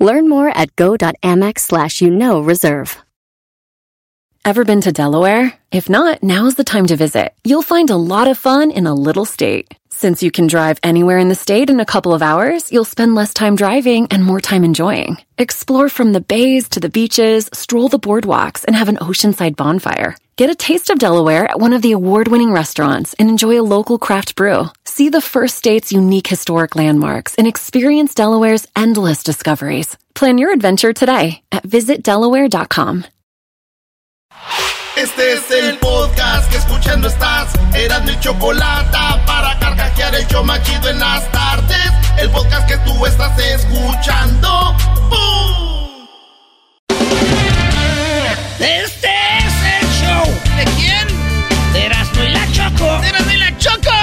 Learn more at go.amex slash you know reserve. Ever been to Delaware? If not, now's the time to visit. You'll find a lot of fun in a little state. Since you can drive anywhere in the state in a couple of hours, you'll spend less time driving and more time enjoying. Explore from the bays to the beaches, stroll the boardwalks, and have an oceanside bonfire. Get a taste of Delaware at one of the award-winning restaurants and enjoy a local craft brew. See the first state's unique historic landmarks and experience Delaware's endless discoveries. Plan your adventure today at visitdelaware.com. Este es el podcast que escuchando estás. Eran mi chocolate para carcajear el yo en las tardes. El podcast que tú estás escuchando. ¡Bum! Este Choco. ¡De Erasmo y la Choco!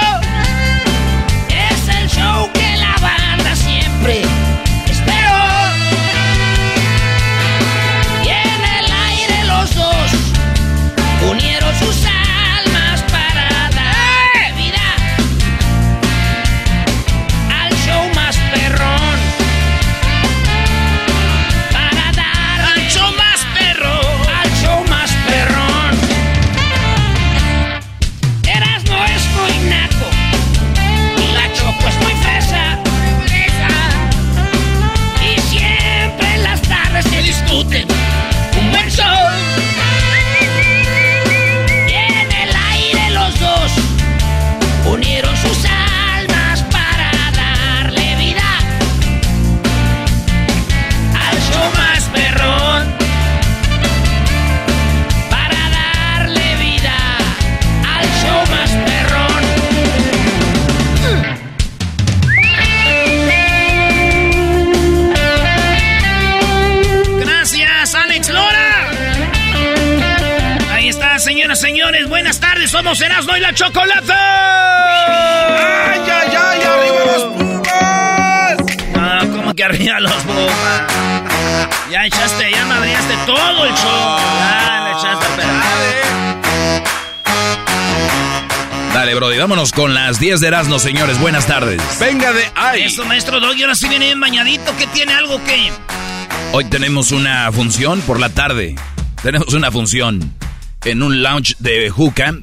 Señoras, señores. Buenas tardes, somos Erasmo y la Chocolate. ¡Ay, ay, ay! ¡Arriba los Pumas! Ah, ¿cómo que arriba los Pumas? Ya echaste, ya madreaste todo el show. Ya le echaste a perder. Dale, Brody, vámonos con las 10 de Erasmo, señores. Buenas tardes. Venga de ahí. Eso, maestro Doggy, ahora sí viene bien bañadito. ¿Qué tiene algo que...? Hoy tenemos una función por la tarde. Tenemos una función en un lounge de Juca.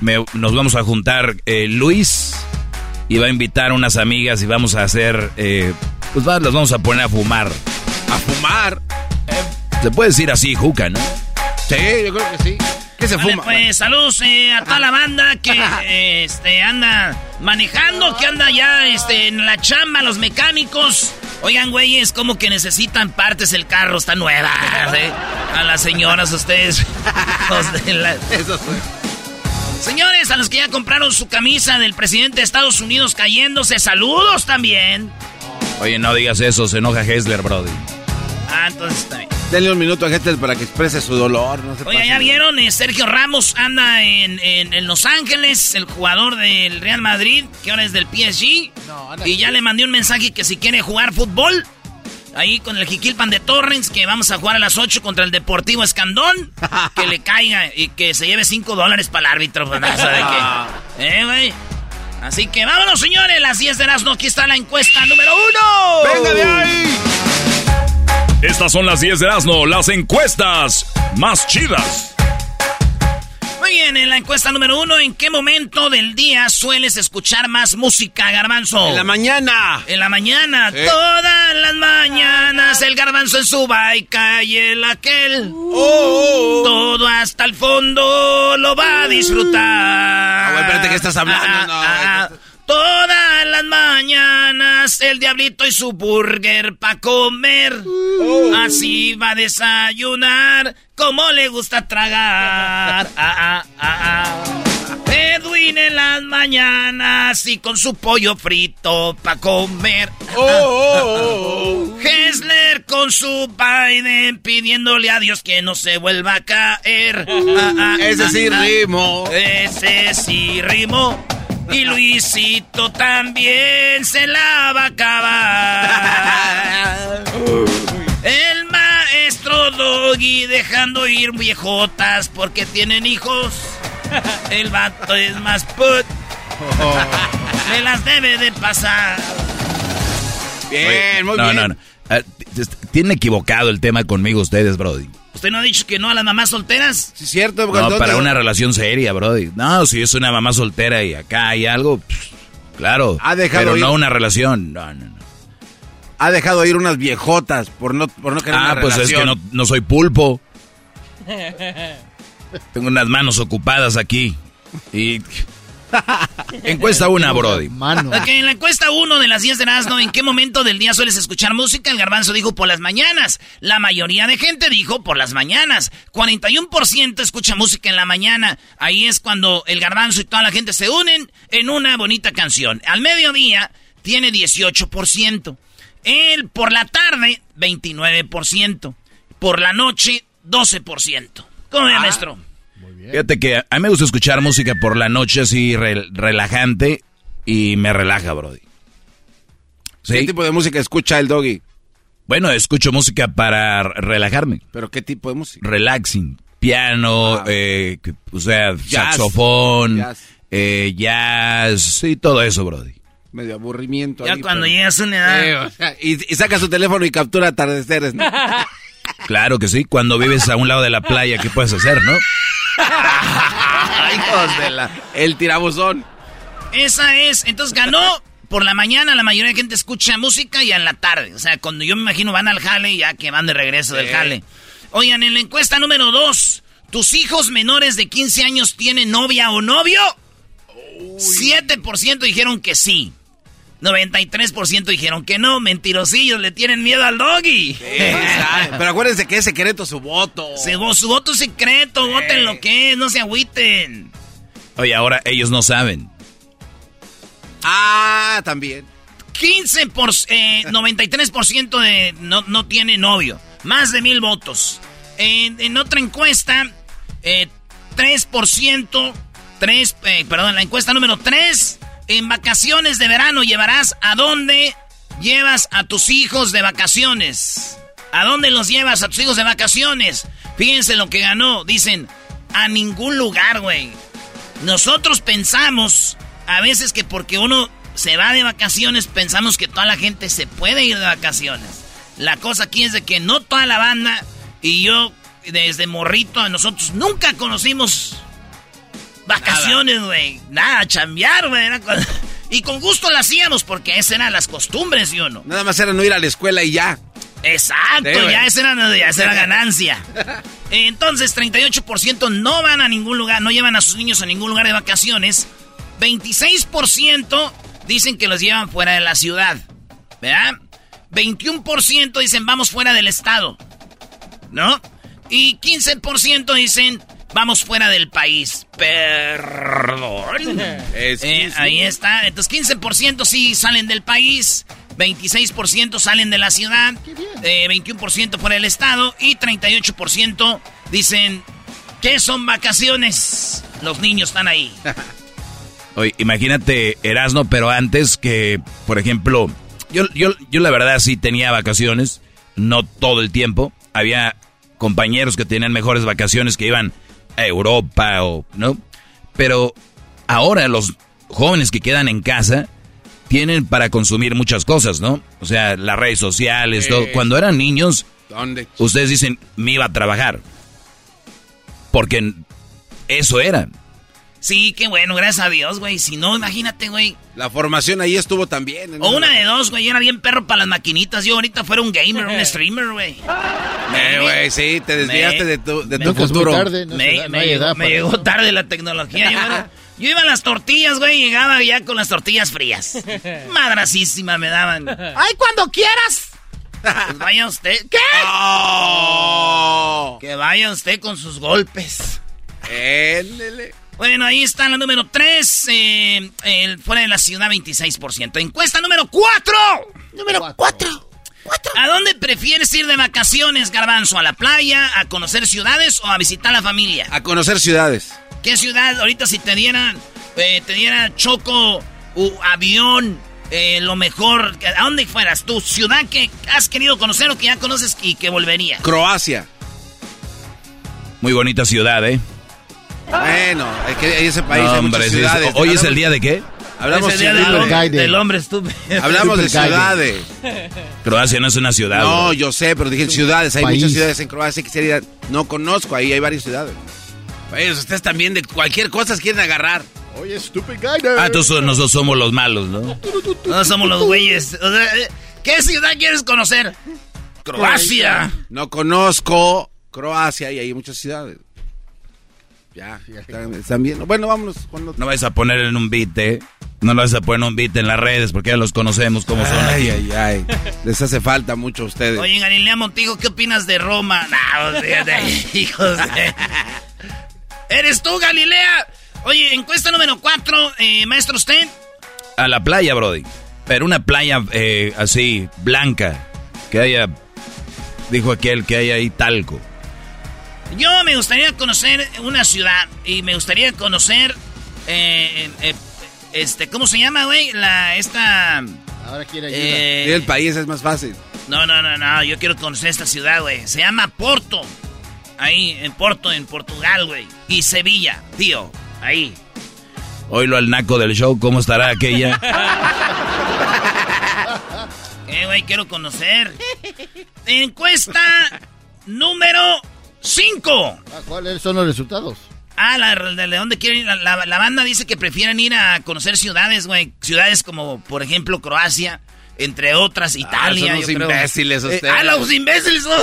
Me- nos vamos a juntar eh, Luis y va a invitar a unas amigas y vamos a hacer... eh, pues va- las vamos a poner a fumar. A fumar. Se puede decir así, Juca, ¿no? Sí, yo creo que sí. ¿Qué se Vale, fuma? pues saludos eh, a toda la banda que eh, este, anda manejando, que anda ya este, en la chamba, los mecánicos. Oigan, güeyes, como que necesitan partes el carro, está nueva. ¿eh? A las señoras, ustedes. la- Eso fue. Señores, a los que ya compraron su camisa del presidente de Estados Unidos cayéndose, saludos también. Oye, no digas eso, se enoja Hessler, Brody. Ah, entonces está bien. Denle un minuto a para que exprese su dolor. No se pase. ya vieron, Eh, Sergio Ramos anda en, en- en Los Ángeles, el jugador del Real Madrid, que ahora es del PSG. y ya le mandé un mensaje que si quiere jugar fútbol, ahí con el Jiquilpan de Torrens, que vamos a jugar a las 8 contra el Deportivo Escandón, que le caiga y que se lleve 5 dólares para el árbitro. pues, ¿no? ¿Sabe qué? ¿Eh, güey? Así que vámonos, señores, las 10 de las no, aquí está la encuesta número uno. ¡Venga de ahí! Estas son las 10 de Erasmo, las encuestas más chidas. Muy bien, en la encuesta número uno, ¿en qué momento del día sueles escuchar más música, Garbanzo? En la mañana. En la mañana, Sí. todas las mañanas, el garbanzo en su baica y el aquel. Oh, oh. Todo hasta el fondo lo va a disfrutar. Ah, güey, espérate, ¿qué estás hablando? No, güey. Todas las mañanas el diablito y su burger pa' comer. Oh. Así va a desayunar como le gusta tragar. Ah, ah, ah, ah. Edwin en las mañanas y con su pollo frito pa' comer. Oh, oh, oh, Hessler con su Biden pidiéndole a Dios que no se vuelva a caer. Ese sí rimo. Ese sí rimo. Y Luisito también se la va a acabar. El maestro Doggy dejando ir viejotas porque tienen hijos. El vato es más put. Me las debe de pasar. Bien, muy bien. No, no, no. Ah, tienen equivocado el tema conmigo ustedes, Brody. ¿Usted no ha dicho que no a las mamás solteras? Sí, cierto. No, para una relación seria, Brody. No, si es una mamá soltera y acá hay algo, claro. Ha dejado pero no una relación. No, no, no. Ha dejado ir unas viejotas por no, por no querer ah, pues es que no, no soy pulpo. Tengo unas manos ocupadas aquí. Y encuesta una, Brody. Mano. en la encuesta uno de las 10 de Erasmo, ¿en qué momento del día sueles escuchar música? El garbanzo dijo por las mañanas. La mayoría de gente dijo por las mañanas. 41% escucha música en la mañana. Ahí es cuando el garbanzo y toda la gente se unen en una bonita canción. Al mediodía tiene 18%. El por la tarde, 29%. Por la noche, 12%. ¿Cómo ve, ah. maestro? Fíjate que a mí me gusta escuchar música por la noche así relajante y me relaja, Brody. ¿Qué tipo de música escucha el doggy? Bueno, escucho música para relajarme. ¿Pero qué tipo de música? Relaxing. Piano, ah. eh, o sea, saxofón, jazz. Eh, jazz, y todo eso, Brody. Medio aburrimiento. Ya cuando llegas a una edad. y, y saca su teléfono y captura atardeceres, ¿no? Claro que sí, cuando vives a un lado de la playa, ¿qué puedes hacer, no? Hijos de la... El tirabuzón. Esa es, entonces ganó por la mañana, la mayoría de gente escucha música y en la tarde. O sea, cuando yo me imagino van al jale, ya que van de regreso del jale. Oigan, en la encuesta número dos, ¿tus hijos menores de 15 años tienen novia o novio? 7% dijeron que sí. 93% dijeron que no, mentirosillos, le tienen miedo al doggy. pero acuérdense que es secreto su voto. su voto es secreto, voten lo que es, no se agüiten. Oye, ahora ellos no saben. Ah, también. 15 por, 93% eh, de no, no, tiene novio. Más de mil votos. En, otra encuesta, 3%, eh, 3, eh, perdón, la encuesta número 3 en vacaciones de verano llevarás a dónde llevas a tus hijos de vacaciones. ¿A dónde los llevas a tus hijos de vacaciones? Fíjense lo que ganó. Dicen, a ningún lugar, güey. Nosotros pensamos a veces que porque uno se va de vacaciones, pensamos que toda la gente se puede ir de vacaciones. La cosa aquí es de que no toda la banda y yo desde morrito a nosotros nunca conocimos Vacaciones, güey. Nada. chambear, güey. Y con gusto lo hacíamos porque esas eran las costumbres, ¿sí o no? Nada más era no ir a la escuela y ya. Exacto, ya, esa era, ya esa era ganancia. Entonces, 38% no van a ningún lugar, no llevan a sus niños a ningún lugar de vacaciones. 26% dicen que los llevan fuera de la ciudad. ¿Verdad? 21% dicen vamos fuera del estado. ¿No? Y 15% dicen vamos fuera del país. Perdón. Eh, ahí está. Entonces, 15% sí salen del país. 26% salen de la ciudad, eh, 21% fuera del estado y 38% dicen que son vacaciones. Los niños están ahí. Oye, imagínate Erasno, pero antes que, por ejemplo, yo, yo, yo la verdad sí tenía vacaciones, no todo el tiempo. Había compañeros que tenían mejores vacaciones que iban a Europa o, ¿no? Pero ahora los jóvenes que quedan en casa tienen para consumir muchas cosas, ¿no? O sea, las redes sociales, todo. Cuando eran niños, ¿Dónde? ustedes dicen, me iba a trabajar. Porque eso era. Sí, qué bueno, gracias a Dios, güey. Si no, imagínate, güey. La formación ahí estuvo también. O una de dos, güey. Era bien perro para las maquinitas. Yo ahorita fuera un gamer, un streamer, güey. Eh, güey, sí, te desviaste de tu, de tu futuro. Tarde, me, llegó, tarde la tecnología. Yo, iba a las tortillas, güey, y llegaba ya con las tortillas frías. Madrasísima me daban. ¡Ay, cuando quieras! Pues vaya usted. ¿Qué? Oh. Que vaya usted con sus golpes. Éndele. Bueno, ahí está la número 3. Eh, fuera de la ciudad, 26%. Encuesta número 4. Número 4. ¿A dónde prefieres ir de vacaciones, Garbanzo? ¿A la playa, a conocer ciudades o a visitar a la familia? A conocer ciudades. ¿Qué ciudad? Ahorita si te dieran, eh, te diera choco, u avión, eh, lo mejor, ¿a dónde fueras? ¿Tu ciudad que has querido conocer o que ya conoces y que volvería? Croacia. Muy bonita ciudad, ¿eh? Bueno, es que ese país hay muchas ciudades. ¿Hoy es el día de qué? Hablamos de del, del, hombre estúpido. Hablamos de ciudades. Croacia no es una ciudad. No, yo sé, pero dije ciudades. Hay muchas ciudades en Croacia que quisiera No conozco, ahí hay varias ciudades. Pues ustedes también de cualquier cosa quieren agarrar. Oye, stupid guy. Ah, entonces nosotros somos los malos, ¿no? No somos los güeyes. Eh, ¿Qué ciudad quieres conocer? Croacia. No conozco Croacia y hay muchas ciudades. Ya, están, bien. Bueno, vámonos. No vais a poner en un beat, ¿eh? No lo vas a poner en un beat en las redes porque ya los conocemos como son. Ay, ay, ay. Les hace falta mucho a ustedes. Oye, Galilea Montijo, ¿qué opinas de Roma? No, hijos de... ¿Eres tú, Galilea? Oye, encuesta número 4, eh, maestro usted. A la playa, Brody. Pero una playa eh, así, blanca. Que haya, dijo aquel, que haya ahí talco. Yo me gustaría conocer una ciudad y me gustaría conocer, eh, eh, este, ¿cómo se llama, güey? La, esta... Ahora quiere ayuda. Eh, el país es más fácil. No, no, no, no, yo quiero conocer esta ciudad, güey. Se llama Porto. Ahí, en Porto, en Portugal, güey. Y Sevilla, tío, ahí. Oílo al naco del show, ¿cómo estará aquella? eh, güey, quiero conocer. Encuesta número ¡Cinco! Ah, ¿Cuáles son los resultados? Ah, la, de dónde quieren ir. La, banda dice que prefieren ir a conocer ciudades, güey. Ciudades como, por ejemplo, Croacia, entre otras, ah, Italia. Ah, son los imbéciles eh, ustedes. ah, los imbéciles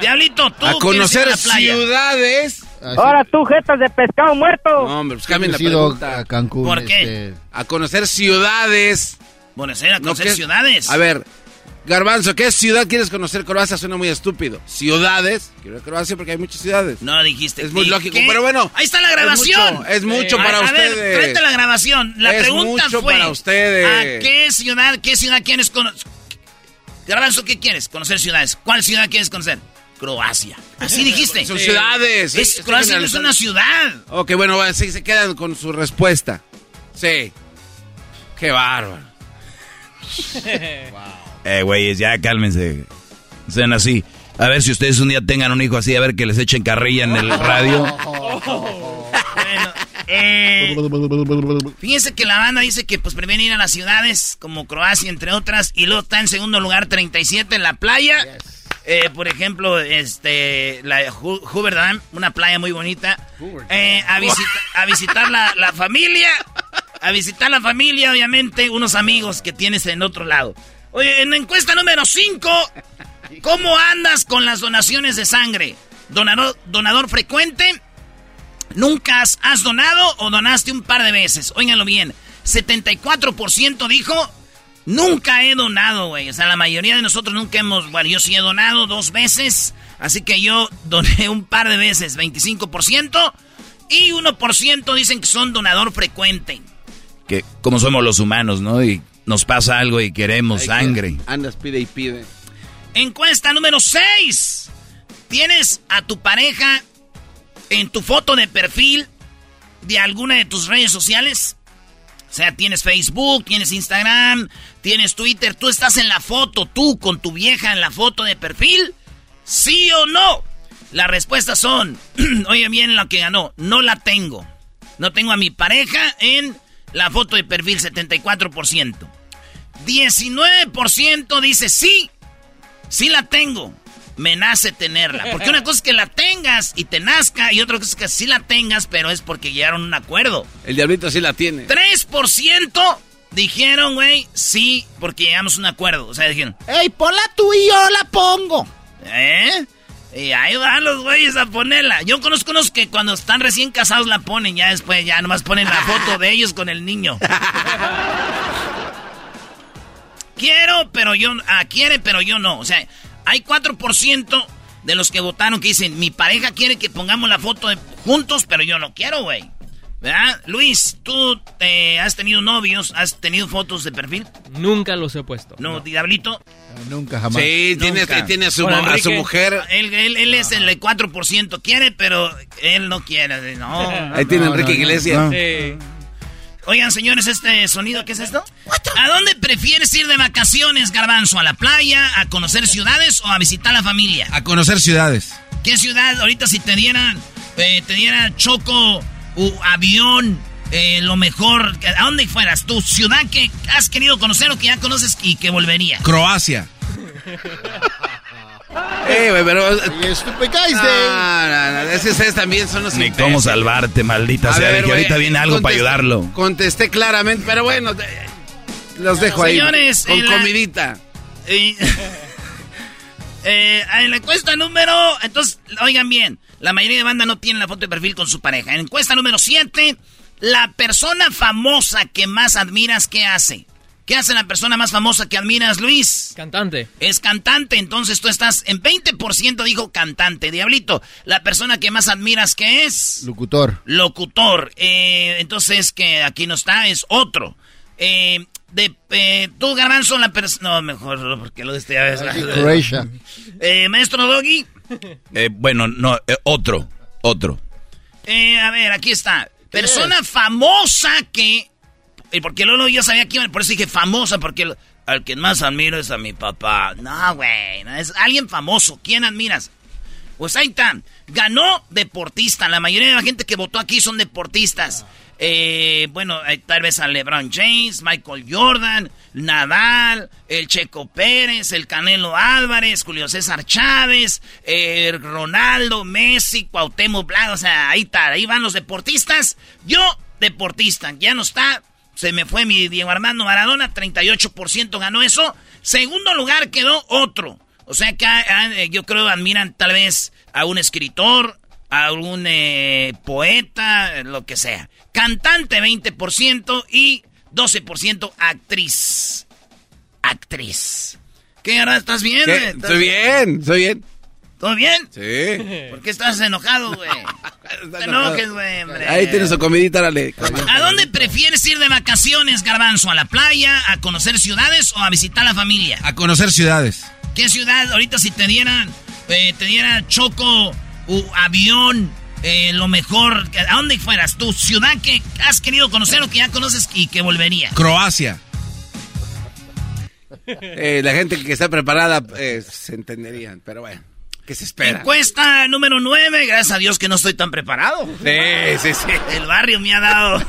Diablito, tú. A conocer ciudades. Ah, Ahora tú, jetas de pescado muerto. No, hombre, pues cambien la pregunta. A Cancún. ¿Por qué? Este, a conocer ciudades. Bueno, a conocer ciudades. A ver, Garbanzo, ¿qué ciudad quieres conocer? Croacia suena muy estúpido. Ciudades. Quiero Croacia porque hay muchas ciudades. No dijiste. Es muy lógico, pero bueno. Ahí está la grabación. Es mucho, para ustedes. Ver, frente a la grabación. La es pregunta mucho fue. para ustedes. ¿A qué ciudad, qué ciudad quieres conocer? Garbanzo, ¿qué quieres? Conocer ciudades. ¿Cuál ciudad quieres conocer? Croacia. Así dijiste. Son ciudades. Es, Croacia no es una ciudad. Ok, bueno, sí, se quedan con su respuesta. Sí. Qué bárbaro. wow. Eh, güeyes, ya cálmense. Sean así. A ver si ustedes un día tengan un hijo así, a ver que les echen carrilla en el radio. bueno, eh, fíjense que la banda dice que pues prefieren ir a las ciudades como Croacia, entre otras, y luego está en segundo lugar 37 en la playa. Eh, por ejemplo, este, la Hoover Dam, una playa muy bonita. Eh, a, a, visitar la, la familia. A visitar la familia, obviamente, unos amigos que tienes en otro lado. Oye, en la encuesta número 5, ¿cómo andas con las donaciones de sangre? ¿Donador, donador frecuente? ¿Nunca has, donado o donaste un par de veces? Óiganlo bien, 74% dijo, nunca he donado, güey. O sea, la mayoría de nosotros nunca hemos, bueno, yo sí he donado dos veces, así que yo doné un par de veces, 25%, y 1% dicen que son donador frecuente. Que como somos los humanos, ¿no? Y nos pasa algo y queremos sangre. Andas, pide y pide. Encuesta número 6. ¿Tienes a tu pareja en tu foto de perfil de alguna de tus redes sociales? O sea, tienes Facebook, tienes Instagram, tienes Twitter. ¿Tú estás en la foto, tú con tu vieja en la foto de perfil? ¿Sí o no? Las respuestas son, oye bien lo que ganó, no la tengo. No tengo a mi pareja en la foto de perfil, 74%. 19% dice sí, sí la tengo. Me nace tenerla. Porque una cosa es que la tengas y te nazca, y otra cosa es que sí la tengas, pero es porque llegaron a un acuerdo. El diablito sí la tiene. 3% dijeron, güey, sí, porque llegamos a un acuerdo. O sea, dijeron, ¡Ey, ponla tú y yo la pongo! ¿Eh? Y ahí van los güeyes a ponerla. Yo conozco unos que cuando están recién casados la ponen, ya después ya nomás ponen la foto de ellos con el niño. Quiero, pero yo... Ah, quiere, pero yo no. O sea, hay 4% de los que votaron que dicen, mi pareja quiere que pongamos la foto de juntos, pero yo no quiero, güey. ¿Verdad? Luis, ¿tú eh, has tenido novios? ¿Has tenido fotos de perfil? Nunca los he puesto. No, Diablito. nunca, jamás. Sí, tiene, tiene a, su, a su mujer. Él, él, es el 4%, quiere, pero él no quiere. No. Ahí tiene Enrique Iglesias. Sí. Oigan, señores, ¿este sonido qué es esto? ¿A dónde prefieres ir de vacaciones, Garbanzo? ¿A la playa, a conocer ciudades o a visitar a la familia? A conocer ciudades. ¿Qué ciudad? Ahorita si te dieran, eh, te diera choco, u avión, eh, lo mejor, ¿a dónde fueras? ¿Tu ciudad que has querido conocer o que ya conoces y que volvería? Croacia. Eh, güey, pero. Stupid guys, no, no, no, es que ustedes también son los Ni cómo salvarte, maldita sea. Ver, que ahorita viene algo para ayudarlo. Contesté claramente, pero bueno, los dejo ahí. Señores, con comidita. Eh, en la encuesta número. Entonces, oigan bien. La mayoría de banda no tiene la foto de perfil con su pareja. En encuesta número 7, la persona famosa que más admiras, ¿qué hace? ¿Qué hace la persona más famosa que admiras, Luis? Cantante. Es cantante, entonces tú estás en 20% dijo cantante. Diablito, la persona que más admiras, ¿qué es? Locutor. Locutor. Eh, entonces, que aquí no está, es otro. Eh, de, eh, tú, Garbanzo, la persona... No, mejor, porque lo de este... Croatia. eh, Maestro Doggy. Eh, bueno, no, eh, otro, otro. Eh, a ver, aquí está. Persona famosa que y porque Lolo yo sabía que por eso dije famosa, porque al que más admiro es a mi papá. No, güey, es alguien famoso. ¿Quién admiras? Pues ahí está. Ganó deportista. La mayoría de la gente que votó aquí son deportistas. Eh, bueno, tal vez a LeBron James, Michael Jordan, Nadal, el Checo Pérez, el Canelo Álvarez, Julio César Chávez, eh, Ronaldo, Messi, Cuauhtémoc Blanco. O sea, ahí está, ahí van los deportistas. Yo, deportista, ya no está se me fue mi Diego Armando Maradona, 38% ganó eso. Segundo lugar quedó otro. O sea que ah, ah, yo creo admiran tal vez a un escritor, a un eh, poeta, lo que sea. Cantante 20% y 12% actriz. Actriz. ¿Qué, ahora estás bien? Estoy bien, estoy bien. ¿Todo bien? Sí. ¿Por qué estás enojado, güey? No te enojes, güey, hombre. Ahí tienes su comidita, dale. ¿A dónde prefieres ir de vacaciones, Garbanzo? ¿A la playa, a conocer ciudades o a visitar a la familia? A conocer ciudades. ¿Qué ciudad? Ahorita si te dieran, eh, te diera choco, u avión, eh, lo mejor, ¿a dónde fueras? ¿Tu ciudad que has querido conocer o que ya conoces y que volvería? Croacia. Eh, la gente que está preparada se entenderían, pero bueno. ¿Qué se espera? Encuesta número 9. Gracias a Dios que no estoy tan preparado. Sí, sí, sí. El barrio me ha dado.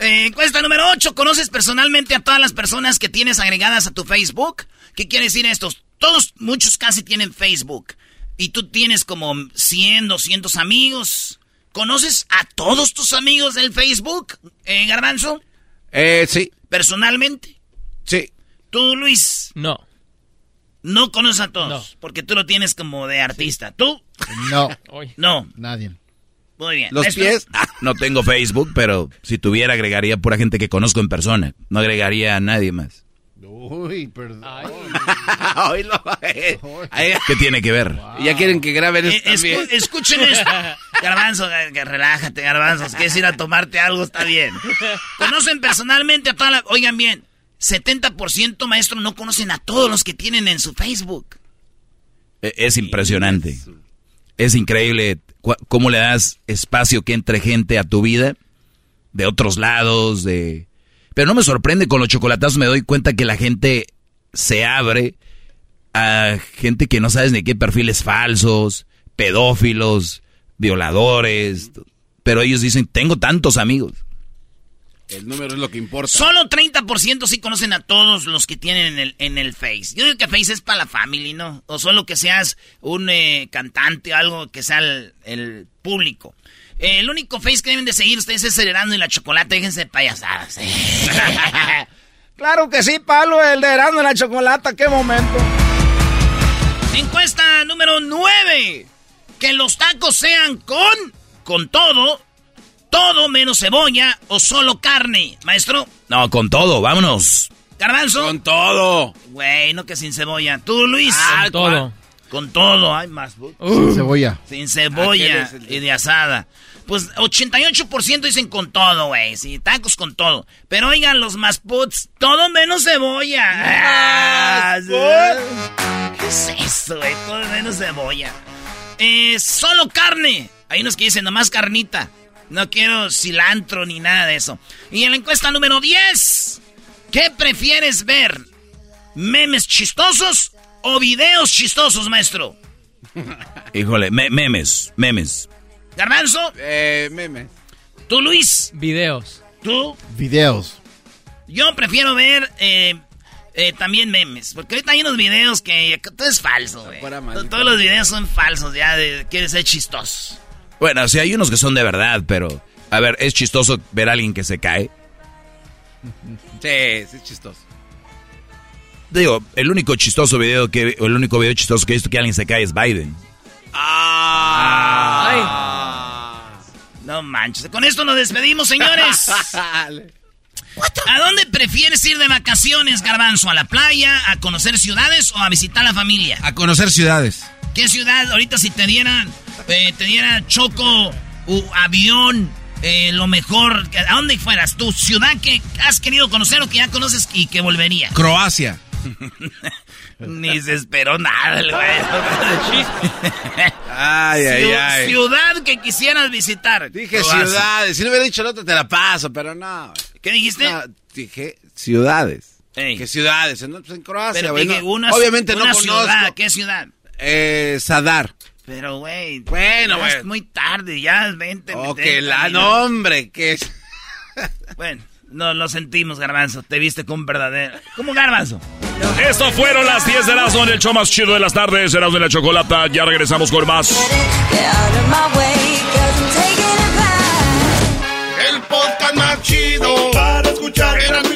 Eh, encuesta número 8. ¿Conoces personalmente a todas las personas que tienes agregadas a tu Facebook? ¿Qué quiere decir esto? Todos, muchos casi tienen Facebook. Y tú tienes como 100, 200 amigos. ¿Conoces a todos tus amigos del Facebook, eh, Garbanzo? Eh, sí. ¿Personalmente? Sí. ¿Tú, Luis? No. No conoces a todos, porque tú lo tienes como de artista. ¿Tú? No. No. Nadie. Muy bien. ¿Los pies? No tengo Facebook, pero si tuviera agregaría pura gente que conozco en persona. No agregaría a nadie más. Uy, perdón. ¿Qué tiene que ver? Ya quieren que graben esto eh, escuchen esto. Garbanzo, relájate, garbanzos. Quieres ir a tomarte algo, está bien. Conocen personalmente a toda la... Oigan bien, 70% maestro no conocen a todos los que tienen en su Facebook. E, es impresionante. Es increíble cómo le das espacio que entre gente a tu vida de otros lados, de... Pero no me sorprende con los chocolatazos, me doy cuenta que la gente se abre a gente que no sabes ni qué perfiles falsos, pedófilos, violadores, pero ellos dicen, tengo tantos amigos. El número es lo que importa. Solo 30% sí conocen a todos los que tienen en el, en el Face. Yo digo que Face es para la familia, ¿no? O solo que seas un eh, cantante o algo que sea el, público. el único Face que deben de seguir ustedes es Herando y la Chocolate. Déjense de payasadas. claro que sí, Palo, el de Herando y la Chocolate. ¡Qué momento! Encuesta número 9. Que los tacos sean con, con todo todo menos cebolla o solo carne, maestro. No, con todo, vámonos. Garbanzo. Con todo. Güey, no que sin cebolla. ¿Tú, Luis? Ah, con todo. Con todo, hay más. Sin cebolla. Sin cebolla y de asada. Pues 88% dicen con todo, güey. Sí, tacos con todo. Pero oigan, los más puts, todo menos cebolla. Ah, ¿Qué es eso, güey? Todo menos cebolla. Eh, solo carne. Hay unos que dicen nomás carnita. No quiero cilantro ni nada de eso. Y en la encuesta número 10, ¿qué prefieres ver? ¿Memes chistosos o videos chistosos, maestro? Híjole, memes, memes. ¿Garbanzo? Eh, memes. ¿Tú, Luis? Videos. ¿Tú? Videos. Yo prefiero ver eh, eh, también memes. Porque ahorita hay unos videos que todo es falso, güey. Todos los videos son falsos, ya de, quieren ser chistosos. Bueno, sí hay unos que son de verdad, pero... A ver, ¿es chistoso ver a alguien que se cae? Sí, sí es chistoso. Digo, el único chistoso video que... El único video chistoso que he visto que alguien se cae es Biden. Ah. No manches. Con esto nos despedimos, señores. ¿A dónde prefieres ir de vacaciones, Garbanzo? ¿A la playa, a conocer ciudades o a visitar a la familia? A conocer ciudades. ¿Qué ciudad? Ahorita si te dieran, eh, te diera choco, avión, eh, lo mejor, ¿a dónde fueras? ¿Tu ciudad que has querido conocer o que ya conoces y que volvería? Croacia. Ni se esperó nada el güey. ay, ay, ay. Ciudad que quisieras visitar. Dije ciudades. Si no hubiera dicho el otro, te la paso, pero no. ¿Qué dijiste? dije ciudades. ¿Qué ciudades? En, pues en Croacia, pero dije, una, Obviamente una no ciudad. conozco. ¿Qué ciudad? Eh, Sadar. Pero, güey. Bueno, güey. Es muy tarde, ya es 20. Ok, la nombre, ¿qué es? bueno. No, lo sentimos, Garbanzo. Te viste con un verdadero. ¿Cómo Garbanzo? Esto fueron las 10 de Erasmo en el show más chido de las tardes. Erasmo de la Chocolata. Ya regresamos con más. El podcast más chido para escuchar. Erasmo y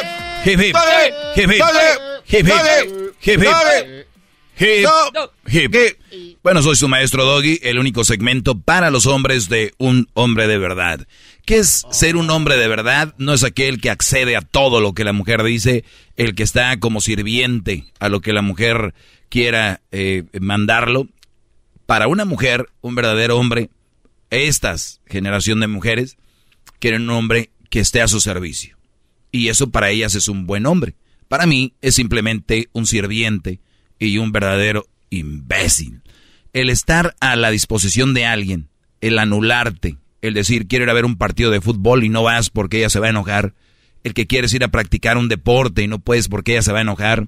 Hip hip. Hip hip. Hip hip. Hip hip. Hip hip. Bueno, soy su maestro Doggy, el único segmento para los hombres de un hombre de verdad. ¿Qué es ser un hombre de verdad? No es aquel que accede a todo lo que la mujer dice, el que está como sirviente a lo que la mujer quiera eh, mandarlo. Para una mujer, un verdadero hombre, estas generación de mujeres quieren un hombre que esté a su servicio. Y eso para ellas es un buen hombre. Para mí es simplemente un sirviente y un verdadero imbécil. El estar a la disposición de alguien, el anularte, el decir quiero ir a ver un partido de fútbol y no vas porque ella se va a enojar, el que quieres ir a practicar un deporte y no puedes porque ella se va a enojar,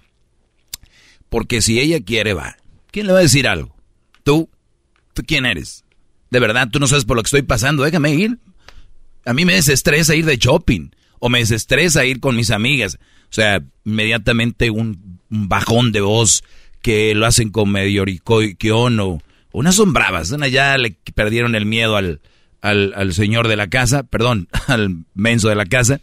porque si ella quiere va. ¿Quién le va a decir algo? ¿Tú? ¿Tú quién eres? De verdad, tú no sabes por lo que estoy pasando, déjame ir. A mí me desestresa ir de shopping o me desestresa ir con mis amigas. O sea, inmediatamente un, bajón de voz que lo hacen con medio o unas son bravas. Una ya le perdieron el miedo al, al, señor de la casa, perdón, al menso de la casa,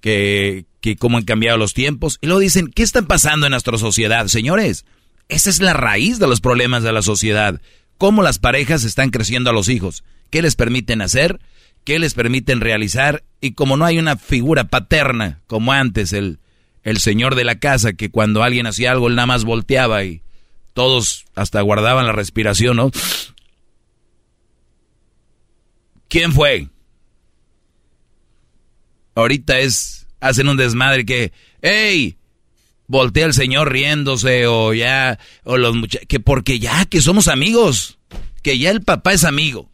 que, que cómo han cambiado los tiempos. Y luego dicen, ¿qué está pasando en nuestra sociedad? Señores, esa es la raíz de los problemas de la sociedad. Cómo las parejas están creciendo a los hijos. ¿Qué les permiten hacer? ¿Qué les permiten realizar? Y como no hay una figura paterna como antes, el el señor de la casa que cuando alguien hacía algo él nada más volteaba y todos hasta guardaban la respiración, ¿no? ¿Quién fue? Ahorita es, hacen un desmadre que, ¡Ey! Voltea el señor riéndose o ya, o los muchachos, que porque ya, que somos amigos, que ya el papá es amigo.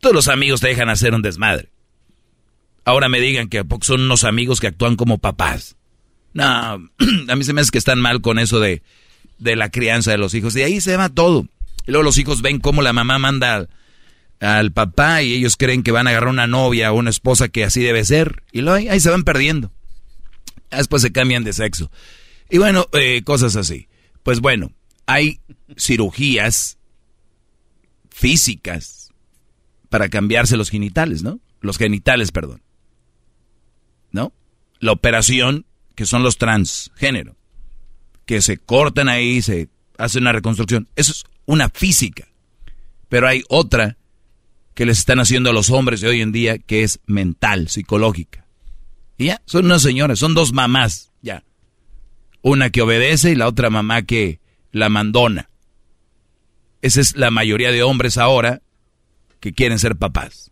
Todos los amigos te dejan hacer un desmadre. Ahora me digan que son unos amigos que actúan como papás. No, a mí se me hace que están mal con eso de, de la crianza de los hijos. Y ahí se va todo. Y luego los hijos ven cómo la mamá manda al papá y ellos creen que van a agarrar una novia o una esposa que así debe ser. Y luego ahí, se van perdiendo. Después se cambian de sexo. Y bueno, eh, cosas así. Pues bueno, hay cirugías físicas para cambiarse los genitales, ¿no? Los genitales, perdón. ¿No? La operación, que son los transgénero, que se cortan ahí, se hace una reconstrucción. Eso es una física. Pero hay otra que les están haciendo a los hombres de hoy en día que es mental, psicológica. Y ya, son unas señoras, son dos mamás, ya. Una que obedece y la otra mamá que la mandona. Esa es la mayoría de hombres ahora que quieren ser papás.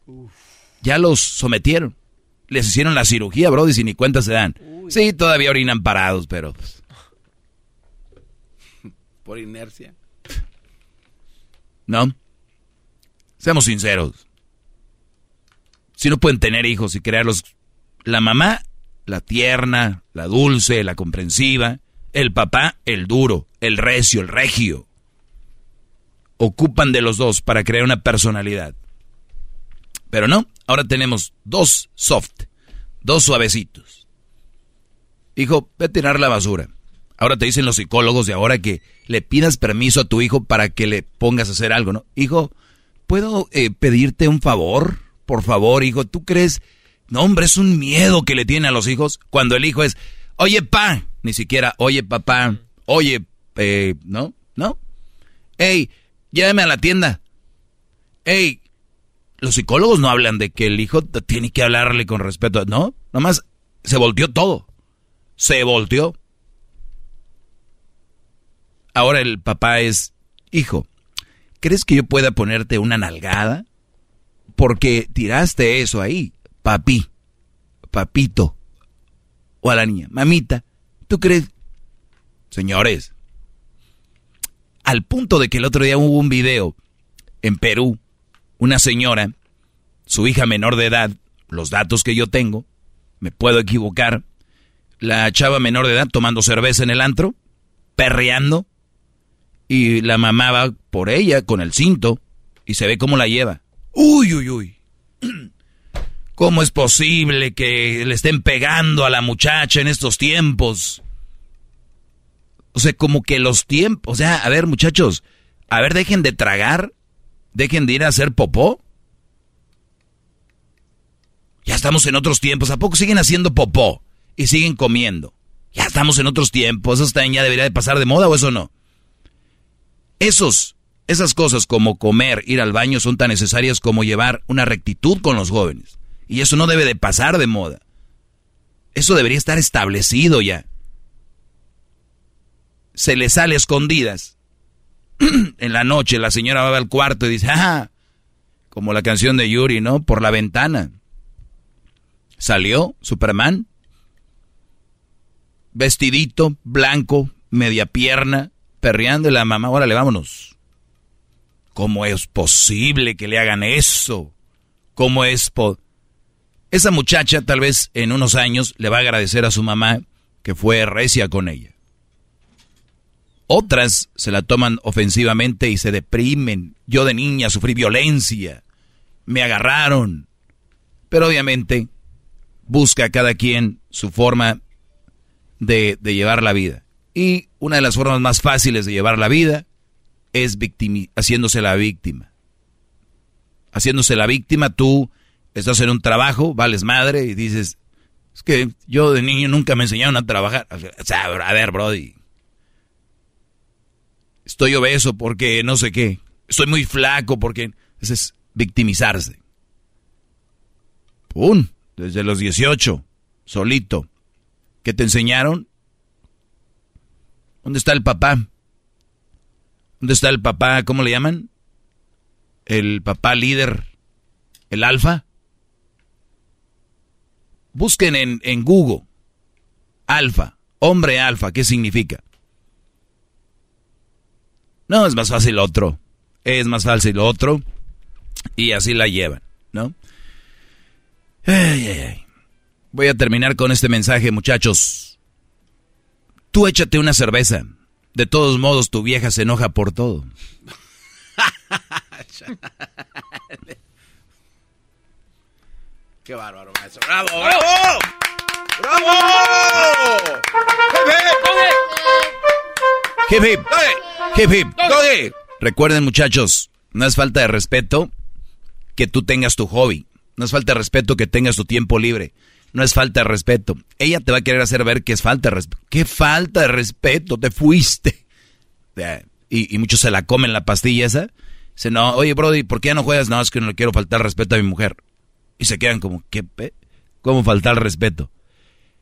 Ya los sometieron. Les hicieron la cirugía, bro, y ni cuenta se dan. Sí, todavía orinan parados, pero... Pues, Por inercia. ¿No? Seamos sinceros. Si no pueden tener hijos y crearlos, la mamá, la tierna, la dulce, la comprensiva, el papá, el duro, el recio, el regio. Ocupan de los dos para crear una personalidad. Pero no, ahora tenemos dos soft, dos suavecitos. Hijo, ve a tirar la basura. Ahora te dicen los psicólogos de ahora que le pidas permiso a tu hijo para que le pongas a hacer algo, ¿no? Hijo, ¿puedo eh, pedirte un favor? Por favor, hijo, ¿tú crees? No, hombre, es un miedo que le tiene a los hijos cuando el hijo es, oye, pa, ni siquiera, oye, papá, oye, eh, ¿no? ¿No? Ey, llévame a la tienda. Ey, los psicólogos no hablan de que el hijo tiene que hablarle con respeto, ¿no? Nomás se volteó todo. Se volteó. Ahora el papá es, hijo, ¿Crees que yo pueda ponerte una nalgada? Porque tiraste eso ahí, papi, papito, o a la niña, mamita. ¿Tú crees? Señores, al punto de que el otro día hubo un video en Perú, una señora, su hija menor de edad, los datos que yo tengo, me puedo equivocar, la chava menor de edad tomando cerveza en el antro, perreando, y la mamá va por ella con el cinto y se ve cómo la lleva. Uy, uy, uy. ¿Cómo es posible que le estén pegando a la muchacha en estos tiempos? O sea, como que los tiempos, o sea, a ver muchachos, a ver, dejen de tragar, dejen de ir a hacer popó. Ya estamos en otros tiempos, ¿a poco siguen haciendo popó y siguen comiendo? Ya estamos en otros tiempos, eso también ya debería de pasar de moda o eso no. Esos, esas cosas como comer, ir al baño son tan necesarias como llevar una rectitud con los jóvenes. Y eso no debe de pasar de moda. Eso debería estar establecido ya. Se le sale escondidas. en la noche la señora va al cuarto y dice, ah, como la canción de Yuri, ¿no? Por la ventana. Salió Superman, vestidito, blanco, media pierna, perreando y la mamá, órale, vámonos. ¿Cómo es posible que le hagan eso? ¿Cómo es po Esa muchacha tal vez en unos años le va a agradecer a su mamá que fue recia con ella. Otras se la toman ofensivamente y se deprimen. Yo de niña sufrí violencia. Me agarraron. Pero obviamente busca cada quien su forma de, de llevar la vida. Y una de las formas más fáciles de llevar la vida es haciéndose la víctima. Haciéndose la víctima, tú estás en un trabajo, vales madre y dices, es que yo de niño nunca me enseñaron a trabajar. A ver, Brody. Estoy obeso porque no sé qué. Estoy muy flaco porque... Ese es victimizarse. ¡Pum! Desde los 18, solito. ¿Qué te enseñaron? ¿Dónde está el papá? ¿Dónde está el papá? ¿Cómo le llaman? El papá líder, el alfa. Busquen en, en Google, alfa, hombre alfa, ¿qué significa? No, es más fácil otro. Es más fácil otro. Y así la llevan, ¿no? Voy a terminar con este mensaje, muchachos. Tú échate una cerveza. De todos modos, tu vieja se enoja por todo. Qué bárbaro, maestro. ¡Bravo! ¡Bravo! ¡Bravo! Hip hip. Hip hip. Recuerden, muchachos, no es falta de respeto que tú tengas tu hobby. No es falta de respeto que tengas tu tiempo libre. No es falta de respeto. Ella te va a querer hacer ver que es falta de respeto. ¿Qué falta de respeto? Te fuiste. Y, y muchos se la comen la pastilla esa. Dice, no, oye, Brody, ¿por qué ya no juegas? No, es que no le quiero faltar respeto a mi mujer. Y se quedan como, ¿qué? Pe? ¿Cómo faltar respeto?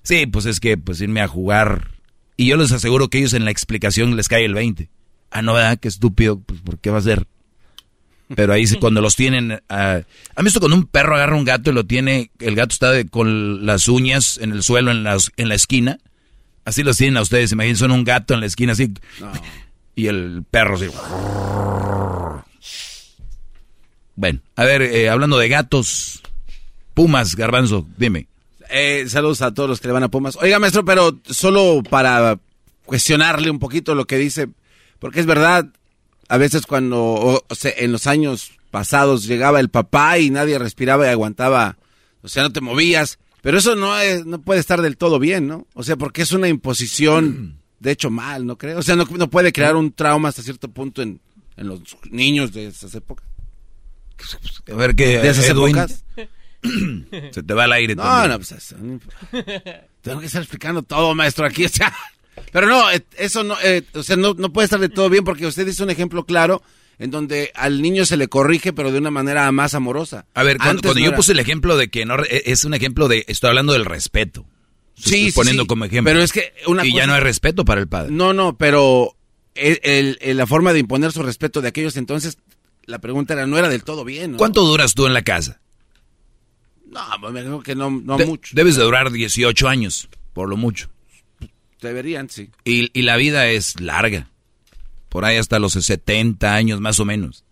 Sí, pues es que, pues irme a jugar. Y yo les aseguro que ellos en la explicación les cae el 20. Ah, no, ¿verdad? Qué estúpido, pues ¿por qué va a ser? Pero ahí cuando los tienen... ¿Han visto cuando un perro agarra un gato y lo tiene, el gato está con las uñas en el suelo, en, las, en la esquina? Así los tienen a ustedes, imagínense, son un gato en la esquina así. Y el perro así. Bueno, a ver, eh, hablando de gatos, Pumas, Garbanzo, dime. Eh, saludos a todos los que le van a Pumas. Oiga, maestro, pero solo para cuestionarle un poquito lo que dice, porque es verdad, a veces cuando o sea, en los años pasados llegaba el papá y nadie respiraba y aguantaba, o sea, no te movías, pero eso no es, no puede estar del todo bien, ¿no? O sea, porque es una imposición, de hecho mal, ¿no creo? O sea, no, no puede crear un trauma hasta cierto punto en, en los niños de esas épocas. A ver qué. ¿De esas Edwin? épocas? Se te va al aire No, también. no, pues eso, Tengo que estar explicando todo, maestro, aquí. O sea, pero no, eh, eso no, eh, o sea, no, no puede estar de todo bien porque usted dice un ejemplo claro en donde al niño se le corrige, pero de una manera más amorosa. A ver, cuando, Antes cuando no yo era- puse el ejemplo de que no re- es un ejemplo de estoy hablando del respeto. Sí, Estoy poniendo sí. como ejemplo. Pero es que una y ya no hay respeto para el padre. No, no, pero el- el- el- la forma de imponer su respeto de aquellos entonces, la pregunta era, no era del todo bien, ¿no? ¿Cuánto duras tú en la casa? No, pues me que no, no De- mucho. Debes de durar 18 años, por lo mucho. Deberían, sí. Y, y la vida es larga. Por ahí hasta los 70 años más o menos.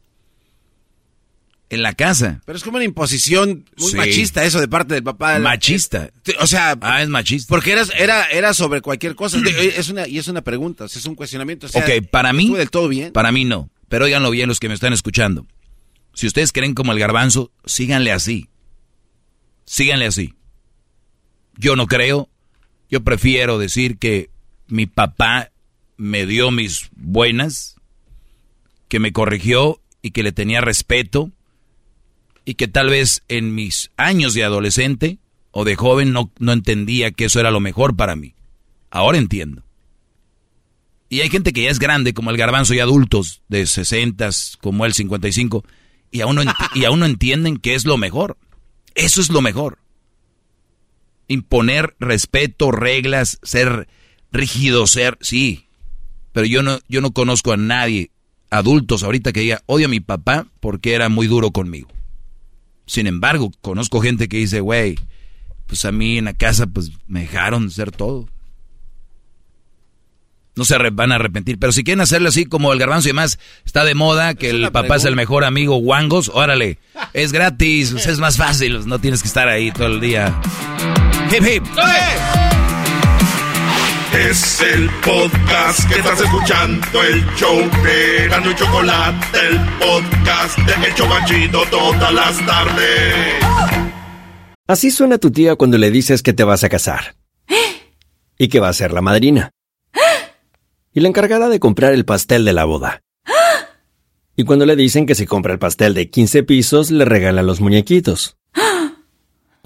En la casa. Pero es como una imposición muy Sí. machista eso de parte del papá. Machista. Eh, O sea, Ah, es machista. porque era, era, era sobre cualquier cosa. De- Es una, y es una pregunta, es un cuestionamiento. O sea, ok, para mí. del todo bien. Para mí no. Pero óiganlo bien los que me están escuchando. Si ustedes creen como el garbanzo, síganle así. Síganle así. Yo no creo. Yo prefiero decir que mi papá me dio mis buenas, que me corrigió y que le tenía respeto y que tal vez en mis años de adolescente o de joven no, no entendía que eso era lo mejor para mí. Ahora entiendo. Y hay gente que ya es grande, como el garbanzo, y adultos de 60, como el 55, y aún, no y aún no entienden que es lo mejor. Eso es lo mejor. Imponer respeto, reglas, ser rígido, ser, sí. Pero yo no, yo no conozco a nadie, adultos ahorita, que diga, odio a mi papá porque era muy duro conmigo. Sin embargo, conozco gente que dice, güey, pues a mí en la casa pues me dejaron ser todo. No se van a arrepentir. Pero si quieren hacerlo así como el garbanzo y demás, está de moda que el papá es el mejor amigo guangos, órale. Es gratis, es más fácil, no tienes que estar ahí todo el día. Hip hip. Es el podcast que estás escuchando, el show de Gano y Chocolate, el podcast de El Chocachito todas las tardes. Así suena tu tía cuando le dices que te vas a casar. Y que va a ser la madrina. Y la encargada de comprar el pastel de la boda. Y cuando le dicen que si compra el pastel de 15 pisos, le regala los muñequitos.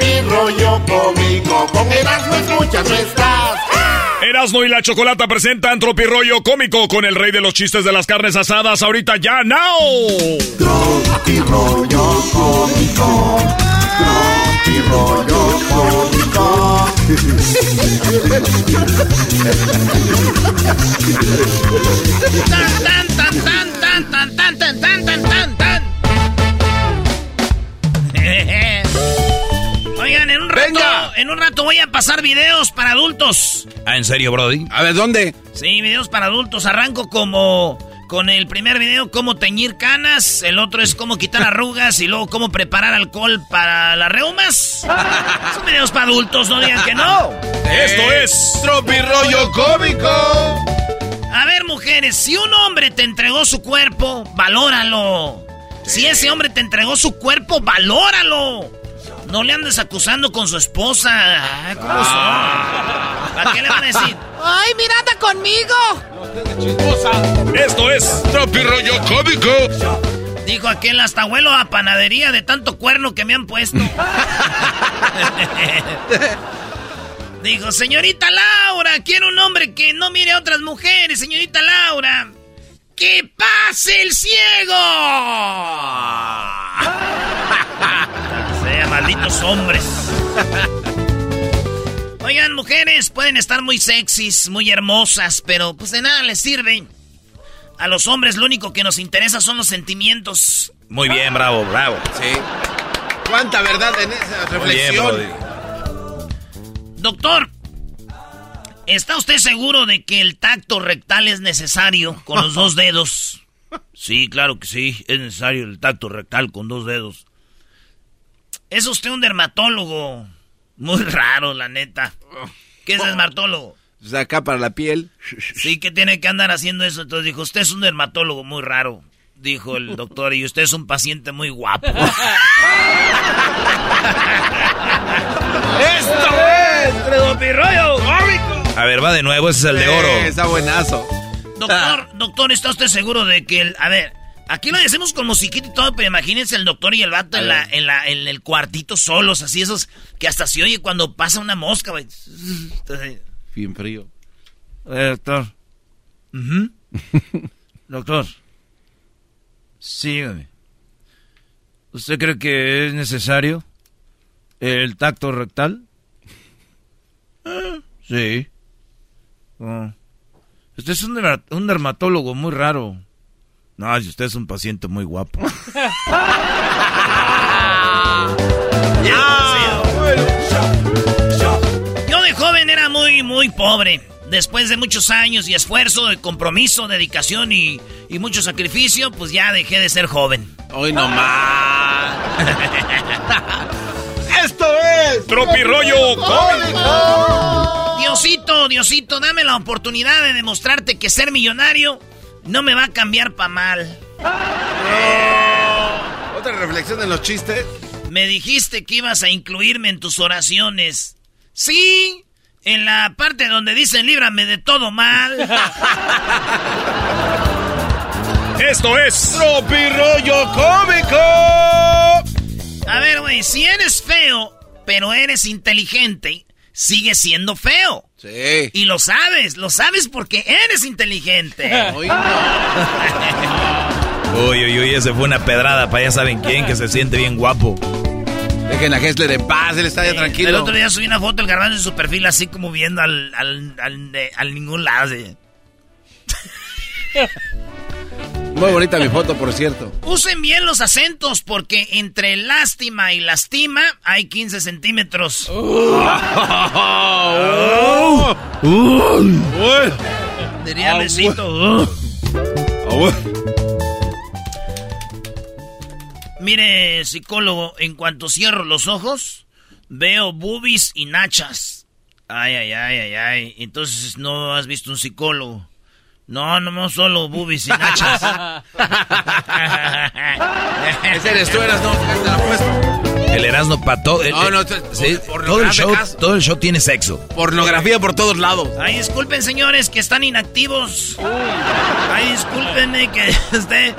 Tropi rollo cómico, con Erasmo escuchas no estás. Erasmo y la Chocolata presentan Tropirollo Cómico con el rey de los chistes de las carnes asadas ahorita ya, now. Tropirollo cómico, tropirollo cómico. Tan, tan, tan, tan, tan, tan, tan, en un rato voy a pasar videos para adultos. Ah, ¿en serio, Brody? A ver, ¿dónde? Sí, videos para adultos. Arranco como con el primer video, cómo teñir canas. El otro es cómo quitar arrugas. Y luego cómo preparar alcohol para las reumas. Son videos para adultos, no digan que no. Esto es Tropirollo cómico. A ver, mujeres, si un hombre te entregó su cuerpo, valóralo. Si ese hombre te entregó su cuerpo, valóralo. No le andes acusando con su esposa. Ay, ¿Cómo son? ¿A qué le van a decir? ¡Ay, mira, anda conmigo! Esto es Tropirollo Cómico. Dijo aquel hasta abuelo a panadería de tanto cuerno que me han puesto. Dijo, señorita Laura, quiero un hombre que no mire a otras mujeres, señorita Laura. ¡Que pase el ciego! malditos hombres. Oigan, mujeres, pueden estar muy sexys, muy hermosas, pero pues de nada les sirve. A los hombres lo único que nos interesa son los sentimientos. Muy bien, bravo, bravo. Sí. ¿Cuánta verdad en esa Muy bien, reflexión? Brody. Doctor, ¿está usted seguro de que el tacto rectal es necesario con los dos dedos? Sí, claro que sí, es necesario el tacto rectal con dos dedos. Es usted un dermatólogo. Muy raro, la neta. ¿Qué es dermatólogo? O sea, acá para la piel. Sí, que tiene que andar haciendo eso. Entonces dijo, usted es un dermatólogo muy raro. Dijo el doctor, y usted es un paciente muy guapo. ¡Esto es! ¡Tredopirroyo cómico! A ver, va de nuevo, ese es el de oro. Eh, Está buenazo. Doctor, doctor, ¿está usted seguro de que el... A ver, aquí lo decimos con musiquita y todo, pero imagínense el doctor y el vato en, la, en, la, en el cuartito solos, así esos que hasta se oye cuando pasa una mosca, güey. Bien frío. Eh, doctor. doctor. Sígame. ¿Usted cree que es necesario el tacto rectal? Eh, sí. Oh. Usted es un, derma- un dermatólogo muy raro. No, si usted es un paciente muy guapo. Yo de joven era muy, muy pobre. Después de muchos años y esfuerzo, de compromiso, dedicación y, y mucho sacrificio, pues ya dejé de ser joven. Hoy no más. Esto es Tropirollo Cómico. Diosito, Diosito, dame la oportunidad de demostrarte que ser millonario no me va a cambiar pa' mal. Otra reflexión en los chistes. Me dijiste que ibas a incluirme en tus oraciones. Sí, en la parte donde dicen líbrame de todo mal. Esto es Tropirollo cómico. A ver, güey, si eres feo, pero eres inteligente, sigues siendo feo. Sí. Y lo sabes, lo sabes porque eres inteligente. No. Uy, uy, uy, ese fue una pedrada para ya saben quién, que se siente bien guapo. Dejen a Hessler en paz, él está ya tranquilo. El otro día subí una foto del garbanzo en su perfil así como viendo al, al, al, al ningún lado. Muy bonita mi foto, por cierto. Usen bien los acentos porque entre lástima y lastima hay 15 centímetros. Oh. Diría Ah, Luisito. Mire, psicólogo, en cuanto cierro los ojos, veo boobies y nachas. Ay, ay, ay, ay, ay. Entonces no has visto un psicólogo. No, no, no solo boobies y nachas. Ese eres tú, eras no, te puesto. El Erasmo para todo. el- No, no, sí, todo, el show, pornográficas. todo el show tiene sexo. Pornografía por todos lados. Ay, disculpen, señores, que están inactivos. Ay, discúlpenme que este,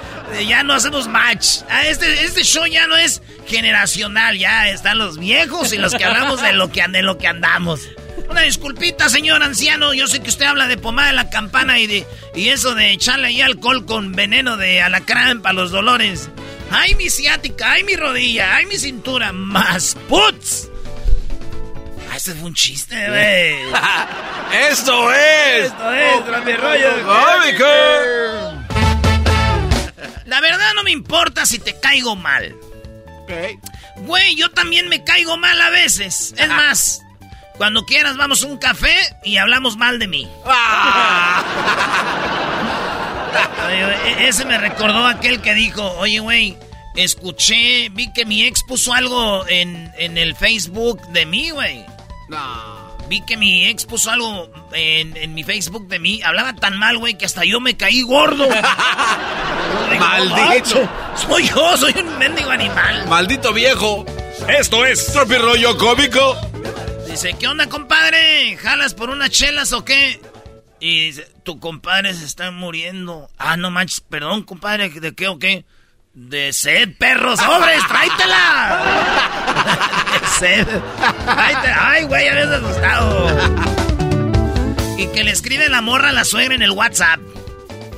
ya no hacemos match. Ah, este, este show ya no es generacional, ya están los viejos y los que hablamos de lo que, de lo que andamos. Una disculpita, señor anciano. Yo sé que usted habla de pomada de la campana y de y eso de echarle ahí alcohol con veneno de alacrán para los dolores. Ay, mi ciática, ay, mi rodilla, ay, mi cintura. Más puts. Ah, ese fue un chiste, güey. ¡Esto es! Esto es, Cómico. La verdad no me importa si te caigo mal. Güey, yo también me caigo mal a veces. Es más, cuando quieras vamos a un café y hablamos mal de mí. Güey, e- ese me recordó aquel que dijo, oye, güey, escuché, vi que mi ex puso algo en, en el Facebook de mí, güey. Vi que mi ex puso algo en, en mi Facebook de mí. Hablaba tan mal, güey, que hasta yo me caí gordo. Maldito. "Macho, Soy yo, soy un mendigo animal. Maldito viejo. Esto es Tropi rollo cómico. Dice, ¿qué onda, compadre? ¿Jalas por unas chelas o qué? Y dice, tu compadre se está muriendo. Ah, no manches, perdón, compadre, ¿de qué o qué? De sed, perros, sobres, tráetela. De sed. Tráetela. Ay, güey, ya me has asustado. Y que le escribe la morra a la suegra en el WhatsApp.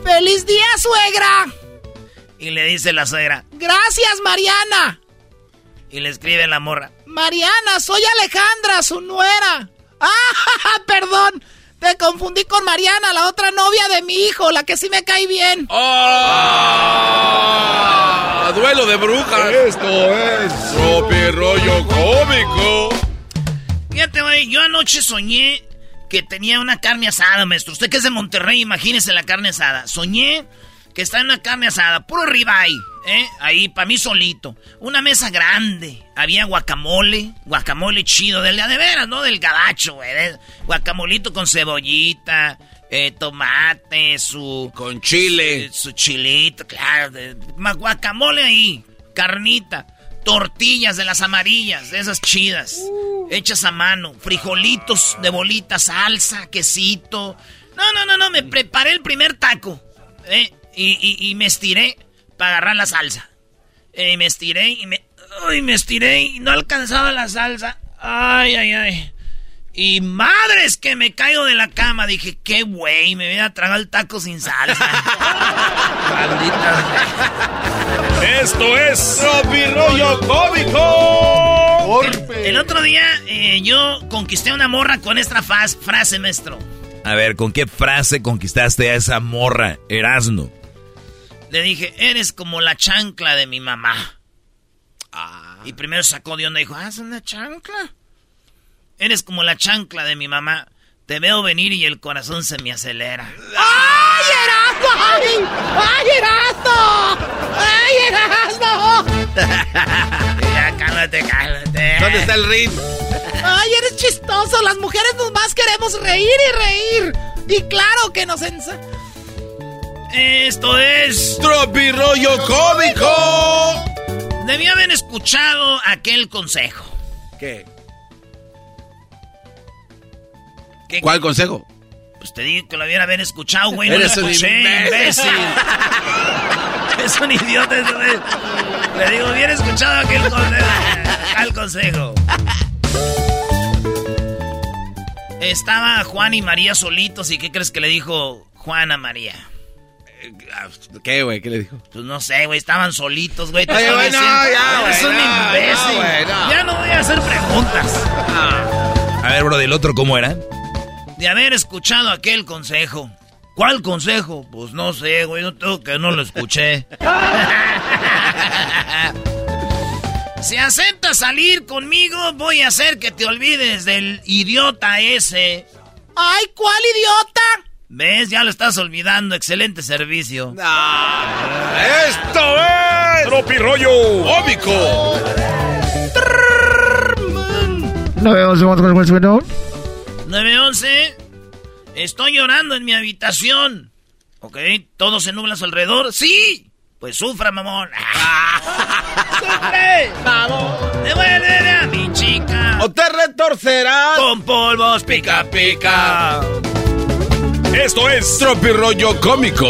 ¡Feliz día, suegra! Y le dice la suegra, ¡Gracias, Mariana! Y le escribe la morra, Mariana, soy Alejandra, su nuera. ¡Ah, perdón! Te confundí con Mariana, la otra novia de mi hijo, la que sí me cae bien. ¡Ah! Duelo de brujas. Esto es Tropi rollo cómico. Fíjate, güey, yo anoche soñé que tenía una carne asada, maestro. Usted que es de Monterrey, imagínese la carne asada. Soñé que está en una carne asada, puro ribeye, ¿eh? Ahí, para mí solito. Una mesa grande. Había guacamole, guacamole chido, del de veras, ¿no? Del gabacho, güey. de- Guacamolito con cebollita, eh, tomate, su... Con chile. eh, su chilito, claro. de- más guacamole ahí, carnita, tortillas de las amarillas, de esas chidas, hechas a mano, frijolitos de bolita, salsa, quesito. No, no, no, no, me preparé el primer taco, ¿eh? Y, y- y me estiré para agarrar la salsa. Eh, y me estiré y me... Ay, me estiré y no alcanzaba la salsa. Ay, ay, ay. Y madres que me caigo de la cama. Dije, qué güey, me voy a tragar el taco sin salsa. Maldita. Esto es rollo cómico. El otro día eh, yo conquisté una morra con esta faz- frase, maestro. A ver, ¿con qué frase conquistaste a esa morra, Erasno? Le dije, eres como la chancla de mi mamá. Y primero sacó de onda y dijo, ah, es una chancla. Eres como la chancla de mi mamá. Te veo venir y el corazón se me acelera. ¡Ay, Erasmo! ¡Ay! ¡Ay, Erasmo! ¡Ay, Erasmo! ya, cálmate, cálmate. ¿Dónde está el ring? ¡Ay, eres chistoso! Las mujeres nomás queremos reír y reír. Y claro que nos ensa... Esto es... Tropi rollo cómico. Debí haber escuchado aquel consejo. ¿Qué? ¿Qué- ¿Cuál consejo? Pues te digo que lo hubiera haber escuchado, güey. No Eres lo escuché, imbécil. imbécil. es un idiota güey. Le digo, hubiera escuchado aquel consejo. Al consejo. Estaba Juan y María solitos y ¿qué crees que le dijo Juan a María? ¿Qué, güey? ¿Qué le dijo? Pues no sé, güey, estaban solitos, güey. te Oye, estoy güey, no, ya, Eres un no, imbécil. no. Ya no voy a hacer preguntas. A ver, bro, del otro, ¿cómo era? de haber escuchado aquel consejo. ¿Cuál consejo? Pues no sé, güey, no tengo que no lo escuché. si aceptas salir conmigo, voy a hacer que te olvides del idiota ese. ¡Ay, cuál idiota! ¿Ves? Ya lo estás olvidando. Excelente servicio. ¡Esto es! Tropi rollo cómico. No vemos 911. Estoy llorando en mi habitación. Ok, todo se nubla a su alrededor. ¡Sí! Pues sufra, mamón. ¡Sufre! ¡Vamos! ¡Devuélveme a mi chica! ¡O te retorcerás! Con polvos pica pica. Esto es Tropirollo Cómico.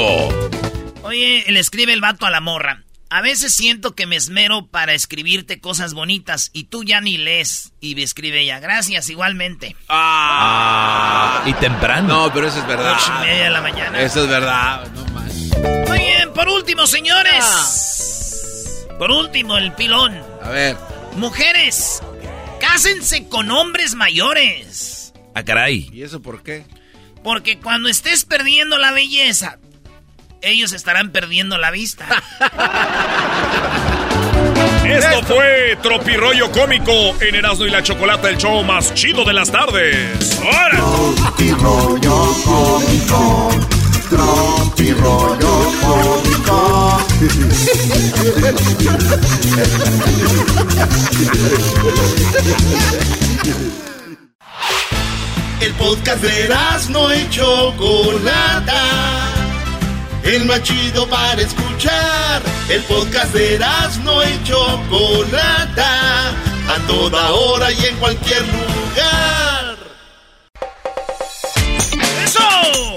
Oye, le escribe el vato a la morra. A veces siento que me esmero para escribirte cosas bonitas y tú ya ni lees. Y me escribe ella, gracias, igualmente. Ah, y temprano. No, pero eso es verdad. Ocho y media de la mañana. Eso es verdad. No más. Muy bien, por último, señores. Por último, el pilón. A ver. Mujeres, cásense con hombres mayores. Ah, caray. ¿Y eso por qué? Porque cuando estés perdiendo la belleza, ellos estarán perdiendo la vista. Esto fue Tropirollo Cómico en Erasmo y la Chocolata, el show más chido de las tardes. ¡Ahora! Tropirollo cómico. Tropirollo cómico. El podcast de no y Chocolata. El más chido para escuchar. El podcast de no y Chocolata. A toda hora y en cualquier lugar. ¡Eso!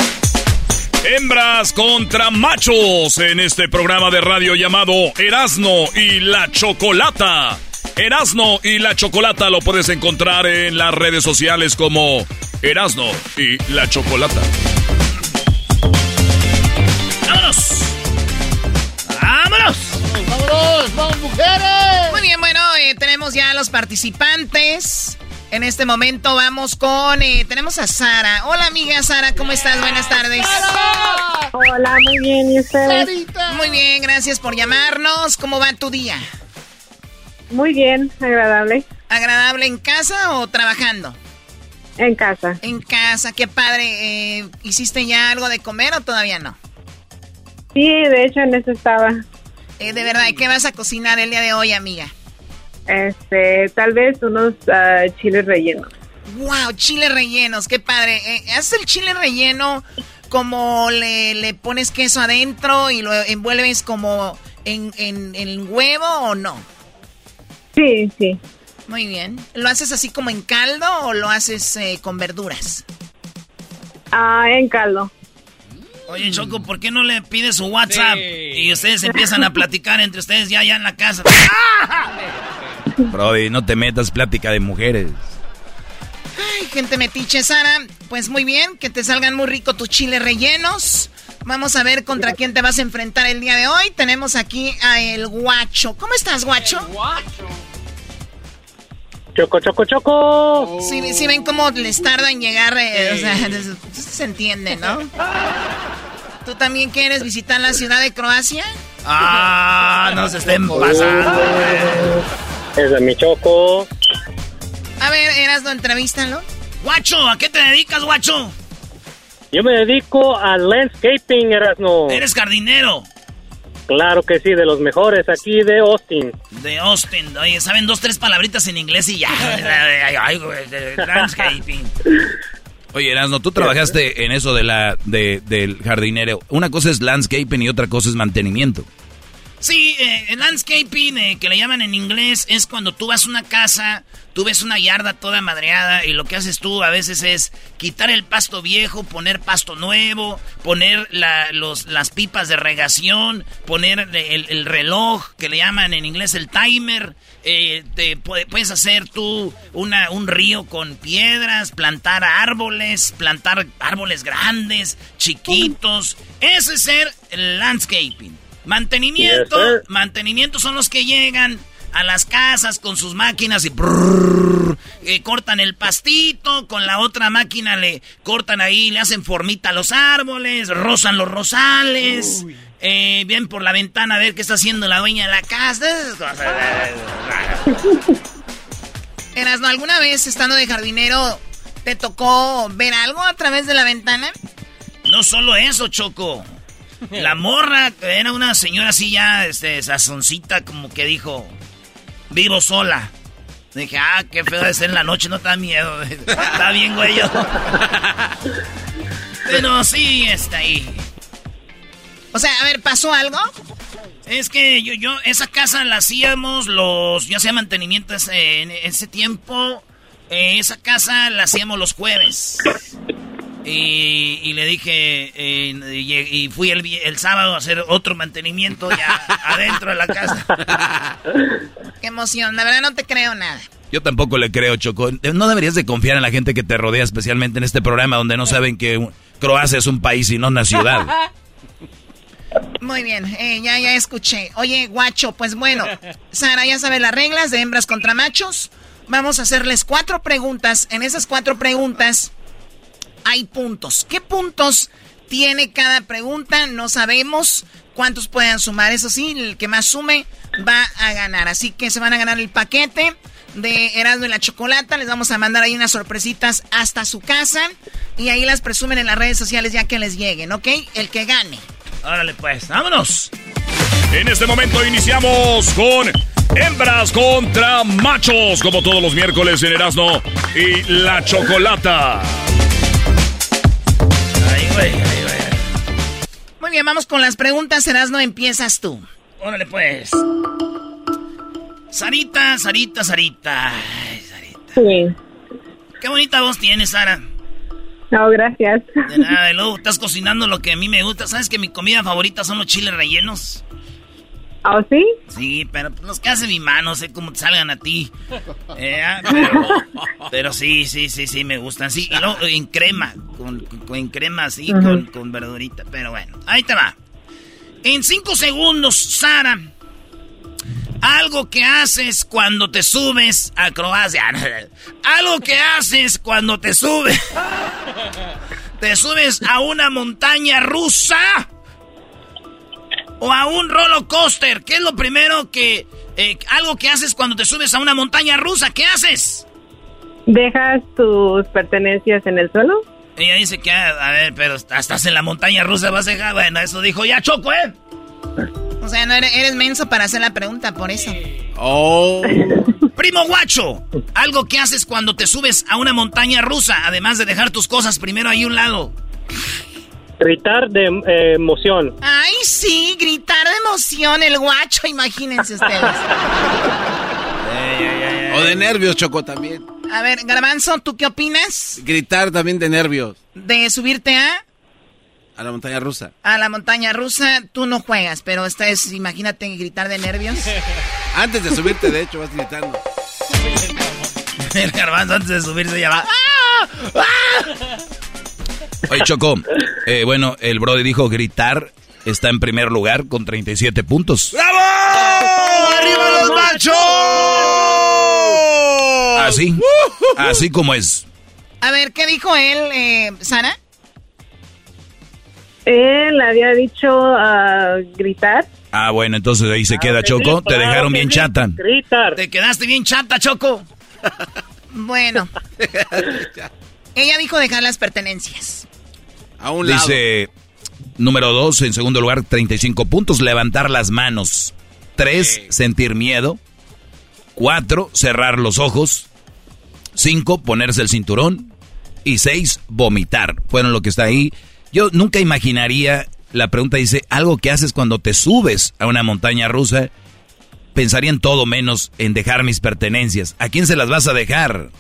Hembras contra machos en este programa de radio llamado Erasno y la Chocolata. Erasno y la Chocolata lo puedes encontrar en las redes sociales como Erasno y la Chocolata. ¡Vámonos! ¡Vámonos! ¡Vámonos! ¡Vamos, mujeres! Muy bien, bueno, eh, tenemos ya a los participantes. En este momento vamos con... eh, tenemos a Sara. Hola, amiga Sara, ¿cómo estás? Buenas tardes. Hola, muy bien, ¿y ustedes? Muy bien, gracias por llamarnos. ¿Cómo va tu día? Muy bien, agradable. ¿Agradable en casa o trabajando? En casa. En casa, qué padre. Eh, ¿Hiciste ya algo de comer o todavía no? Sí, de hecho en eso estaba. Eh, de verdad, ¿y ¿qué vas a cocinar el día de hoy, amiga? Este, tal vez unos ah, chiles rellenos. Wow, chiles rellenos, qué padre. Eh, ¿Haces el chile relleno como le, le pones queso adentro y lo envuelves como en, en, en huevo o no? Sí, sí. Muy bien. ¿Lo haces así como en caldo o lo haces eh, con verduras? Ah, en caldo. Oye, Choco, ¿por qué no le pides su WhatsApp? Y ustedes empiezan a platicar entre ustedes ya, ya en la casa. Brody, no te metas plática de mujeres. Ay, gente metiche, Sara. Pues muy bien, que te salgan muy rico tus chiles rellenos. Vamos a ver contra quién te vas a enfrentar el día de hoy. Tenemos aquí a el guacho. ¿Cómo estás, guacho? Choco, choco, choco. Si sí, ven cómo les tarda en llegar, eh, o sea, se entiende, ¿no? ¿Tú también quieres visitar la ciudad de Croacia? Ah, no se estén pasando. Es de mi choco. A ver, Erasno, entrevístalo. Guacho, ¿a qué te dedicas, guacho? Yo me dedico al landscaping, Erasno. Eres jardinero. Claro que sí, de los mejores aquí de Austin. De Austin. Oye, saben dos, tres palabritas en inglés y ya. Oye, Erasno, tú trabajaste en eso de la, de, del jardinero. Una cosa es landscaping y otra cosa es mantenimiento. Sí, eh, el landscaping, eh, que le llaman en inglés, es cuando tú vas a una casa, tú ves una yarda toda madreada y lo que haces tú a veces es quitar el pasto viejo, poner pasto nuevo, poner la, los, las pipas de regación, poner el, el reloj, que le llaman en inglés el timer. Eh, te, puedes hacer tú una, un río con piedras, plantar árboles, plantar árboles grandes, chiquitos. Ese es ser el landscaping. Mantenimiento, Yes, sir. mantenimiento son los que llegan a las casas con sus máquinas y brrr, eh, cortan el pastito, con la otra máquina le cortan ahí, le hacen formita a los árboles, rozan los rosales, eh, bien por la ventana a ver qué está haciendo la dueña de la casa. Erasno, ¿alguna vez estando de jardinero te tocó ver algo a través de la ventana? No solo eso, Choco. La morra era una señora así ya, este, sazoncita, como que dijo, vivo sola. Dije, ah, qué feo de ser en la noche, no te da miedo. está bien, güey. Pero sí, está ahí. O sea, a ver, ¿pasó algo? Es que yo, yo, esa casa la hacíamos los, yo hacía mantenimiento en ese tiempo. Eh, esa casa la hacíamos los jueves. Y, le dije, eh, y, fui el, el, sábado a hacer otro mantenimiento ya adentro de la casa. Qué emoción, la verdad no te creo nada. Yo tampoco le creo, Choco. No deberías de confiar en la gente que te rodea, especialmente en este programa donde no saben que Croacia es un país y no una ciudad. Muy bien, eh, ya, ya escuché. Oye, guacho, pues bueno, Sara, ya sabe las reglas de hembras contra machos. Vamos a hacerles cuatro preguntas. En esas cuatro preguntas hay puntos. ¿Qué puntos tiene cada pregunta? No sabemos cuántos pueden sumar. Eso sí, el que más sume va a ganar. Así que se van a ganar el paquete de Erasmo y la Chocolata. Les vamos a mandar ahí unas sorpresitas hasta su casa. Y ahí las presumen en las redes sociales ya que les lleguen, ¿ok? El que gane. Órale pues, vámonos. En este momento iniciamos con hembras contra machos, como todos los miércoles en Erasmo y la Chocolata. Muy bien, vamos con las preguntas, Erasmo, empiezas tú. Órale pues. Sarita, Sarita, Sarita. Ay, Sarita. Sí. Qué bonita voz tienes, Sara. No, gracias. De nada, y luego estás cocinando lo que a mí me gusta. ¿Sabes que mi comida favorita son los chiles rellenos? ¿Ah, sí? Sí, pero los que hace mi mano, sé cómo te salgan a ti. Eh, ah, pero, sí, sí, sí, sí, me gustan. Sí, y luego en crema, con, en crema así, con, con verdurita. Pero bueno, ahí te va. En cinco segundos, Sara, algo que haces cuando te subes a Croacia. Algo que haces cuando te subes. Te subes a una montaña rusa. O a un roller coaster. ¿Qué es lo primero que... Eh, algo que haces cuando te subes a una montaña rusa? ¿Qué haces? ¿Dejas tus pertenencias en el suelo? Ella dice que, a, ver, pero estás en la montaña rusa, vas a dejar... Bueno, eso dijo ya Choco, ¿eh? O sea, no eres, menso para hacer la pregunta, por eso. Oh. Primo guacho, algo que haces cuando te subes a una montaña rusa, además de dejar tus cosas primero ahí a un lado. Gritar de eh, emoción. Ay, sí, gritar de emoción, el guacho, imagínense ustedes. o de nervios, Choco, también. A ver, Garbanzo, ¿tú qué opinas? Gritar también de nervios. ¿De subirte a? A la montaña rusa. A la montaña rusa tú no juegas, pero esta es, imagínate gritar de nervios. antes de subirte, de hecho, vas gritando. El garbanzo antes de subirse ya va. Oye, Choco, eh, bueno, el Brody dijo gritar está en primer lugar con 37 puntos. ¡Bravo! ¡Arriba los machos! Así, así como es. A ver, ¿qué dijo él, eh, Sara? Él había dicho uh, gritar. Ah, bueno, entonces ahí se ah, queda Choco. Te dejaron bien chata. Gritar. Te quedaste bien chata, Choco. bueno. Ella dijo dejar las pertenencias. A un lado. Dice, número dos, en segundo lugar, 35 puntos, levantar las manos. Tres, sentir miedo. Cuatro, cerrar los ojos. Cinco, ponerse el cinturón. Y seis, vomitar. Fueron lo que está ahí. Yo nunca imaginaría, la pregunta dice, algo que haces cuando te subes a una montaña rusa, pensaría en todo menos en dejar mis pertenencias. ¿A quién se las vas a dejar?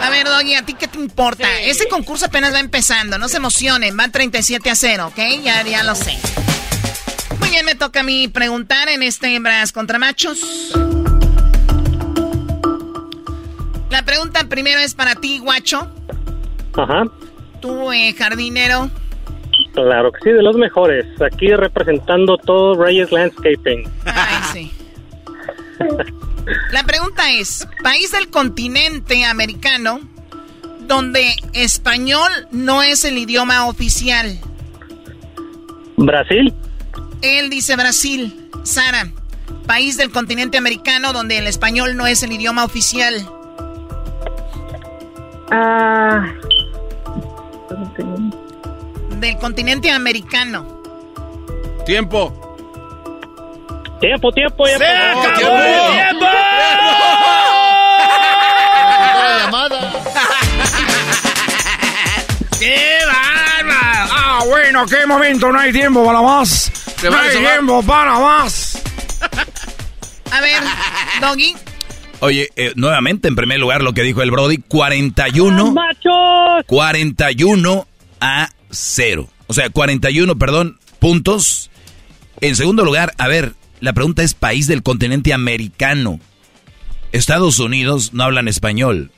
A ver, Doggy, ¿a ti qué te importa? Ese concurso apenas va empezando, no se emocionen, van 37 a 0, ¿ok? Ya, ya lo sé. Muy bien, me toca a mí preguntar en este hembras contra machos. La pregunta primero es para ti, guacho. Ajá. ¿Tú, eh, jardinero? Claro que sí, de los mejores. Aquí representando todo Reyes Landscaping. Ay, sí. La pregunta es, país del continente americano donde español no es el idioma oficial. Brasil. Él dice Brasil. Sara, país del continente americano donde el español no es el idioma oficial. Ah... Del continente americano. Tiempo. Tiempo, tiempo, ya. ¡Se acabó el tiempo! ¡Tiempo! ¡Qué bárbaro! Ah, bueno, qué momento, no hay tiempo para más. No hay tiempo para más. A ver, Doggy. Oye, eh, nuevamente, en primer lugar, lo que dijo el Brody, 41. ¡Machos! 41 a 0. O sea, 41, perdón, puntos. En segundo lugar, a ver, la pregunta es país del continente americano. Estados Unidos no hablan español.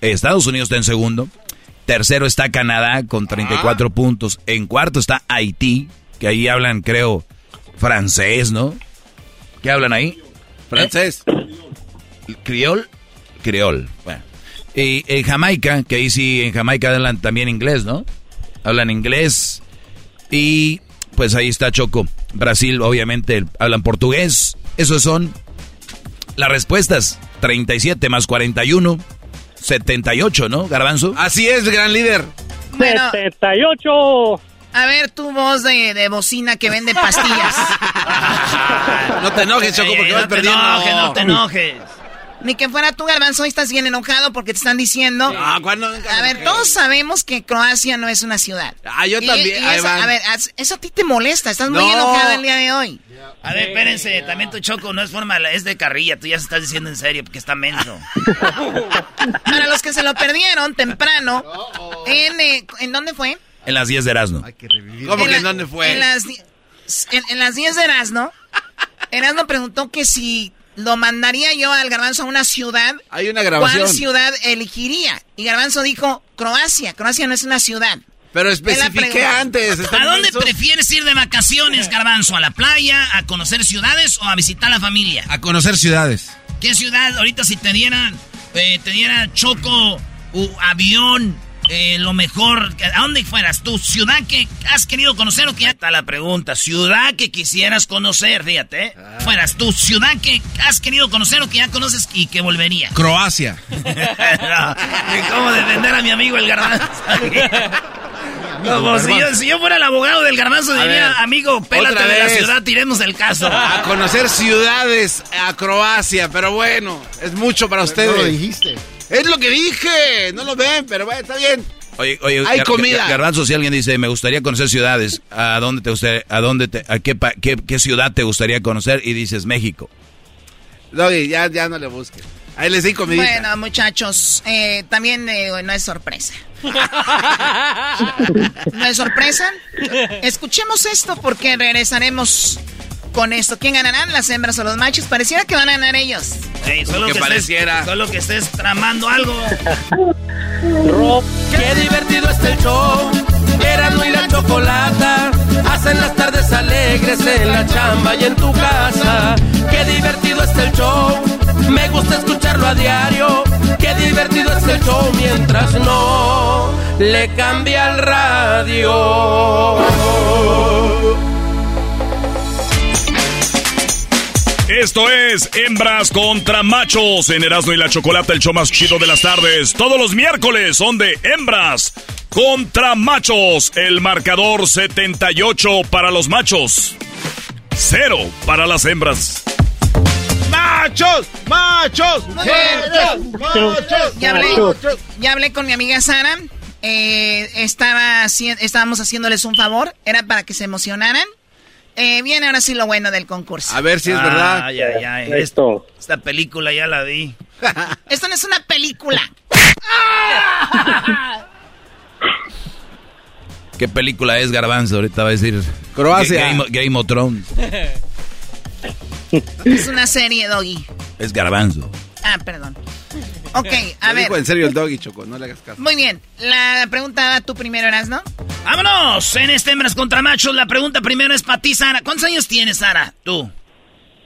Estados Unidos está en segundo. Tercero está Canadá con 34 puntos. En cuarto está Haití, que ahí hablan, creo, francés, ¿no? ¿Qué hablan ahí? Francés. ¿Criol? Criol. Bueno. Y en Jamaica, que ahí sí, en Jamaica hablan también inglés, ¿no? Hablan inglés. Y pues ahí está Choco. Brasil, obviamente, hablan portugués. Esos son las respuestas. 37 más 41. 78, ¿no, Garbanzo? Así es, gran líder. Bueno. 78. A ver, tu voz de, de bocina que vende pastillas. No te enojes, Choco, porque Eh, vas no te perdiendo. enojes, no te enojes. Ni que fuera tú, Garbanzo, hoy estás bien enojado porque te están diciendo... Ah, ¿cuándo? A ver, todos sabemos que Croacia no es una ciudad. Ah, yo Y- también. y eso- a ver, eso a ti te molesta, estás muy No. enojado el día de hoy. A ver, espérense, también tu choco no es forma, es de carrilla, tú ya se estás diciendo en serio porque está menso. Para los que se lo perdieron temprano, en, eh, ¿en dónde fue? En las 10 de Erasmo. ¿Cómo en que la- en dónde fue? En las, en, en las 10 de Erasmo, Erasmo preguntó que si lo mandaría yo al Garbanzo a una ciudad, Hay una grabación. ¿cuál ciudad elegiría? Y Garbanzo dijo, Croacia. Croacia no es una ciudad. Pero especifiqué antes. ¿A ¿están dónde prefieres ir de vacaciones, Garbanzo? ¿A la playa, a conocer ciudades o a visitar a la familia? A conocer ciudades. ¿Qué ciudad ahorita si te dieran, eh, te diera choco, u avión, eh, lo mejor, ¿a dónde fueras tú? ¿Ciudad que has querido conocer o que ya está la pregunta? ¿Ciudad que quisieras conocer, fíjate? eh? Fueras tú, ¿ciudad que has querido conocer o que ya conoces y que volvería? Croacia. no, cómo defender a mi amigo el garbanzo. Como si yo, si yo fuera el abogado del garbanzo A diría, ver, amigo, pélate de la ciudad, tiremos el caso. A conocer ciudades a Croacia. Pero bueno, es mucho para ustedes. No lo dijiste. Es lo que dije. No lo ven, pero bueno, está bien. Oye, oye, Hay Gar- comida. Gar- Garbanzo, si alguien dice, me gustaría conocer ciudades, ¿a dónde te gustaría, a dónde te, a qué, pa- qué, qué ciudad te gustaría conocer? Y dices México. Doggy, ya, ya no le busques. Ahí les di comidita. Bueno, muchachos, eh, también eh, no es sorpresa. ¿No es sorpresa? Escuchemos esto porque regresaremos con esto. ¿Quién ganarán? ¿Las hembras o los machos? Pareciera que van a ganar ellos. Ey, solo que que, pareciera. Estés, solo que estés tramando algo. Qué divertido está el show. Erasmo y la chocolata hacen las tardes alegres en la chamba y en tu casa. Qué divertido está el show. Me gusta escucharlo a diario. Qué divertido está el show mientras no le cambia el radio. Esto es Hembras contra Machos en Erasmo y la Chocolata, el show más chido de las tardes. Todos los miércoles son de Hembras contra Machos. El marcador 78 para los machos, 0 para las hembras. ¡Machos! ¡Machos! bien. ¡Machos! Ya hablé, ¡Machos! ya hablé con mi amiga Sara. Eh, estaba estábamos haciéndoles un favor. Era para que se emocionaran. Eh, viene ahora sí lo bueno del concurso. A ver si es verdad. Ay, ay, ay. Esto. Esta película ya la vi. Esto no es una película. ¿Qué película es Garbanzo? Ahorita va a decir. Croacia. Game, Game of Thrones. Es una serie, Doggy. Es Garbanzo. Ah, perdón. Ok, a Lo ver. dijo en serio el Doggy, Choco. No le hagas caso. Muy bien. La pregunta va tú primero, eras, ¿no? ¡Vámonos! En este Hembras contra Machos, la pregunta primero es para ti, Sara. ¿Cuántos años tienes, Sara? Tú.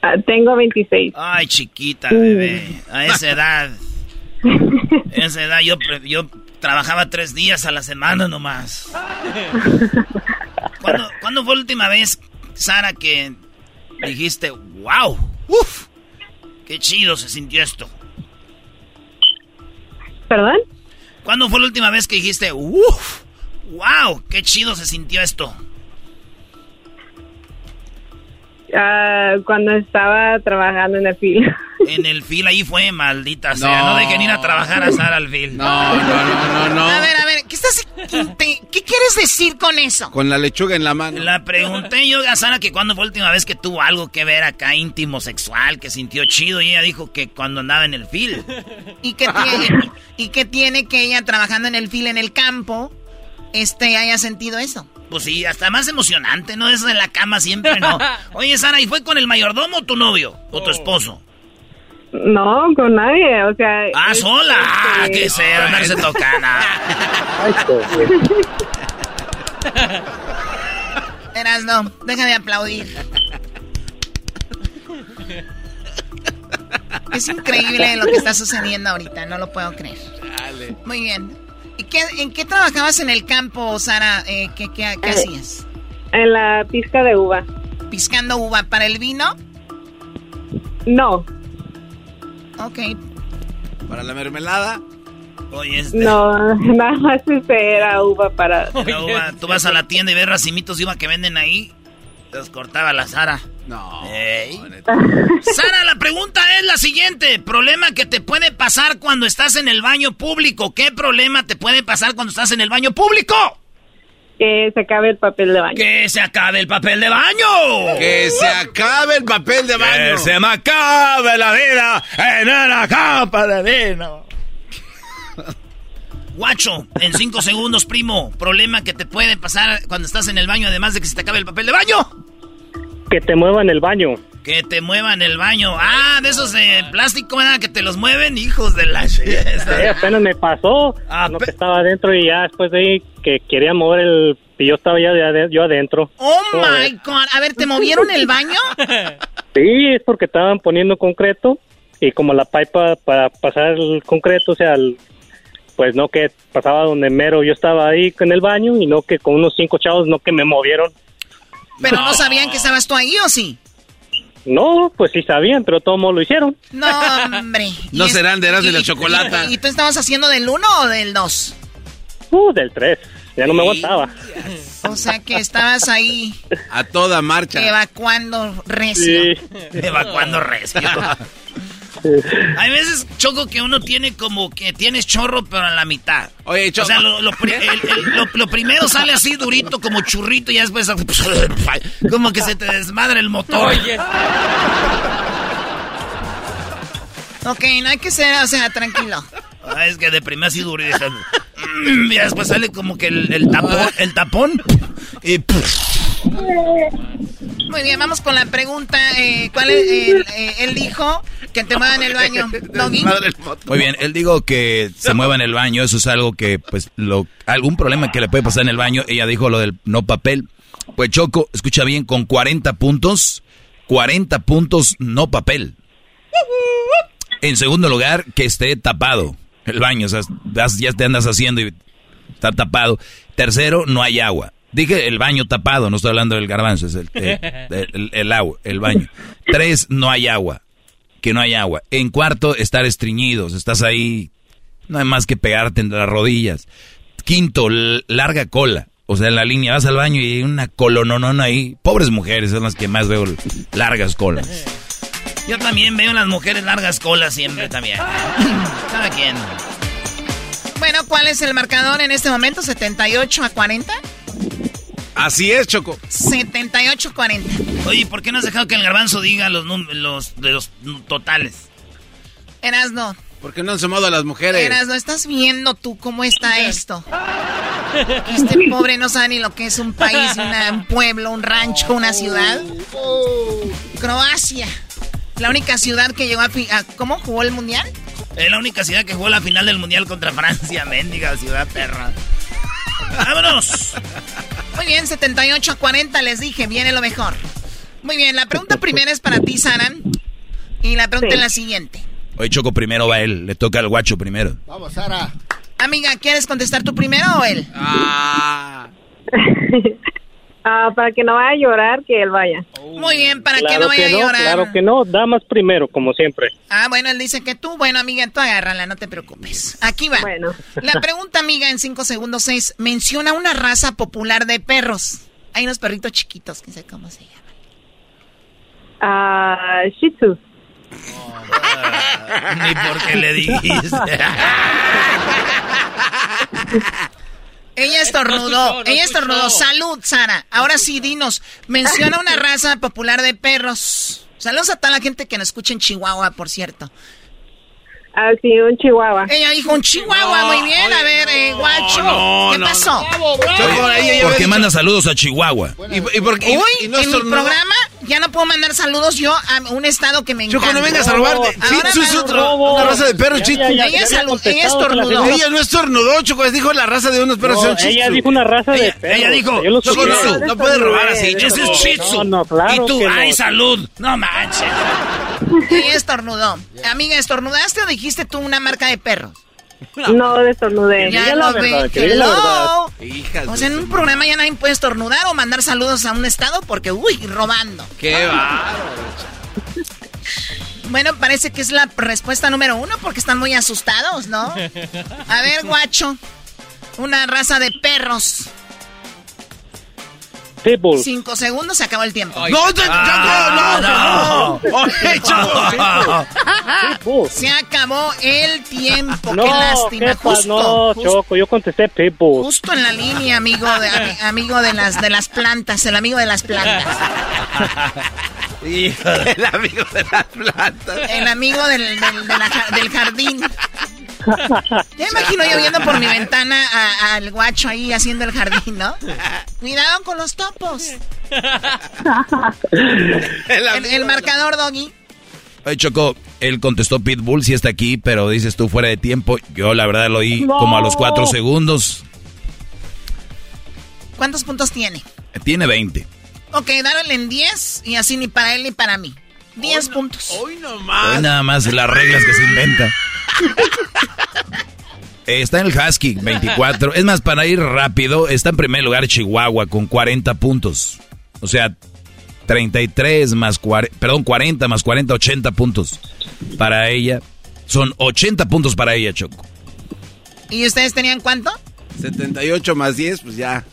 Ah, tengo 26. Ay, chiquita, bebé. A esa edad. A esa edad yo, yo trabajaba tres días a la semana nomás. ¿Cuándo, ¿Cuándo fue la última vez, Sara, que dijiste, wow, uf, qué chido se sintió esto? ¿Perdón? ¿Cuándo fue la última vez que dijiste, uff, wow, qué chido se sintió esto? Ah, cuando estaba trabajando en el film. En el fil ahí fue, maldita sea. No, No. dejen ir a trabajar a Sara al fil. No, no, no, no, no. A ver, a ver, ¿qué estás, ¿Qué quieres decir con eso? Con la lechuga en la mano. La pregunté yo a Sara que cuando fue la última vez que tuvo algo que ver acá íntimo sexual, que sintió chido, y ella dijo que cuando andaba en el fil. ¿Y qué tiene, ¿y qué tiene que ella trabajando en el fil en el campo este haya sentido eso? Pues sí, hasta más emocionante, ¿no? Eso de la cama siempre, ¿no? Oye, Sara, ¿y fue con el mayordomo o tu novio? ¿O tu esposo? No, con nadie, o sea... ¡Ah, sola! ¡Ah, qué sea! No se toca nada. Eras no, deja de aplaudir. Es increíble lo que está sucediendo ahorita, no lo puedo creer. Muy bien. ¿Y qué, en qué trabajabas en el campo, Sara? Eh, ¿Qué, qué, qué eh, hacías? En la pizca de uva. ¿Piscando uva para el vino? No. Ok. ¿Para la mermelada? Oye, este... No, nada más era uva para... uva, tú vas a la tienda y ves racimitos de uva que venden ahí. Cortaba la Sara. No. Sara, la pregunta es la siguiente. Problema que te puede pasar cuando estás en el baño público. ¿Qué problema te puede pasar cuando estás en el baño público? Que se acabe el papel de baño. Que se acabe el papel de baño. Que se acabe el papel de baño. Que se me acabe la vida en una capa de vino. Guacho, en cinco segundos, primo. Problema que te puede pasar cuando estás en el baño, además de que se te acabe el papel de baño. Que te muevan el baño. Que te muevan el baño. Ah, de esos de plástico, ¿verdad? Que te los mueven, hijos de la sí, apenas me pasó. Ah, no, que estaba adentro y ya después de ahí que quería mover el... Y yo estaba ya de, yo adentro. Oh, my God. A ver, ¿te movieron el baño? Sí, es porque estaban poniendo concreto y como la pipa para pasar el concreto, o sea, pues no que pasaba donde mero yo estaba ahí en el baño y no que con unos cinco chavos no que me movieron. ¿Pero no sabían que estabas tú ahí o sí? No, pues sí sabían, pero todos lo hicieron. No, hombre. no serán de eras de la chocolata. ¿Y tú estabas haciendo del 1 o del 2? Uh, del 3. Ya no me aguantaba. O sea que estabas ahí. A toda marcha. Evacuando recio. Sí. Evacuando recio. Hay veces, Choco, que uno tiene como que tienes chorro, pero a la mitad. Oye, Choco. O sea, lo, lo, primero sale así durito, como churrito, y después como que se te desmadra el motor. Oye. Ok, no hay que ser, o sea, tranquilo. Ah, es que de primero así duro y, después sale como que el, tapón, el tapón y... Muy bien, vamos con la pregunta. Eh, ¿Cuál es? El, eh, él dijo que te mueva en el baño. Muy bien, él dijo que se mueva en el baño. Eso es algo que, pues, lo, algún problema que le puede pasar en el baño. Ella dijo lo del no papel. Pues Choco, escucha bien, con 40 puntos, 40 puntos no papel. En segundo lugar, que esté tapado el baño. O sea, ya te andas haciendo y está tapado. Tercero, no hay agua. Dije el baño tapado, no estoy hablando del garbanzo, es el, agua, el baño. Tres, no hay agua, que no hay agua. En cuarto, estar estreñidos, estás ahí, no hay más que pegarte entre las rodillas. Quinto, larga cola, o sea, en la línea vas al baño y hay una colononona ahí. Pobres mujeres son las que más veo largas colas. Yo también veo las mujeres largas colas siempre también. Cada quien. Bueno, ¿cuál es el marcador en este momento? ¿78 a 40? Así es, Choco. 78-40. Oye, ¿por qué no has dejado que el garbanzo diga los, los, de los totales? Erasno. ¿Por qué no han sumado a las mujeres? Erasno, ¿estás viendo tú cómo está esto? Este pobre no sabe ni lo que es un país, un pueblo, un rancho, una ciudad. Croacia. La única ciudad que llegó a, a... ¿Cómo jugó el mundial? Es la única ciudad que jugó la final del mundial contra Francia, mendiga ciudad perra. ¡Vámonos! Muy bien, 78 a 40 les dije, viene lo mejor. Muy bien, la pregunta primera es para ti, Saran. Y la pregunta es la siguiente. Hoy Choco primero va él, le toca al guacho primero. Vamos, Sara. Amiga, ¿quieres contestar tú primero o él? Ah. Ah, para que no vaya a llorar, que él vaya. Muy bien, para que no vaya a llorar. Claro que no, damas primero, como siempre. Ah, bueno, él dice que tú, bueno, amiga, tú agárrala, no te preocupes. Aquí va. Bueno. La pregunta, amiga, en cinco segundos es, menciona una raza popular de perros. Hay unos perritos chiquitos, que sé cómo se llaman. Ah, Shih Tzu. ni porque le dijiste. Ella estornudó, ella estornudó. Salud, Sara. Ahora sí, dinos, menciona una raza popular de perros. Saludos a toda la gente que nos escucha en Chihuahua, por cierto. Ah, sí, un chihuahua. Ella dijo un chihuahua, muy bien. a ver, eh, guacho, ¿qué pasó? ¿Por qué manda saludos a Chihuahua? ¿Y, por qué? Uy, en mi programa ya no puedo mandar saludos yo a un estado que me encanta. Choco, no vengas a robarte. Sí, es una raza de perros, chico. Ella, ella estornudó. Ella no estornudó, Choco, dijo la raza de unos perros. No, ella dijo una raza de perros. Ella dijo, Choco, no, no puedes robar así. Ese es Shih No, claro Y tú, ay, salud. No manches. Ella estornudó. Amiga, ¿estornudaste o dijiste tú una marca de perros? No, estornudé. Ya lo ve. Hello. O sea, en un programa ya nadie puede estornudar o mandar saludos a un estado porque, uy, robando. Qué bárbaro. Bueno, parece que es la respuesta número uno porque están muy asustados, ¿no? A ver, guacho. Una raza de perros. Cinco segundos, se acabó el tiempo. no, no, no, Se acabó el tiempo. qué lástima. justo, no, Choco, yo contesté Pitbull. Justo en la línea, amigo de, amigo de las de las plantas, el amigo de las plantas. el amigo de las plantas. El amigo del, del, del jardín. Ya imagino yo viendo por mi ventana al guacho ahí haciendo el jardín, ¿no? Cuidado con los topos. el, marcador, Doggy. Oye, Choco, él contestó Pitbull, si está aquí, pero dices tú fuera de tiempo. Yo la verdad lo oí como a los cuatro segundos. ¿Cuántos puntos tiene? Tiene 20. Ok, dale en 10 y así ni para él ni para mí. 10 puntos. Hoy nomás. Hoy nada más las reglas que se inventan. Está en el Husky, 24. Es más, para ir rápido, está en primer lugar Chihuahua con 40 puntos. O sea, 33 más 40, perdón, 40 más 40, 80 puntos para ella. Son 80 puntos para ella, Choco. ¿Y ustedes tenían cuánto? 78 más 10, pues ya.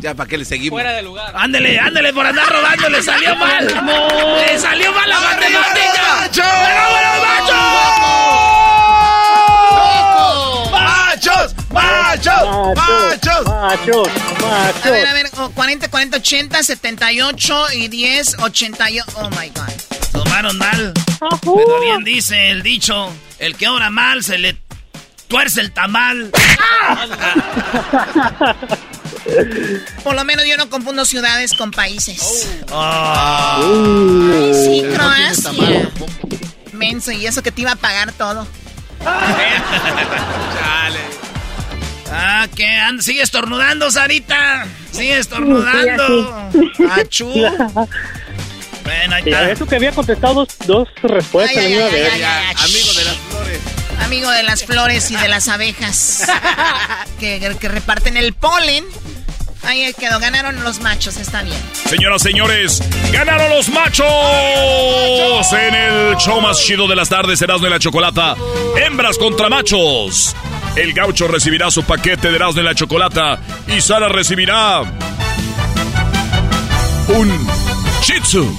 Ya, ¿para qué le seguimos? Fuera de lugar. Ándele, ándele por andar robando, le salió mal. Le salió mal la matemática. ¡Machos! ¡Machos! ¡Machos! ¡Machos! ¡Machos! A ver, a ver, 40, 40, 80, 78 y 10, 88. Oh my God. Tomaron mal. Pero bien dice el dicho: el que obra mal se le tuerce el tamal. Por lo menos yo no confundo ciudades con países. Oh. Ay, sí, Croacia. Menso, y eso que te iba a pagar todo. Chale. Ah, ¿qué? Sigue estornudando, Sarita. Sigue estornudando. Achú. Bueno, ahí está. Eso que había contestado dos, respuestas. Ay, amigo de las. Amigo de las flores y de las abejas. que, que reparten el polen. Ahí quedó, ganaron los machos, está bien. Señoras, señores, ganaron los machos en el show más chido de las tardes, Erasmo de la Chocolata. Hembras contra machos. El gaucho recibirá su paquete de Erasmo de la Chocolata y Sara recibirá un Shih Tzu.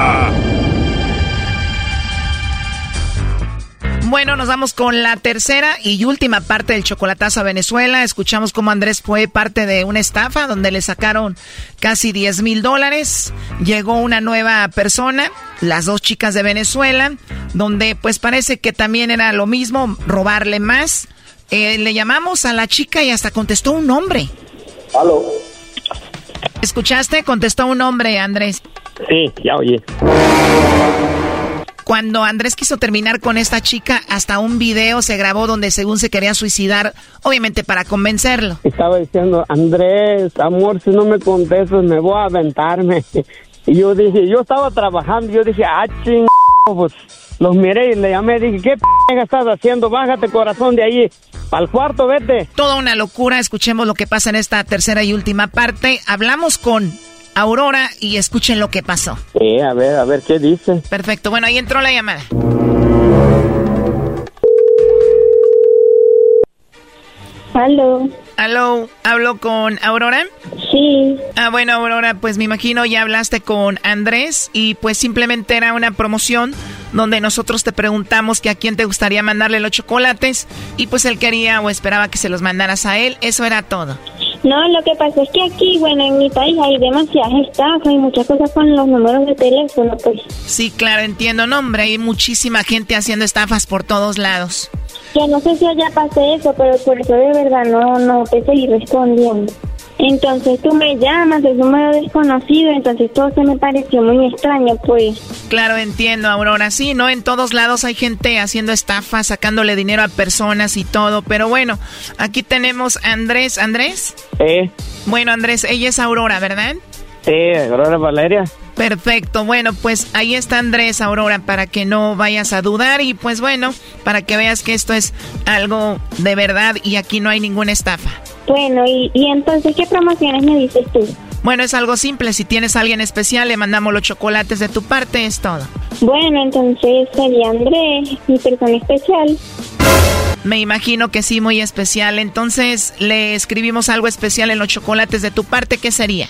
Bueno, nos vamos con la tercera y última parte del chocolatazo a Venezuela. Escuchamos cómo Andrés fue parte de una estafa donde le sacaron casi 10 mil dólares. Llegó una nueva persona, las dos chicas de Venezuela, donde pues parece que también era lo mismo, robarle más. Eh, le llamamos a la chica y hasta contestó un nombre. ¿Aló? ¿Escuchaste? Contestó un hombre, Andrés. Sí, ya oye. Cuando Andrés quiso terminar con esta chica, hasta un video se grabó donde según se quería suicidar, obviamente para convencerlo. Estaba diciendo, Andrés, amor, si no me contestas me voy a aventarme. Y yo dije, yo estaba trabajando, yo dije, ah, ching, pues los miré y le llamé, dije, ¿qué p estás haciendo? Bájate corazón de ahí, al cuarto, vete. Toda una locura, escuchemos lo que pasa en esta tercera y última parte. Hablamos con Aurora y escuchen lo que pasó. Sí, a ver, a ver qué dice. Perfecto, bueno, ahí entró la llamada. Aló. Aló, ¿hablo con Aurora? Sí. Ah, bueno, Aurora, pues me imagino ya hablaste con Andrés y pues simplemente era una promoción donde nosotros te preguntamos que a quién te gustaría mandarle los chocolates y pues él quería o esperaba que se los mandaras a él, eso era todo. No, lo que pasa es que aquí, bueno, en mi país hay demasiadas estafas y muchas cosas con los números de teléfono, pues. Sí, claro, entiendo, no, hombre, hay muchísima gente haciendo estafas por todos lados. Yo no sé si allá pase eso, pero por eso de verdad no, no te seguí respondiendo. Entonces tú me llamas, es un número desconocido, entonces todo se me pareció muy extraño, pues. Claro, entiendo, Aurora. Sí, ¿no? En todos lados hay gente haciendo estafas, sacándole dinero a personas y todo. Pero bueno, aquí tenemos a Andrés. ¿Andrés? Sí. Bueno, Andrés, ella es Aurora, ¿verdad? Sí, Aurora Valeria. Perfecto, bueno, pues ahí está Andrés, Aurora, para que no vayas a dudar y pues bueno, para que veas que esto es algo de verdad y aquí no hay ninguna estafa. Bueno, y, y entonces, ¿qué promociones me dices tú? Bueno, es algo simple, si tienes a alguien especial, le mandamos los chocolates de tu parte, es todo. Bueno, entonces sería Andrés, mi persona especial. Me imagino que sí, muy especial. Entonces, le escribimos algo especial en los chocolates de tu parte, ¿qué sería?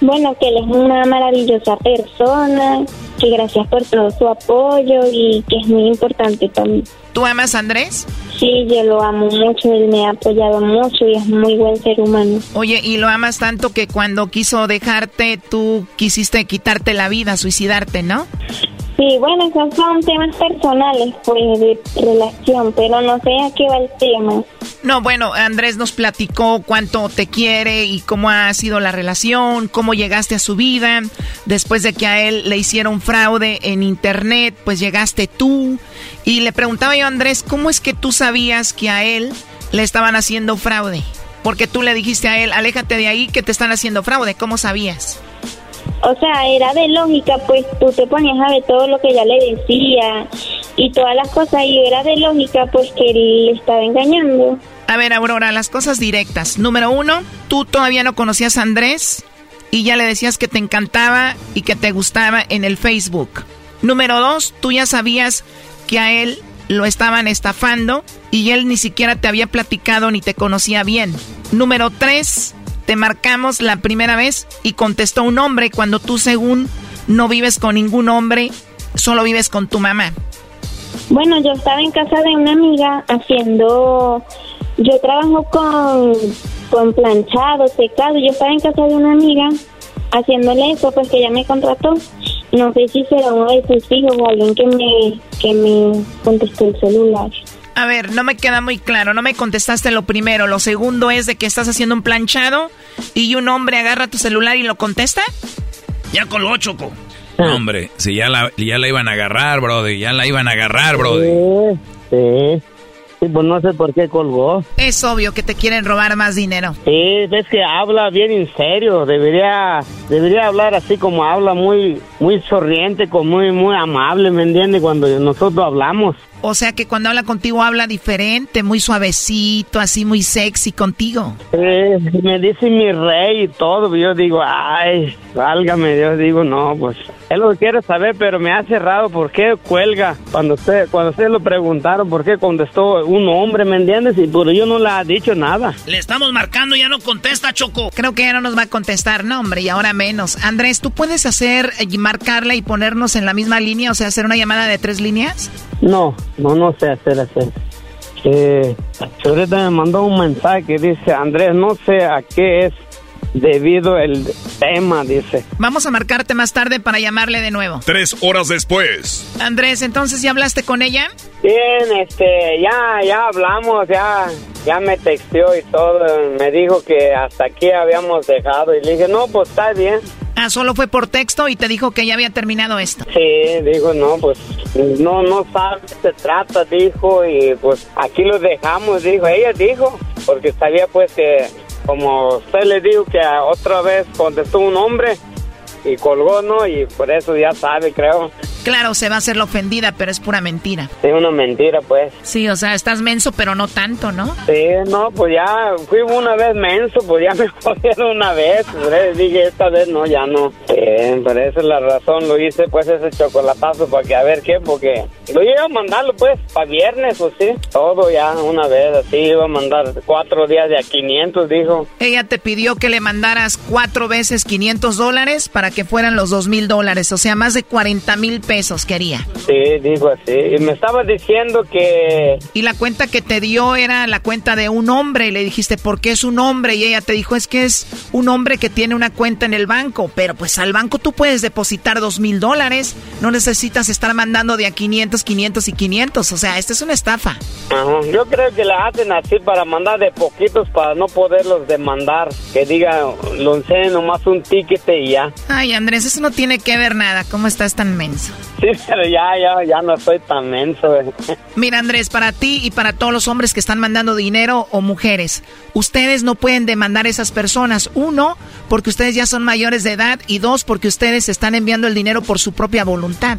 Bueno, que él es una maravillosa persona, que gracias por todo su apoyo y que es muy importante también. ¿Tú amas a Andrés? Sí, yo lo amo mucho, él me ha apoyado mucho y es muy buen ser humano. Oye, y lo amas tanto que cuando quiso dejarte, tú quisiste quitarte la vida, suicidarte, ¿no? Sí, bueno, esos son temas personales, pues, de relación, pero no sé a qué va el tema. No, bueno, Andrés nos platicó cuánto te quiere y cómo ha sido la relación, cómo llegaste a su vida. Después de que a él le hicieron fraude en internet, pues llegaste tú. Y le preguntaba yo a Andrés, ¿cómo es que tú sabías que a él le estaban haciendo fraude? Porque tú le dijiste a él, aléjate de ahí que te están haciendo fraude. ¿Cómo sabías? O sea, era de lógica, pues tú te ponías a ver todo lo que ella le decía y todas las cosas y era de lógica, pues que él le estaba engañando. A ver, Aurora, las cosas directas. Número uno, tú todavía no conocías a Andrés y ya le decías que te encantaba y que te gustaba en el Facebook. Número dos, tú ya sabías que a él lo estaban estafando y él ni siquiera te había platicado ni te conocía bien. Número tres, te marcamos la primera vez y contestó un hombre cuando tú según no vives con ningún hombre, solo vives con tu mamá. Bueno, yo estaba en casa de una amiga haciendo, yo trabajo con, con planchado, secado, yo estaba en casa de una amiga haciéndole eso, pues que ella me contrató. No sé si será uno de sus hijos o alguien que me, que me contestó el celular. A ver, no me queda muy claro, no me contestaste lo primero. Lo segundo es de que estás haciendo un planchado y un hombre agarra tu celular y lo contesta. Ya colgó, Choco. No, hombre, si ya la, ya la iban a agarrar, brody, ya la iban a agarrar, brody. Sí, sí. Sí, pues no sé por qué colgó. Es obvio que te quieren robar más dinero. Sí, ves que habla bien en serio. Debería, debería hablar así como habla, muy, muy sonriente, como muy, muy amable, ¿me entiendes? Cuando nosotros hablamos. O sea que cuando habla contigo habla diferente, muy suavecito, así muy sexy contigo. Eh, me dice mi rey y todo, yo digo, ay, válgame, yo digo, no, pues, él lo quiere saber, pero me ha cerrado, ¿por qué cuelga? Cuando usted, cuando ustedes lo preguntaron, ¿por qué contestó un hombre, me entiendes? Y pero yo no le ha dicho nada. Le estamos marcando, ya no contesta, Choco. Creo que ya no nos va a contestar, no, hombre, y ahora menos. Andrés, ¿tú puedes hacer, eh, marcarla y ponernos en la misma línea, o sea, hacer una llamada de tres líneas? No, no, no sé hacer eso. Eh, ahorita me mandó un mensaje que dice, Andrés, no sé a qué es debido el tema, dice. Vamos a marcarte más tarde para llamarle de nuevo. Tres horas después. Andrés, entonces, ¿ya hablaste con ella? Bien, este, ya, ya hablamos, ya, ya me texteó y todo. Me dijo que hasta aquí habíamos dejado y le dije, no, pues está bien. Ah, solo fue por texto y te dijo que ya había terminado esto. Sí, dijo, no, pues no, no sabe qué se trata, dijo, y pues aquí lo dejamos, dijo, ella dijo, porque sabía pues que como usted le dijo que otra vez contestó un hombre y colgó, ¿no? Y por eso ya sabe, creo. Claro, se va a hacer la ofendida, pero es pura mentira. Es una mentira, pues. Sí, o sea, estás menso, pero no tanto, ¿no? Sí, no, pues ya fui una vez menso, pues ya me jodieron una vez. Pues, dije, esta vez no, ya no. Eh, pero esa es la razón, lo hice, pues, ese chocolatazo para que a ver qué, porque lo iba a mandarlo, pues, para viernes, pues sí. Todo ya una vez, así, iba a mandar cuatro días de a 500, dijo. Ella te pidió que le mandaras cuatro veces 500 dólares para que fueran los dos mil dólares, o sea, más de 40 mil pesos quería. Sí, dijo así. Y me estaba diciendo que... Y la cuenta que te dio era la cuenta de un hombre y le dijiste, ¿por qué es un hombre? Y ella te dijo, es que es un hombre que tiene una cuenta en el banco, pero pues al banco tú puedes depositar dos mil dólares, no necesitas estar mandando de a 500, 500 y 500, o sea, esta es una estafa. Ajá. Yo creo que la hacen así para mandar de poquitos para no poderlos demandar, que diga, lo nomás un ticket y ya. Ay, Andrés, eso no tiene que ver nada, ¿cómo estás tan menso? Sí, pero ya, ya, ya no soy tan menso. Mira, Andrés, para ti y para todos los hombres que están mandando dinero o mujeres, ustedes no pueden demandar a esas personas. Uno, porque ustedes ya son mayores de edad y dos, porque ustedes están enviando el dinero por su propia voluntad.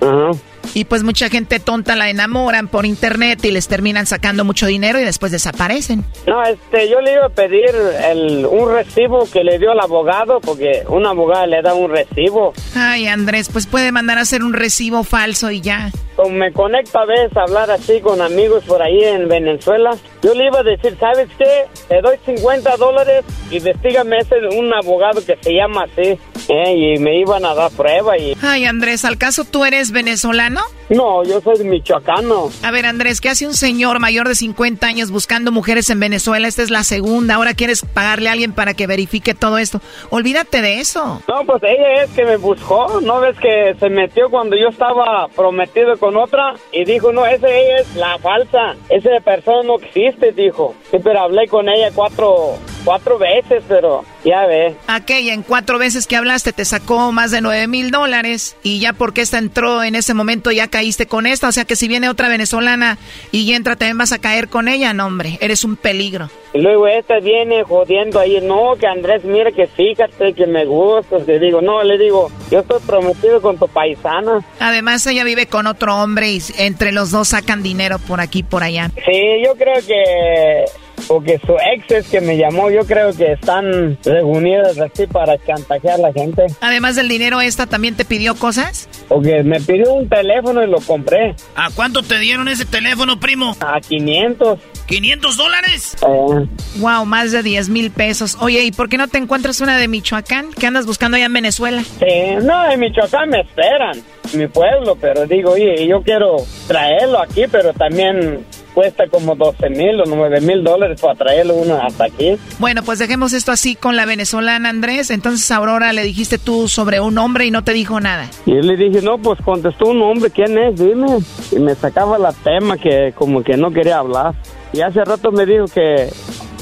Ajá. Y pues mucha gente tonta la enamoran por internet y les terminan sacando mucho dinero y después desaparecen. No, este, yo le iba a pedir el, un recibo que le dio el abogado, porque un abogado le da un recibo. Ay, Andrés, pues puede mandar a hacer un recibo falso y ya. Como me conecta a veces a hablar así con amigos por ahí en Venezuela, yo le iba a decir, ¿sabes qué? Te doy 50 dólares y investigame ese un abogado que se llama así. ¿eh? Y me iban a dar prueba y... Ay, Andrés, ¿al caso tú eres venezolano? No, yo soy michoacano. A ver, Andrés, ¿qué hace un señor mayor de 50 años buscando mujeres en Venezuela? Esta es la segunda. Ahora quieres pagarle a alguien para que verifique todo esto. Olvídate de eso. No, pues ella es que me buscó, ¿no ves que se metió cuando yo estaba prometido con otra? Y dijo, no, esa ella es la falsa, esa persona no existe, dijo. Sí, pero hablé con ella cuatro, cuatro veces, pero ya ve. Aquella, en cuatro veces que hablaste, te sacó más de 9 mil dólares y ya porque esta entró en ese momento ya caíste con esta. O sea que si viene otra venezolana y entra, también vas a caer con ella. No, hombre, eres un peligro. Y luego esta viene jodiendo ahí, no, que Andrés, mira que fíjate que me gustas. Le digo, no, le digo, yo estoy prometido con tu paisana. Además, ella vive con otro hombre y entre los dos sacan dinero por aquí por allá. Sí, yo creo que porque su ex es que me llamó, yo creo que están reunidas así para chantajear a la gente. Además del dinero, ¿esta también te pidió cosas? Porque me pidió un teléfono y lo compré. ¿A cuánto te dieron ese teléfono, primo? A 500. ¿500 dólares? Eh, Wow, más de 10 mil pesos. Oye, ¿y por qué no te encuentras una de Michoacán? ¿Qué andas buscando allá en Venezuela? sí, no, en Michoacán me esperan, mi pueblo, pero digo, oye, yo quiero traerlo aquí, pero también cuesta como 12 mil o 9 mil dólares para traerlo uno hasta aquí. Bueno, pues dejemos esto así con la venezolana, Andrés. Entonces, Aurora, le dijiste tú sobre un hombre y no te dijo nada. Y yo le dije, no, pues contestó un hombre, ¿quién es? Dime. Y me sacaba la tema que como que no quería hablar. Y hace rato me dijo que,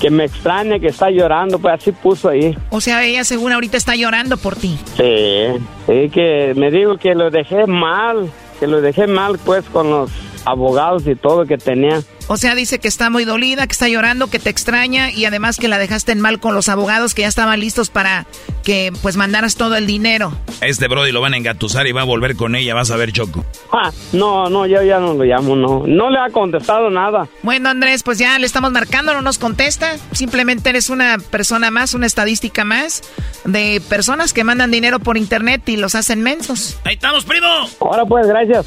que me extraña, que está llorando, pues así puso ahí. O sea, ella según ahorita está llorando por ti. Sí, sí, que me dijo que lo dejé mal, que lo dejé mal pues con los abogados y todo que tenía. O sea, dice que está muy dolida, que está llorando, que te extraña y además que la dejaste en mal con los abogados que ya estaban listos para que pues mandaras todo el dinero. Este Brody lo van a engatusar y va a volver con ella, vas a ver Choco. Ah, no, no, yo ya no lo llamo, no. No le ha contestado nada. Bueno, Andrés, pues ya le estamos marcando, no nos contesta. Simplemente eres una persona más, una estadística más de personas que mandan dinero por internet y los hacen mensos. Ahí estamos, primo. Ahora pues, gracias.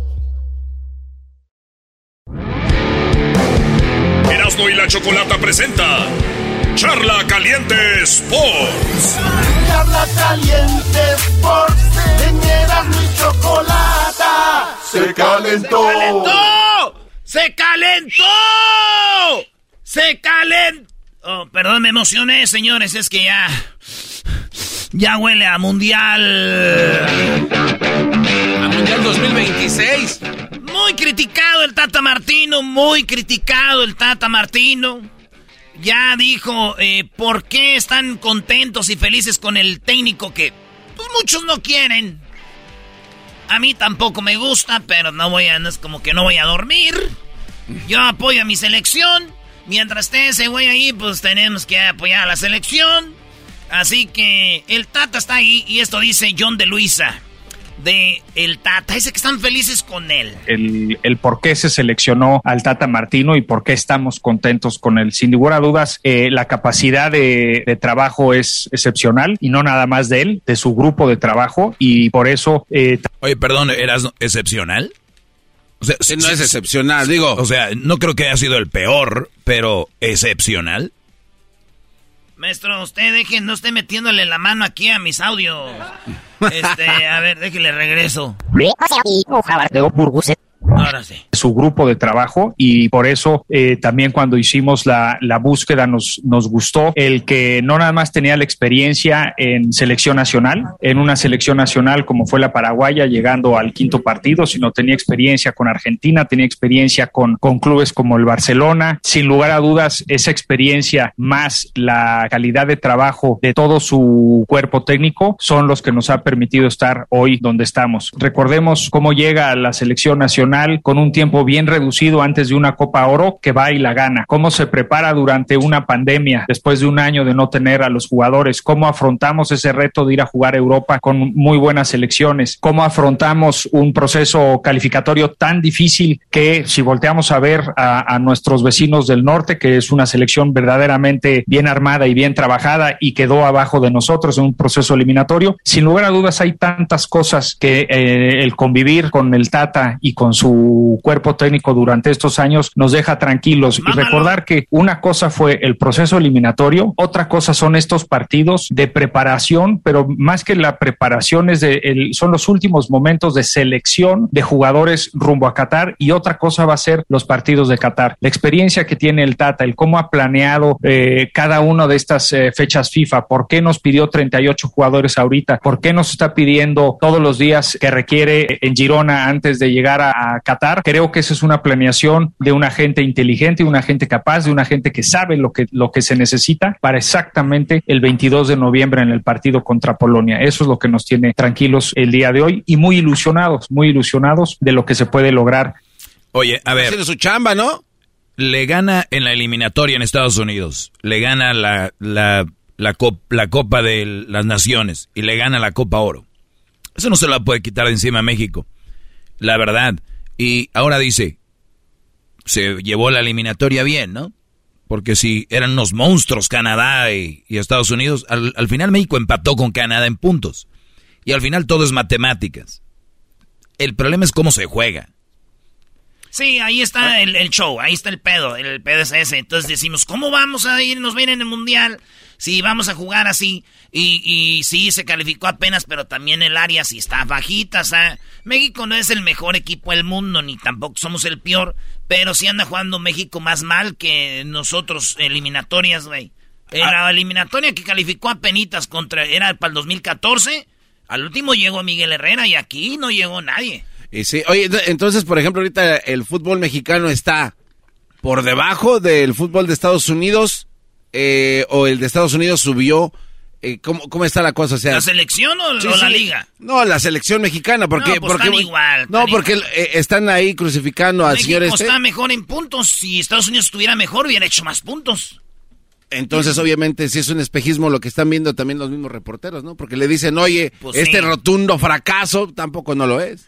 Erasmo y la chocolata presenta Charla Caliente Sports. Charla Caliente Sports. En Erasmo y chocolata. Se calentó. ¡Se calentó! ¡Se calentó! Oh, perdón, me emocioné, señores. Es que ya. Ya huele a mundial. A mundial 2026. Muy criticado el Tata Martino, muy criticado el Tata Martino. Ya dijo eh, por qué están contentos y felices con el técnico que pues, muchos no quieren. A mí tampoco me gusta, pero no voy a, no es como que no voy a dormir. Yo apoyo a mi selección. Mientras esté ese güey ahí, pues tenemos que apoyar a la selección. Así que el Tata está ahí y esto dice John de Luisa de el Tata. Dice que están felices con él. El, el, por qué se seleccionó al Tata Martino y por qué estamos contentos con él. Sin ninguna duda, eh, la capacidad de, de, trabajo es excepcional y no nada más de él, de su grupo de trabajo y por eso... Eh, Oye, perdón, ¿eras excepcional? O sea, no es excepcional, digo. O sea, no creo que haya sido el peor, pero excepcional. Maestro, usted deje, no esté metiéndole la mano aquí a mis audios. Este, a ver, déjele regreso. Ahora sí. Su grupo de trabajo y por eso eh, también cuando hicimos la, la, búsqueda nos, nos gustó el que no nada más tenía la experiencia en selección nacional, en una selección nacional como fue la paraguaya llegando al quinto partido, sino tenía experiencia con Argentina, tenía experiencia con, con clubes como el Barcelona. Sin lugar a dudas, esa experiencia más la calidad de trabajo de todo su cuerpo técnico son los que nos ha permitido estar hoy donde estamos. Recordemos cómo llega a la selección nacional con un tiempo bien reducido antes de una Copa Oro que va y la gana. Cómo se prepara durante una pandemia después de un año de no tener a los jugadores. Cómo afrontamos ese reto de ir a jugar a Europa con muy buenas selecciones. Cómo afrontamos un proceso calificatorio tan difícil que si volteamos a ver a, nuestros vecinos del norte, que es una selección verdaderamente bien armada y bien trabajada y quedó abajo de nosotros en un proceso eliminatorio, sin lugar a dudas hay tantas cosas que eh, el convivir con el Tata y con su cuerpo cuerpo técnico durante estos años nos deja tranquilos y recordar que una cosa fue el proceso eliminatorio, otra cosa son estos partidos de preparación, pero más que la preparación es de el, son los últimos momentos de selección de jugadores rumbo a Qatar y otra cosa va a ser los partidos de Qatar. La experiencia que tiene el Tata, el cómo ha planeado eh, cada una de estas eh, fechas FIFA, por qué nos pidió 38 jugadores ahorita, por qué nos está pidiendo todos los días que requiere en Girona antes de llegar a, a Qatar. Creo que esa es una planeación de una gente inteligente, una gente capaz, de una gente que sabe lo que, lo que se necesita para exactamente el 22 de noviembre en el partido contra Polonia. Eso es lo que nos tiene tranquilos el día de hoy y muy ilusionados, muy ilusionados de lo que se puede lograr. Oye, a ver. Haciendo su chamba, ¿no? Le gana en la eliminatoria en Estados Unidos, le gana la, la, la, la Copa de las Naciones y le gana la Copa Oro. Eso no se la puede quitar de encima a México. La verdad. Y ahora dice, se llevó la eliminatoria bien, ¿no? Porque si eran unos monstruos Canadá y, y Estados Unidos, al, al, final México empató con Canadá en puntos. Y al final todo es matemáticas. El problema es cómo se juega. Sí, ahí está el, el, show, ahí está el pedo, el pedo es ese. Entonces decimos, ¿cómo vamos a irnos bien en el Mundial? Si vamos a jugar así. Y, y sí, se calificó apenas, pero también el área sí está bajita. O sea, México no es el mejor equipo del mundo, ni tampoco somos el peor. Pero sí anda jugando México más mal que nosotros, eliminatorias, güey. En la eliminatoria que calificó a penitas contra, era para el 2014. Al último llegó Miguel Herrera y aquí no llegó nadie. Y sí, oye, entonces, por ejemplo, ahorita el fútbol mexicano está por debajo del fútbol de Estados Unidos eh, o el de Estados Unidos subió. Eh, ¿cómo, ¿Cómo está la cosa? O sea, ¿La selección o, sí, o la sí. liga? No, la selección mexicana, porque... No, pues porque están igual, no, porque eh, están ahí crucificando al señor este. está mejor en puntos. Si Estados Unidos estuviera mejor, hubiera hecho más puntos. Entonces, obviamente, si es un espejismo lo que están viendo también los mismos reporteros, ¿no? Porque le dicen, oye, Pues este rotundo fracaso tampoco no lo es.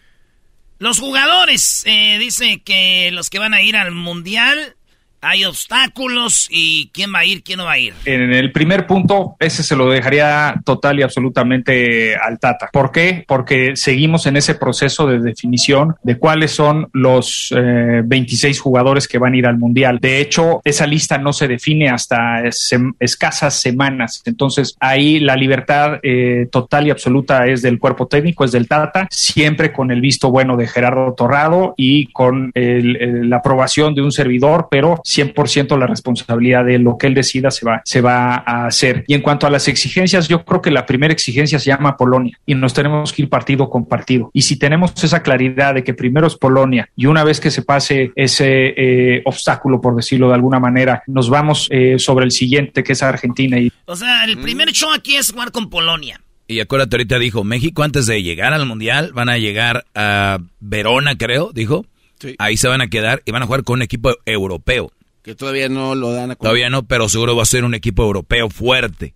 Los jugadores, eh, dice que los que van a ir al mundial, hay obstáculos y quién va a ir, quién no va a ir. En el primer punto, ese se lo dejaría total y absolutamente al Tata. ¿Por qué? Porque seguimos en ese proceso de definición de cuáles son los eh, 26 jugadores que van a ir al Mundial. De hecho, esa lista no se define hasta sem escasas semanas. Entonces, ahí la libertad eh, total y absoluta es del cuerpo técnico, es del Tata, siempre con el visto bueno de Gerardo Torrado y con el, la aprobación de un servidor, pero 100% la responsabilidad de lo que él decida se va, se va a hacer. Y en cuanto a las exigencias, yo creo que la primera exigencia se llama Polonia y nos tenemos que ir partido con partido. Y si tenemos esa claridad de que primero es Polonia y una vez que se pase ese eh, obstáculo, por decirlo de alguna manera, nos vamos eh, sobre el siguiente, que es Argentina. Y... O sea, el primer show aquí es jugar con Polonia. Y acuérdate, ahorita dijo, México antes de llegar al Mundial van a llegar a Verona, creo, dijo. Sí. Ahí se van a quedar y van a jugar con un equipo europeo. Que todavía no lo dan a Todavía no, pero seguro va a ser un equipo europeo fuerte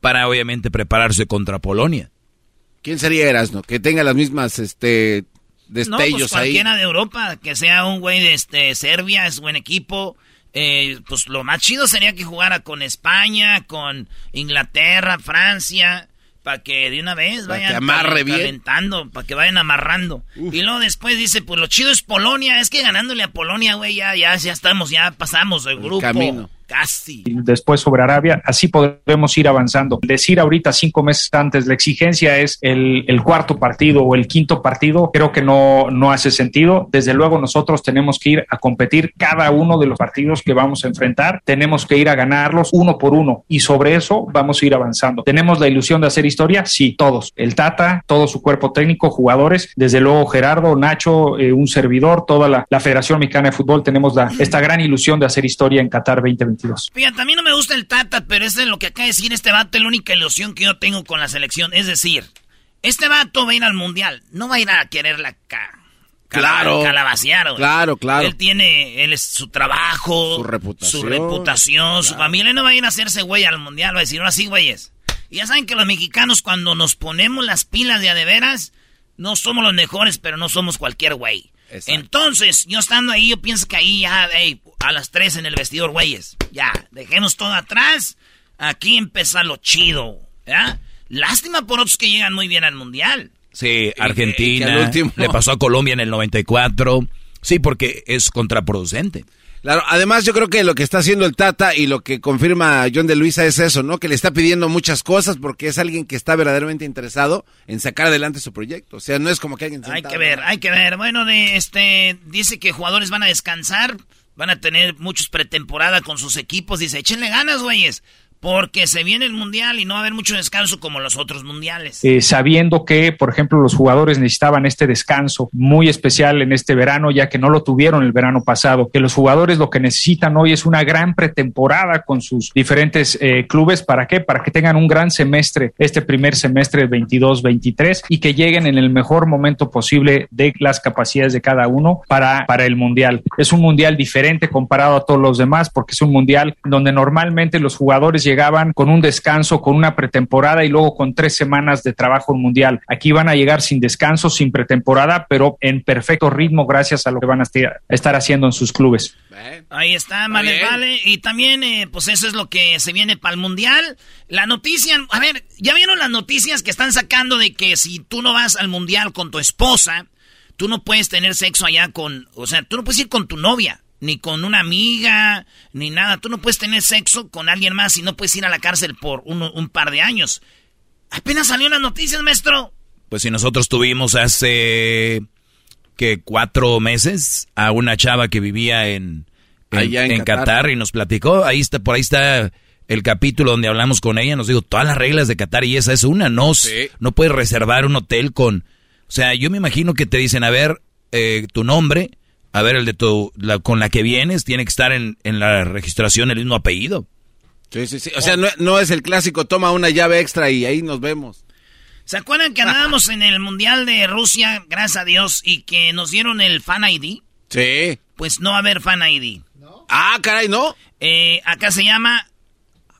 para obviamente prepararse contra Polonia. ¿Quién sería Erasno? Que tenga las mismas este destellos no, pues cualquiera ahí. de Europa, que sea un güey de este, Serbia, es buen equipo. Eh, pues lo más chido sería que jugara con España, con Inglaterra, Francia, para que de una vez vayan que amarre calentando, para que vayan amarrando. Uf. Y luego después dice, pues lo chido es Polonia, es que ganándole a Polonia, güey, ya, ya, ya estamos, ya pasamos el grupo. camino. Casi. Después sobre Arabia, así podremos ir avanzando. Decir ahorita cinco meses antes, la exigencia es el, cuarto partido o el quinto partido, creo que no, no hace sentido. Desde luego nosotros tenemos que ir a competir cada uno de los partidos que vamos a enfrentar, tenemos que ir a ganarlos uno por uno y sobre eso vamos a ir avanzando. ¿Tenemos la ilusión de hacer historia? Sí, todos. El Tata, todo su cuerpo técnico, jugadores, desde luego Gerardo, Nacho, eh, un servidor, toda la, la, Federación Mexicana de Fútbol, tenemos la, esta gran ilusión de hacer historia en Qatar 2020. Fíjate, a mí no me gusta el Tata, pero es lo que acaba de decir este vato, es la única ilusión que yo tengo con la selección. Es decir, este vato va a ir al mundial, no va a ir a querer la ca claro, calabacear. Claro, claro. Él tiene él es su trabajo, su reputación, su, reputación, claro. su familia. No va a ir a hacerse güey al mundial, va a decir, ahora sí, güeyes. Y ya saben que los mexicanos, cuando nos ponemos las pilas de a de veras, no somos los mejores, pero no somos cualquier güey. Exacto. Entonces, yo estando ahí, yo pienso que ahí ya, hey, a las tres en el vestidor, güeyes. Ya, dejemos todo atrás. Aquí empieza lo chido. ¿ya? Lástima por otros que llegan muy bien al mundial. Sí, Argentina. Le pasó a Colombia en el 94. Sí, porque es contraproducente. Claro, además yo creo que lo que está haciendo el Tata y lo que confirma John de Luisa es eso, ¿no? Que le está pidiendo muchas cosas porque es alguien que está verdaderamente interesado en sacar adelante su proyecto. O sea, no es como que alguien... hay que ver, hay que ver. Bueno, de este dice que jugadores van a descansar, van a tener muchos pretemporada con sus equipos. Dice, échenle ganas, güeyes. Porque se viene el mundial y no va a haber mucho descanso como los otros mundiales. Eh, sabiendo que, por ejemplo, los jugadores necesitaban este descanso muy especial en este verano, ya que no lo tuvieron el verano pasado, que los jugadores lo que necesitan hoy es una gran pretemporada con sus diferentes eh, clubes. ¿Para qué? Para que tengan un gran semestre, este primer semestre 22-23 y que lleguen en el mejor momento posible de las capacidades de cada uno para, para el mundial. Es un mundial diferente comparado a todos los demás porque es un mundial donde normalmente los jugadores llegaban con un descanso, con una pretemporada y luego con tres semanas de trabajo mundial. Aquí van a llegar sin descanso, sin pretemporada, pero en perfecto ritmo gracias a lo que van a estar haciendo en sus clubes. Ahí está, vale, vale. Y también, eh, pues eso es lo que se viene para el mundial. La noticia, a ver, ya vieron las noticias que están sacando de que si tú no vas al mundial con tu esposa, tú no puedes tener sexo allá con, o sea, tú no puedes ir con tu novia ni con una amiga, ni nada. Tú no puedes tener sexo con alguien más y no puedes ir a la cárcel por un, par de años. Apenas salió las noticias, maestro. Pues si nosotros tuvimos hace que cuatro meses a una chava que vivía en, en, Qatar. y nos platicó, ahí está, por ahí está el capítulo donde hablamos con ella, nos dijo todas las reglas de Qatar y esa es una, no, no puedes reservar un hotel con, o sea, yo me imagino que te dicen, a ver, eh, tu nombre, a ver, el de tu, con la que vienes tiene que estar en, la registración el mismo apellido. Sí, sí, sí. O sea, no, es el clásico, toma una llave extra y ahí nos vemos. ¿Se acuerdan que andábamos en el Mundial de Rusia, gracias a Dios, y que nos dieron el Fan ID? Sí. Pues no va a haber Fan ID. Ah, caray, ¿no? Eh, acá se llama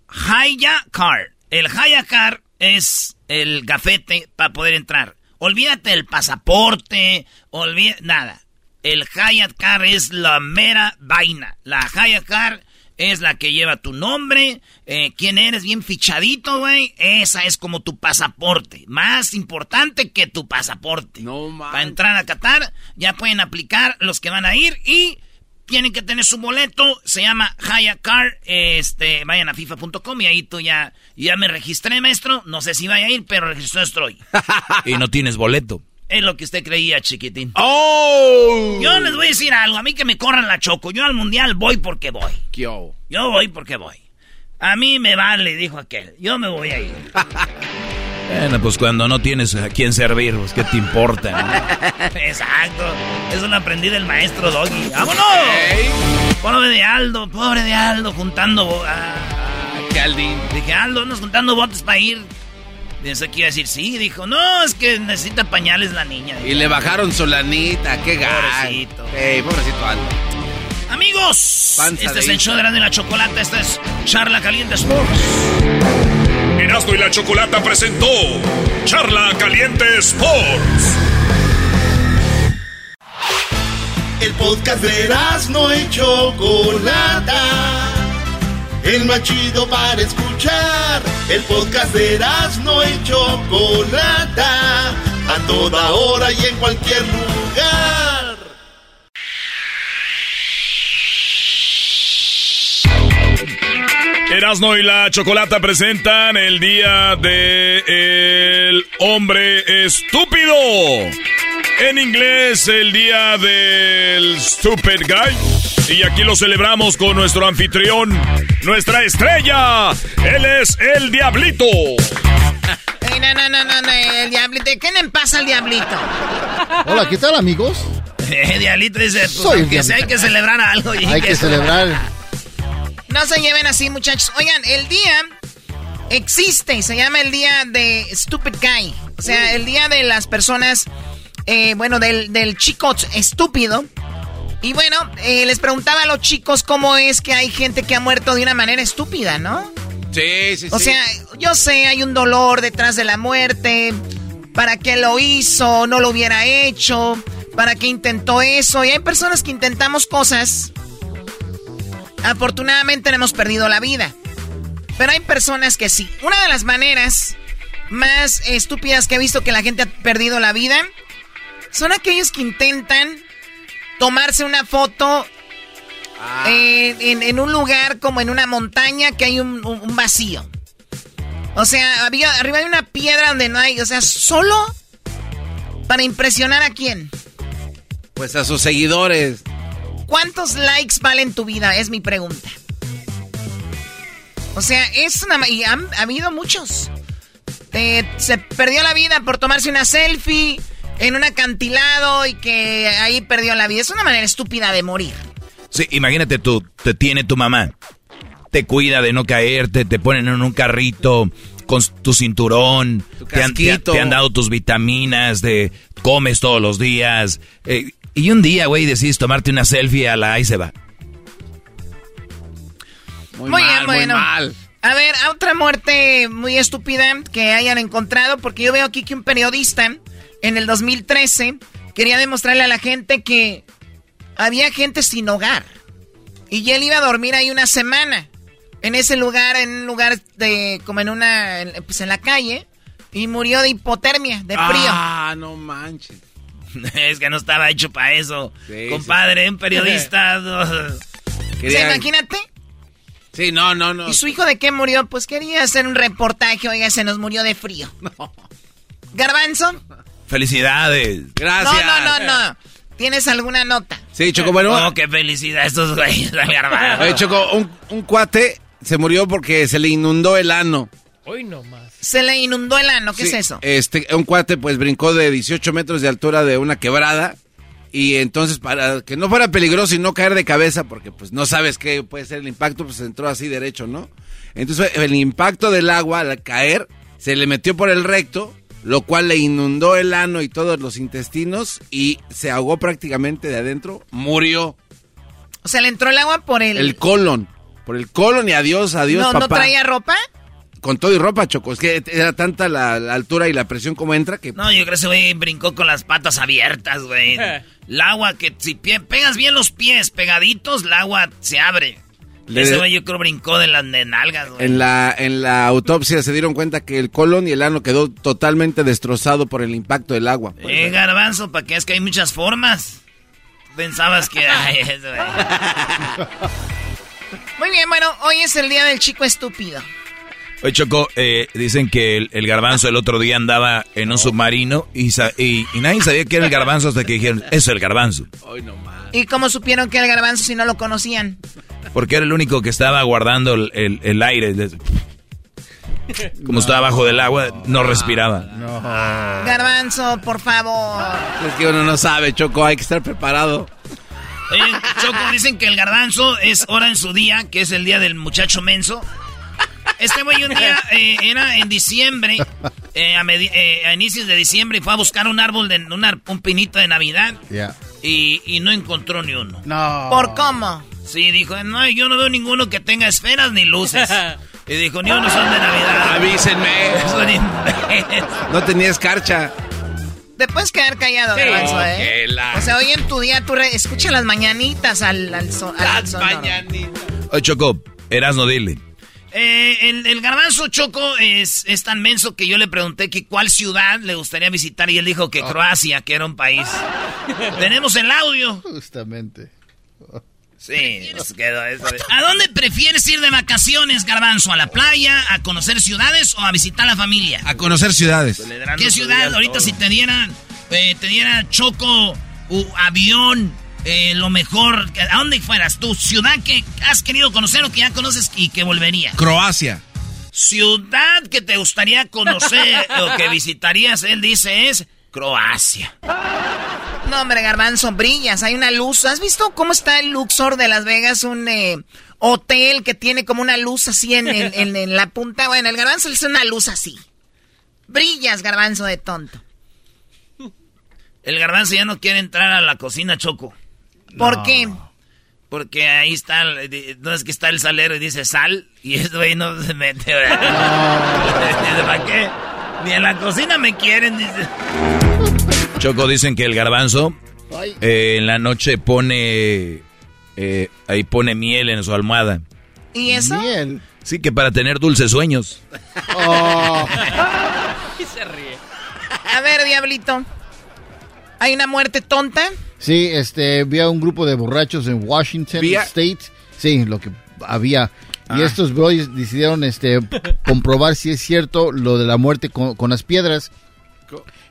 Haya Card. El Haya Card es el gafete para poder entrar. Olvídate el pasaporte, olvídate, nada. El Hyatt Car es la mera vaina. La Hyatt Car es la que lleva tu nombre, eh, quién eres bien fichadito, güey. Esa es como tu pasaporte. Más importante que tu pasaporte. No mames. Para entrar a Qatar ya pueden aplicar los que van a ir y tienen que tener su boleto. Se llama Hyatt Car. Este, vayan a FIFA.com y ahí tú ya, ya me registré, maestro. No sé si vaya a ir, pero registró estoy. y no tienes boleto. Es lo que usted creía, chiquitín. ¡Oh! Yo les voy a decir algo. A mí que me corran la choco. Yo al mundial voy porque voy. Yo. Yo voy porque voy. A mí me vale, dijo aquel. Yo me voy a ir. bueno, pues cuando no tienes a quién servir, pues qué te importa. Exacto. Eso lo aprendí del maestro Doggy. ¡Vámonos! Pobre de Aldo, pobre de Aldo, juntando. Ah, Aldín. Dije, Aldo, nos juntando botes para ir Pensé que iba a decir sí. Dijo, no, es que necesita pañales la niña. Y le bajaron su lanita, qué gato. Pobrecito. pobrecito Aldo. Amigos, este es el show de la, de la chocolata. Esta es Charla Caliente Sports. Erasmo y la Chocolata presentó Charla Caliente Sports. El podcast de Erasmo y Chocolata el más chido para escuchar. El podcast de no y Chocolata, a toda hora y en cualquier lugar. Erasno y la Chocolata presentan el día de el hombre estúpido. En inglés, el día del stupid guy. Y aquí lo celebramos con nuestro anfitrión, nuestra estrella. Él es el Diablito. no, no, no, no, el Diablito. ¿Qué le pasa al Diablito? Hola, ¿qué tal, amigos? Eh, Diablito dice, pues, Soy que hay que celebrar algo. hay que, celebrar. No se lleven así, muchachos. Oigan, el día existe y se llama el día de Stupid Guy. O sea, el día de las personas, eh, bueno, del, del chico estúpido. Y bueno, eh, les preguntaba a los chicos cómo es que hay gente que ha muerto de una manera estúpida, ¿no? Sí, sí, o sea, yo sé, hay un dolor detrás de la muerte. ¿Para qué lo hizo? ¿No lo hubiera hecho? ¿Para qué intentó eso? Y hay personas que intentamos cosas. Afortunadamente no hemos perdido la vida. Pero hay personas que sí. Una de las maneras más estúpidas que he visto que la gente ha perdido la vida son aquellos que intentan tomarse una foto eh, en, en, un lugar como en una montaña que hay un, un, vacío. O sea, había, arriba hay una piedra donde no hay, o sea, solo para impresionar a quién. Pues a sus seguidores. ¿Cuántos likes valen tu vida? Es mi pregunta. O sea, es una... Y han, ha habido muchos. se perdió la vida por tomarse una selfie en un acantilado y que ahí perdió la vida. Es una manera estúpida de morir. Sí, imagínate tú, te tiene tu mamá. Te cuida de no caerte, te ponen en un carrito con tu cinturón, te, han, dado tus vitaminas, de comes todos los días. Eh, y un día, güey, decides tomarte una selfie a la ahí se va. Muy, mal, bueno. Muy mal. A ver, otra muerte muy estúpida que hayan encontrado, porque yo veo aquí que un periodista en el 2013 quería demostrarle a la gente que había gente sin hogar. Y él iba a dormir ahí una semana. En ese lugar, en un lugar de, como en una, pues en la calle. Y murió de hipotermia, de frío. Ah, no manches. es que no estaba hecho para eso. Compadre, un periodista. ¿Se imagínate? Sí, no, no, no. ¿Y su hijo de qué murió? Pues quería hacer un reportaje, oiga, se nos murió de frío. No. ¿Garbanzo? Felicidades. Gracias. No, no, no, no. ¿Tienes alguna nota? Sí, Choco, bueno. Oh, qué felicidad estos güeyes, Garbanzo. Oye, Choco, un, un cuate se murió porque se le inundó el ano. Hoy no más. Se le inundó el ano, ¿qué es eso? Este, un cuate pues brincó de 18 metros de altura de una quebrada y entonces para que no fuera peligroso y no caer de cabeza, porque pues no sabes qué puede ser el impacto, pues entró así derecho, ¿no? Entonces el impacto del agua al caer se le metió por el recto, lo cual le inundó el ano y todos los intestinos y se ahogó prácticamente de adentro, murió. O sea, le entró el agua por el... El colon, por el colon y adiós, adiós, ¿No, papá. ¿No traía ropa? con todo y ropa, Choco. Es que era tanta la, altura y la presión como entra que... No, yo creo que ese güey brincó con las patas abiertas, güey. el agua que si pegas bien los pies pegaditos, el agua se abre. Ese güey yo creo brincó de las nalgas, güey. En la, en la autopsia se dieron cuenta que el colon y el ano quedó totalmente destrozado por el impacto del agua. Eh, garbanzo, ¿para qué es que hay muchas formas? Pensabas que... Ay, eso, Muy bien, bueno, hoy es el día del chico estúpido. Oye, Choco, eh, dicen que el, garbanzo el otro día andaba en un submarino y, y, nadie sabía que era el garbanzo hasta que dijeron, eso es el garbanzo. ¿Y cómo supieron que era el garbanzo si no lo conocían? Porque era el único que estaba guardando el, aire. Como estaba abajo del agua, no respiraba. Garbanzo, por favor. Es que uno no sabe, Choco, hay que estar preparado. Choco, dicen que el garbanzo es hora en su día, que es el día del muchacho menso. Este güey un día eh, era en diciembre, eh, eh, a, inicios de diciembre, y fue a buscar un árbol, de un pinito de Navidad. Y, no encontró ni uno. No. ¿Por cómo? Sí, dijo, no, yo no veo ninguno que tenga esferas ni luces. Y dijo, ni uno son de Navidad. Avísenme. no tenía escarcha. Te puedes quedar callado, ¿eh? O sea, hoy en tu día tú escucha las mañanitas al, al, Las mañanitas. Oye, Choco, no dile. Eh, el, garbanzo Choco es, es, tan menso que yo le pregunté que cuál ciudad le gustaría visitar y él dijo que oh. Croacia, que era un país. Tenemos el audio. Justamente. Sí, nos quedó eso. ¿A dónde prefieres ir de vacaciones, Garbanzo? ¿A la playa, a conocer ciudades o a visitar a la familia? A conocer ciudades. ¿Qué ciudad? Ahorita si te dieran, eh, te diera Choco, avión, eh, lo mejor, ¿a dónde fueras tú? Ciudad que has querido conocer o que ya conoces y que volvería. Croacia. Ciudad que te gustaría conocer o que visitarías, él dice, es Croacia. No, hombre, garbanzo, brillas, hay una luz. ¿Has visto cómo está el Luxor de Las Vegas? Un eh, hotel que tiene como una luz así en, en, la punta. Bueno, el garbanzo es una luz así. Brillas, garbanzo de tonto. El garbanzo ya no quiere entrar a la cocina, Choco. ¿Por qué? Porque ahí está, no es que está el salero y dice sal, y eso ahí no se mete. ¿Para qué? Ni en la cocina me quieren, dice. Choco, dicen que el garbanzo eh, en la noche pone, eh, ahí pone miel en su almohada. ¿Y eso? Miel. Sí, que para tener dulces sueños. Oh. y se ríe. A ver, diablito. ¿Hay una muerte tonta? Sí, este, había un grupo de borrachos en Washington ¿Vía? State. Sí, lo que había. Y Ah. estos boys decidieron este, comprobar si es cierto lo de la muerte con, con las piedras.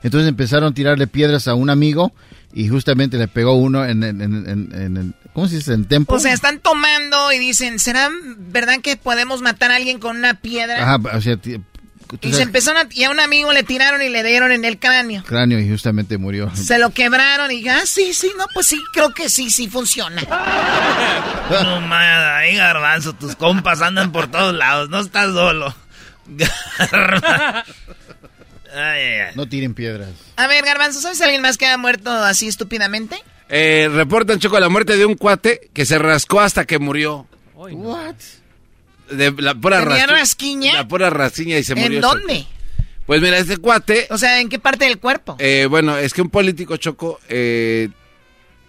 Entonces empezaron a tirarle piedras a un amigo y justamente le pegó uno en, en, en, en- ¿cómo se dice? En tempo. O sea, están tomando y dicen, ¿será verdad que podemos matar a alguien con una piedra? Ajá, o sea, y se empezaron a, y a un amigo le tiraron y le dieron en el cráneo. cráneo y justamente murió. Se lo quebraron y ah, sí, sí, no, pues sí, creo que sí, sí funciona. No mames, ahí garbanzo, tus compas andan por todos lados, no estás solo. Garbanzo. Ay, ay, ay. No tiren piedras. A ver, Garbanzo, ¿sabes alguien más que ha muerto así estúpidamente? Eh, reportan, Choco, la muerte de un cuate que se rascó hasta que murió. What? De la pura ¿Tenía rasqui- rasquiña? La pura rasquiña y se murió. ¿En Choco. dónde? Pues mira, este cuate, O sea, ¿en qué parte del cuerpo? eh, bueno, es que un político, Choco, eh,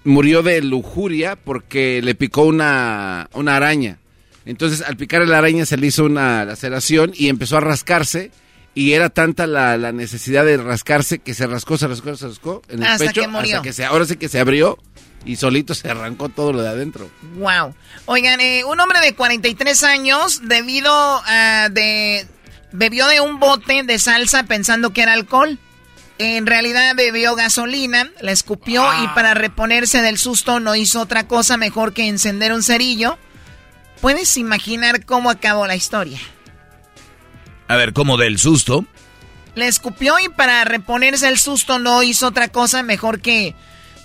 murió de lujuria porque le picó una, una araña. Entonces, al picar la araña se le hizo una laceración y empezó a rascarse. Y era tanta la, la necesidad de rascarse que se rascó, se rascó, se rascó en el Hasta pecho. que murió. Hasta que se, ahora sí que se abrió y solito se arrancó todo lo de adentro. Wow. Oigan, eh, un hombre de 43 años, debido a de bebió de un bote de salsa pensando que era alcohol. En realidad bebió gasolina, la escupió y para reponerse del susto no hizo otra cosa mejor que encender un cerillo. ¿Puedes imaginar cómo acabó la historia? A ver, como del susto. Le escupió y para reponerse del susto no hizo otra cosa mejor que...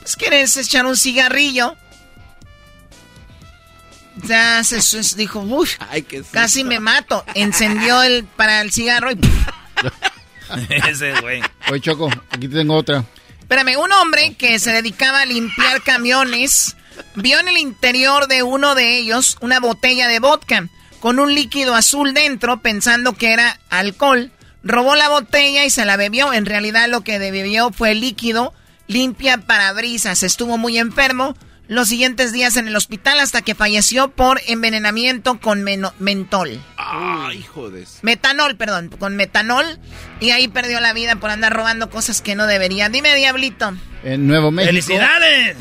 Pues quieres echar un cigarrillo. Ya se, se- dijo, uff, casi me mato. Encendió el para el cigarro y... Ese güey. Oye, Choco, aquí tengo otra. Espérame, un hombre que se dedicaba a limpiar camiones vio en el interior de uno de ellos una botella de vodka con un líquido azul dentro pensando que era alcohol. Robó la botella y se la bebió. En realidad lo que bebió fue líquido limpia parabrisas. Estuvo muy enfermo los siguientes días en el hospital hasta que falleció por envenenamiento con meno- mentol. Ah, hijo de... Metanol, perdón, con metanol. Y ahí perdió la vida por andar robando cosas que no debería. Dime, Diablito. En Nuevo México. ¡Felicidades!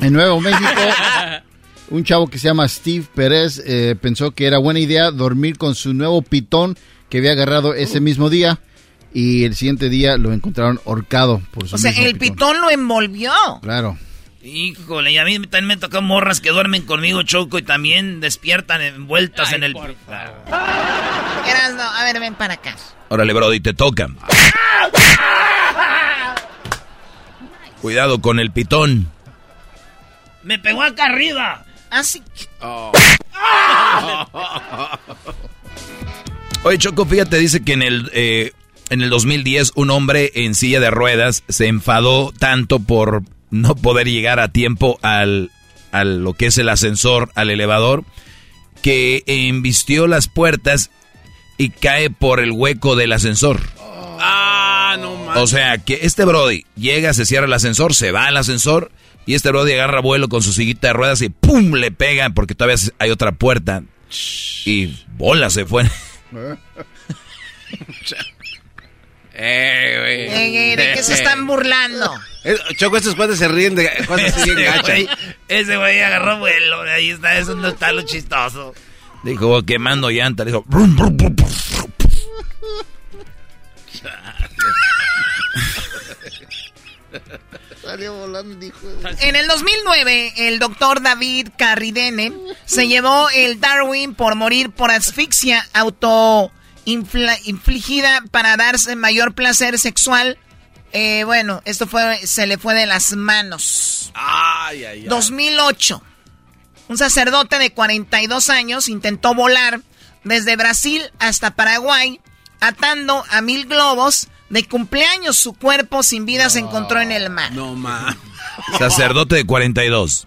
En Nuevo México, un chavo que se llama Steve Pérez eh, pensó que era buena idea dormir con su nuevo pitón que había agarrado ese mismo día y el siguiente día lo encontraron horcado por su O sea, el pitón lo envolvió. Claro. Híjole, y a mí también me tocó morras que duermen conmigo, Choco, y también despiertan envueltas en el... Eras, no, a ver, ven para acá. Órale, Brody, te toca. Cuidado con el pitón. ¡Me pegó acá arriba! Así. Oye, Choco, fíjate, dice que en el, eh, en el 2010 un hombre en silla de ruedas se enfadó tanto por no poder llegar a tiempo al, al lo que es el ascensor, al elevador, que embistió las puertas y cae por el hueco del ascensor. Ah, no mames. O sea, que este Brody llega, se cierra el ascensor, se va al ascensor y este Brody agarra vuelo con su sillita de ruedas y ¡pum! le pega porque todavía hay otra puerta. Y bola se fue. Eh, güey. Eh, eh, ¿De qué se están burlando? Choco, estos cuates se ríen de Ese gachas. güey, ese güey agarró vuelo, ahí está, eso no está lo chistoso. Dijo, quemando llanta. Dijo, "Brum, brum, brum, brum". Salió volando, dijo. En el 2009, el doctor David Carridene se llevó el Darwin por morir por asfixia autoinfligida para darse mayor placer sexual. Eh, bueno, esto fue, se le fue de las manos. Ay, ay, ay. 2008. Un sacerdote de 42 años intentó volar desde Brasil hasta Paraguay, atando a mil globos de cumpleaños. Su cuerpo sin vida se encontró en el mar. No mames. Sacerdote de 42.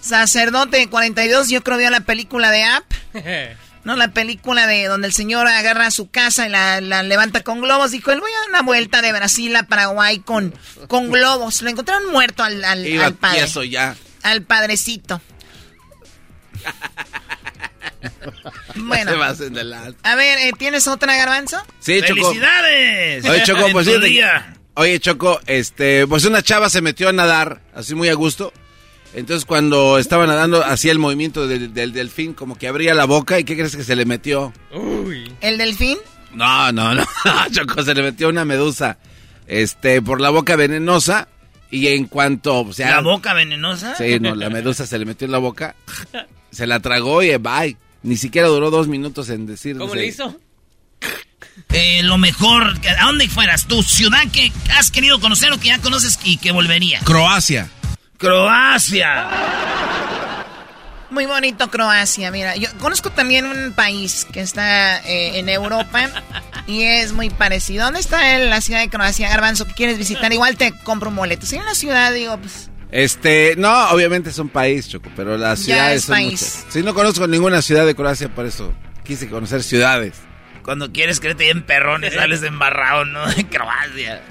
Sacerdote de 42, yo creo vio la película de App. No, la película de donde el señor agarra su casa y la, la levanta con globos. Dijo, él voy a dar una vuelta de Brasil a Paraguay con, con globos. Lo encontraron muerto al, al, Iba al padre. tieso ya. Al padrecito. Bueno. A ver, eh, ¿tienes otra garbanzo? Sí, Choco. ¡Felicidades! Oye, Choco, pues. Oye, Choco, este, pues una chava se metió a nadar, así muy a gusto. Entonces cuando estaba nadando, hacía el movimiento del, del delfín, como que abría la boca, ¿y qué crees que se le metió? ¿El delfín? No, no, no, Choco, se le metió una medusa, este, por la boca venenosa, y en cuanto, o sea... ¿La boca venenosa? Sí, no, la medusa se le metió en la boca, se la tragó y bye. Ni siquiera duró dos minutos en decir... ¿Cómo le hizo? Eh, lo mejor, ¿a dónde fueras? ¿Tu ciudad que has querido conocer o que ya conoces y que volvería? Croacia. Croacia. Muy bonito Croacia, mira. Yo conozco también un país que está eh, en Europa y es muy parecido. ¿Dónde está la ciudad de Croacia, Garbanzo, que quieres visitar? Igual te compro un boleto. Si en una ciudad, digo, pues... Este, no, obviamente es un país, Choco, pero las ciudades es son país. muchas. Sí, no conozco ninguna ciudad de Croacia, por eso quise conocer ciudades. Cuando quieres creerte bien perrón y sales embarrado, ¿no? De Croacia.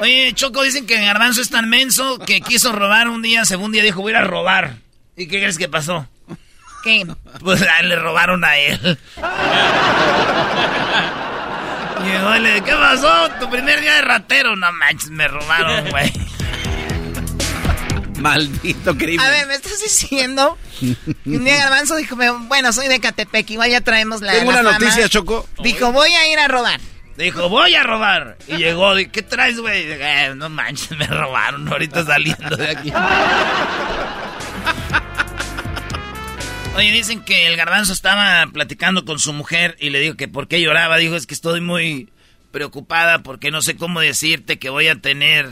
Oye, Choco, dicen que Garbanzo es tan menso que quiso robar un día, según día dijo, voy a ir a robar. ¿Y qué crees que pasó? ¿Qué? Pues ah, le robaron a él. Llegó y le ¿qué pasó? Tu primer día de ratero. No manches, me robaron, güey. Maldito crimen. A ver, me estás diciendo un día Garbanzo dijo, bueno, soy de Catepec, igual ya traemos la Tengo la una fama. noticia, Choco. Dijo, voy a ir a robar. Dijo, voy a robar. Y llegó, ¿qué traes, güey? Eh, no manches, me robaron ahorita saliendo de aquí. Oye, dicen que el garbanzo estaba platicando con su mujer y le dijo que por qué lloraba. Dijo, es que estoy muy preocupada porque no sé cómo decirte que voy a tener,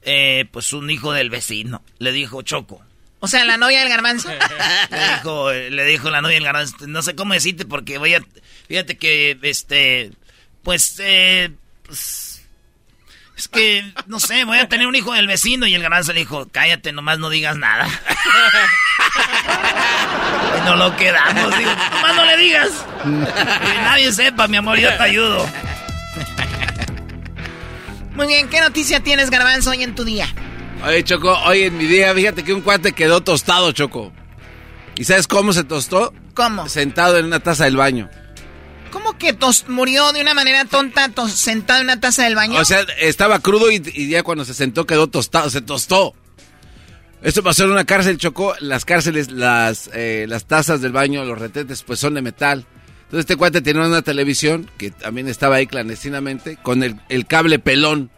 eh, pues, un hijo del vecino. Le dijo Choco. O sea, la novia del Garbanzo. Le dijo, le dijo la novia del garbanzo, no sé cómo decirte porque voy a, fíjate que, este, pues, eh, pues, es que, no sé, voy a tener un hijo del vecino y el garbanzo le dijo, cállate, nomás no digas nada. y no lo quedamos, digo, nomás no le digas. Que nadie sepa, mi amor, yo te ayudo. Muy bien, ¿qué noticia tienes, Garbanzo, hoy en tu día? Oye, Choco, hoy en mi día, fíjate que un cuate quedó tostado, Choco. ¿Y sabes cómo se tostó? ¿Cómo? Sentado en una taza del baño. ¿Cómo que tos- murió de una manera tonta sentado en una taza del baño? O sea, estaba crudo y, ya cuando se sentó quedó tostado, se tostó. Esto pasó en una cárcel, Choco. Las cárceles, las, eh, las tazas del baño, los retetes, pues son de metal. Entonces este cuate tenía una televisión, que también estaba ahí clandestinamente, con el, el cable pelón.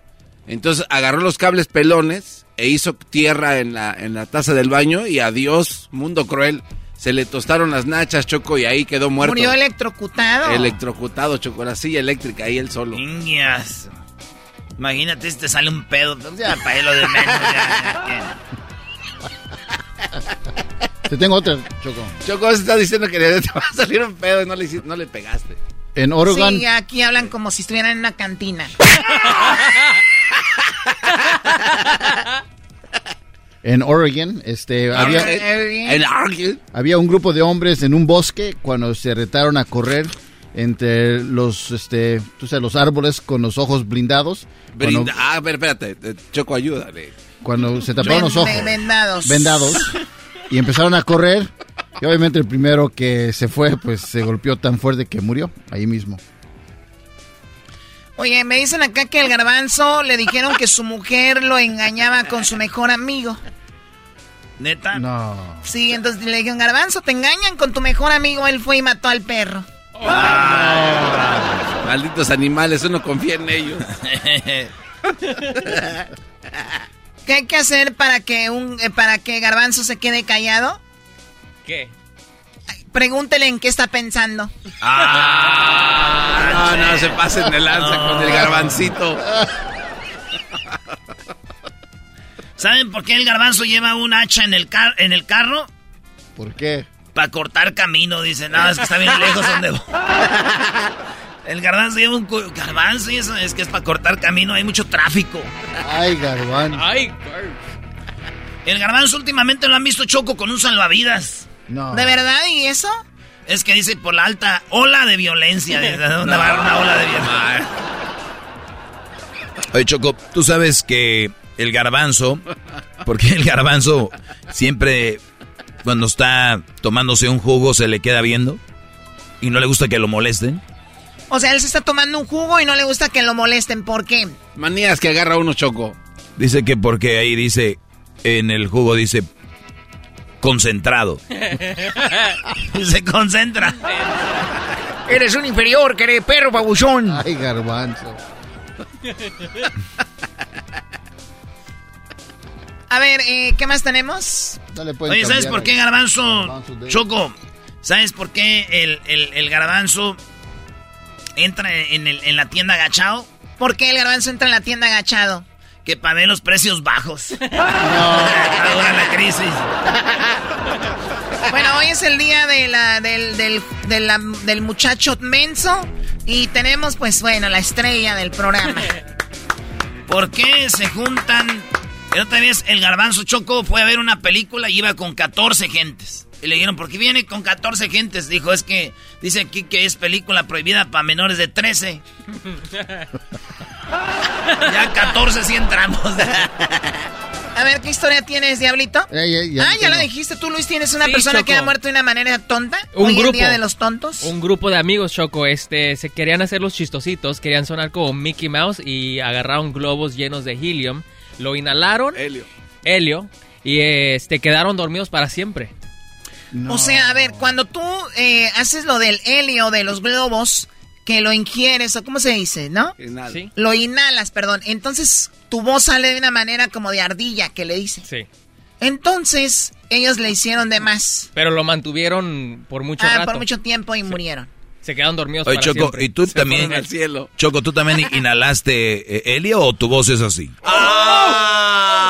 Entonces agarró los cables pelones e hizo tierra en la, en la taza del baño y adiós, mundo cruel. Se le tostaron las nachas, Choco, y ahí quedó muerto. Murió electrocutado. Electrocutado, Choco, la silla eléctrica, ahí él solo. Niñas. Imagínate si te sale un pedo. pues ya, para él lo de menos. ya, ya, Te tengo otra, Choco. Choco se está diciendo que te va a salir un pedo y no le, hiciste- no le pegaste. En Oregon, Sí, aquí hablan como si estuvieran en una cantina. en Oregon, este, había, En Oregon. había un grupo de hombres en un bosque cuando se retaron a correr entre los, este, tú sabes, los árboles con los ojos blindados. Cuando, Ah, pero espérate, Choco, ayúdale. cuando se taparon los ojos. ven- vendados. vendados y empezaron a correr. Y obviamente el primero que se fue, pues se golpeó tan fuerte que murió ahí mismo. Oye, me dicen acá que el garbanzo le dijeron que su mujer lo engañaba con su mejor amigo. Neta. No. Sí, entonces le dijeron, garbanzo, te engañan con tu mejor amigo. Él fue y mató al perro. Malditos animales, uno confía en ellos. ¿Qué hay que hacer para que un eh, para que garbanzo se quede callado? ¿Qué? Pregúntele en qué está pensando. Ah, no, no, se pasen de lanza con el garbancito. ¿Saben por qué el garbanzo lleva un hacha en el, car en el carro? ¿Por qué? Para cortar camino, dice. No, es que está bien lejos donde voy. El garbanzo lleva un garbanzo y eso es que es para cortar camino, hay mucho tráfico. Ay, Garbán. Ay, El garbanzo últimamente lo han visto choco con un salvavidas. No. ¿De verdad? ¿Y eso? Es que dice por la alta ola de violencia. ¿De dónde va a haber una ola de violencia? Oye, Choco, tú sabes que el garbanzo, porque el garbanzo siempre cuando está tomándose un jugo se le queda viendo y no le gusta que lo molesten. O sea, él se está tomando un jugo y no le gusta que lo molesten. ¿Por qué? Manías que agarra uno choco. Dice que porque ahí dice, en el jugo dice concentrado. se concentra. Eres un inferior, que eres perro babuchón. Ay, garbanzo. A ver, eh, ¿qué más tenemos? Oye, ¿sabes por qué garbanzo, Choco? ¿Sabes por qué el, el, garbanzo entra en, el, en la tienda agachado? ¿Por qué el garbanzo entra en la tienda agachado? Que para ver los precios bajos. no. la crisis. Bueno, hoy es el día de la, del, del, del muchacho menso y tenemos, pues bueno, la estrella del programa. ¿Por qué se juntan? El otra vez el garbanzo Choco fue a ver una película y iba con 14 gentes. Y le dijeron, ¿por qué viene con 14 gentes? Dijo, es que dice aquí que es película prohibida para menores de 13. ya 14 sí entramos. A ver, ¿qué historia tienes, Diablito? ah, ya lo dijiste. Tú, Luis, tienes una persona que ha muerto de una manera tonta. Un grupo. día de los tontos. Un grupo de amigos, Choco, este, se querían hacer los chistositos, querían sonar como Mickey Mouse y agarraron globos llenos de helium, lo inhalaron. Helio. Helio. Y este, quedaron dormidos para siempre. O sea, a ver, cuando tú eh, haces lo del helio de los globos, que lo ingieres, o cómo se dice, ¿no? ¿Sí? Lo inhalas, perdón. Entonces, tu voz sale de una manera como de ardilla, que le dice. Sí. Entonces, ellos le hicieron de más. Pero lo mantuvieron por mucho ah, por mucho tiempo y murieron. Se quedaron dormidos Oye, Choco, ¿y tú también, al cielo. Choco, ¿tú también inhalaste eh, helio o tu voz es así? ¡Ah!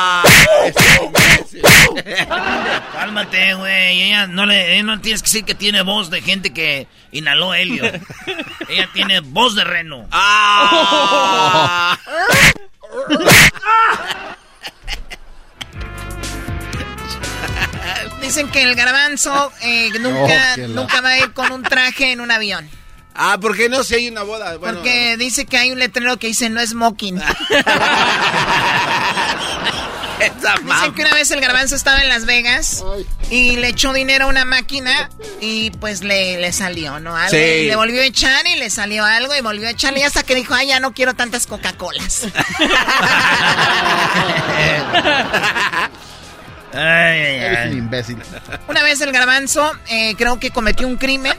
Cálmate, güey. Ella no le, no tienes que decir que tiene voz de gente que inhaló helio. Ella tiene voz de reno. ¡Ah! Dicen que el garbanzo eh, nunca, oh, nunca va a ir con un traje en un avión. Ah, porque no si hay una boda. Porque dice que hay un letrero que dice no smoking. Dicen que una vez el garbanzo estaba en Las Vegas y le echó dinero a una máquina y pues le, le salió, ¿no? Algo, y le volvió a echar y le salió algo y volvió a echarle y hasta que dijo, ay, ya no quiero tantas Coca-Colas. Eres un imbécil. Una vez el garbanzo eh, creo que cometió un crimen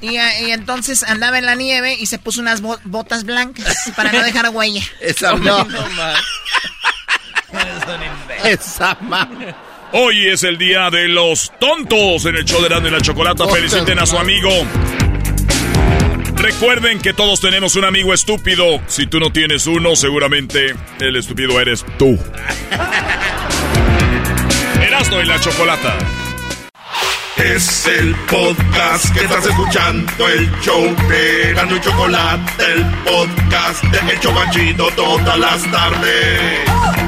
y, y, entonces andaba en la nieve y se puso unas botas blancas para no dejar huella. Esa no. Esa Hoy es el día de los tontos en el show de la Chocolata. Feliciten a su amigo. Recuerden que todos tenemos un amigo estúpido. Si tú no tienes uno, seguramente el estúpido eres tú. Erasmo y la Chocolata. Es el podcast que estás escuchando, el show de Erasmo y Chocolata, el podcast de El Chocachito todas las tardes.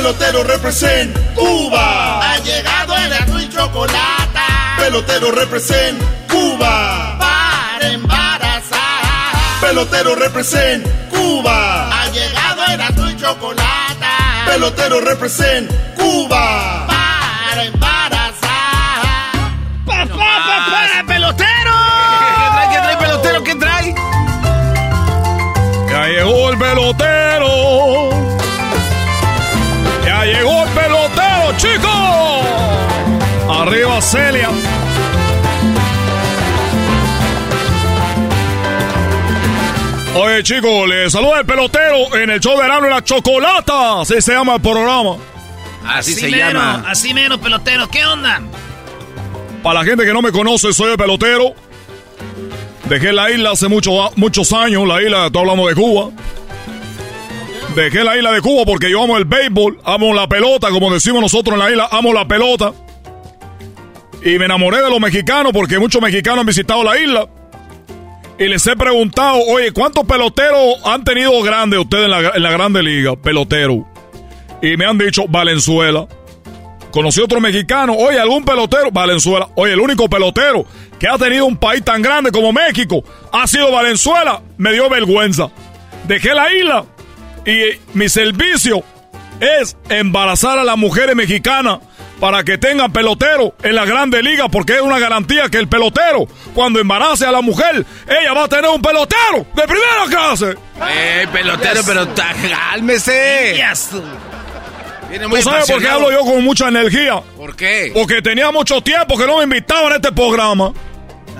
Pelotero represent Cuba. Ha llegado el azul y chocolate. Pelotero represent Cuba. Para embarazar. Pelotero represent Cuba. Ha llegado el azul y chocolate. Pelotero represent Cuba. Para embarazar. ¡Papá, papá, pelotero! ¿Qué trae, qué trae, pelotero? ¿Qué trae? Ya llegó el pelotero Celia. Oye, chicos, les saluda el pelotero en el show de Arano y la Chocolata. Así se llama el programa. Así, se llama. Así menos, pelotero. ¿Qué onda? Para la gente que no me conoce, soy el pelotero. Dejé la isla hace muchos años, la isla, estoy hablando de Cuba. Dejé la isla de Cuba porque yo amo el béisbol, amo la pelota, como decimos nosotros en la isla, amo la pelota. Y me enamoré de los mexicanos porque muchos mexicanos han visitado la isla. Y les he preguntado, oye, ¿cuántos peloteros han tenido grandes ustedes en la, en la Grande Liga? Pelotero. Y me han dicho, Valenzuela. Conocí otro mexicano, oye, algún pelotero, Valenzuela. Oye, el único pelotero que ha tenido un país tan grande como México ha sido Valenzuela. Me dio vergüenza. Dejé la isla y mi servicio es embarazar a las mujeres mexicanas para que tengan pelotero en la grande liga, porque es una garantía que el pelotero, cuando embarace a la mujer, ella va a tener un pelotero de primera clase. ¡Eh, pelotero, pero cálmese! Viene muy ¿Tú sabes por qué hablo yo con mucha energía? ¿Por qué? Porque tenía mucho tiempo que no me invitaban a este programa.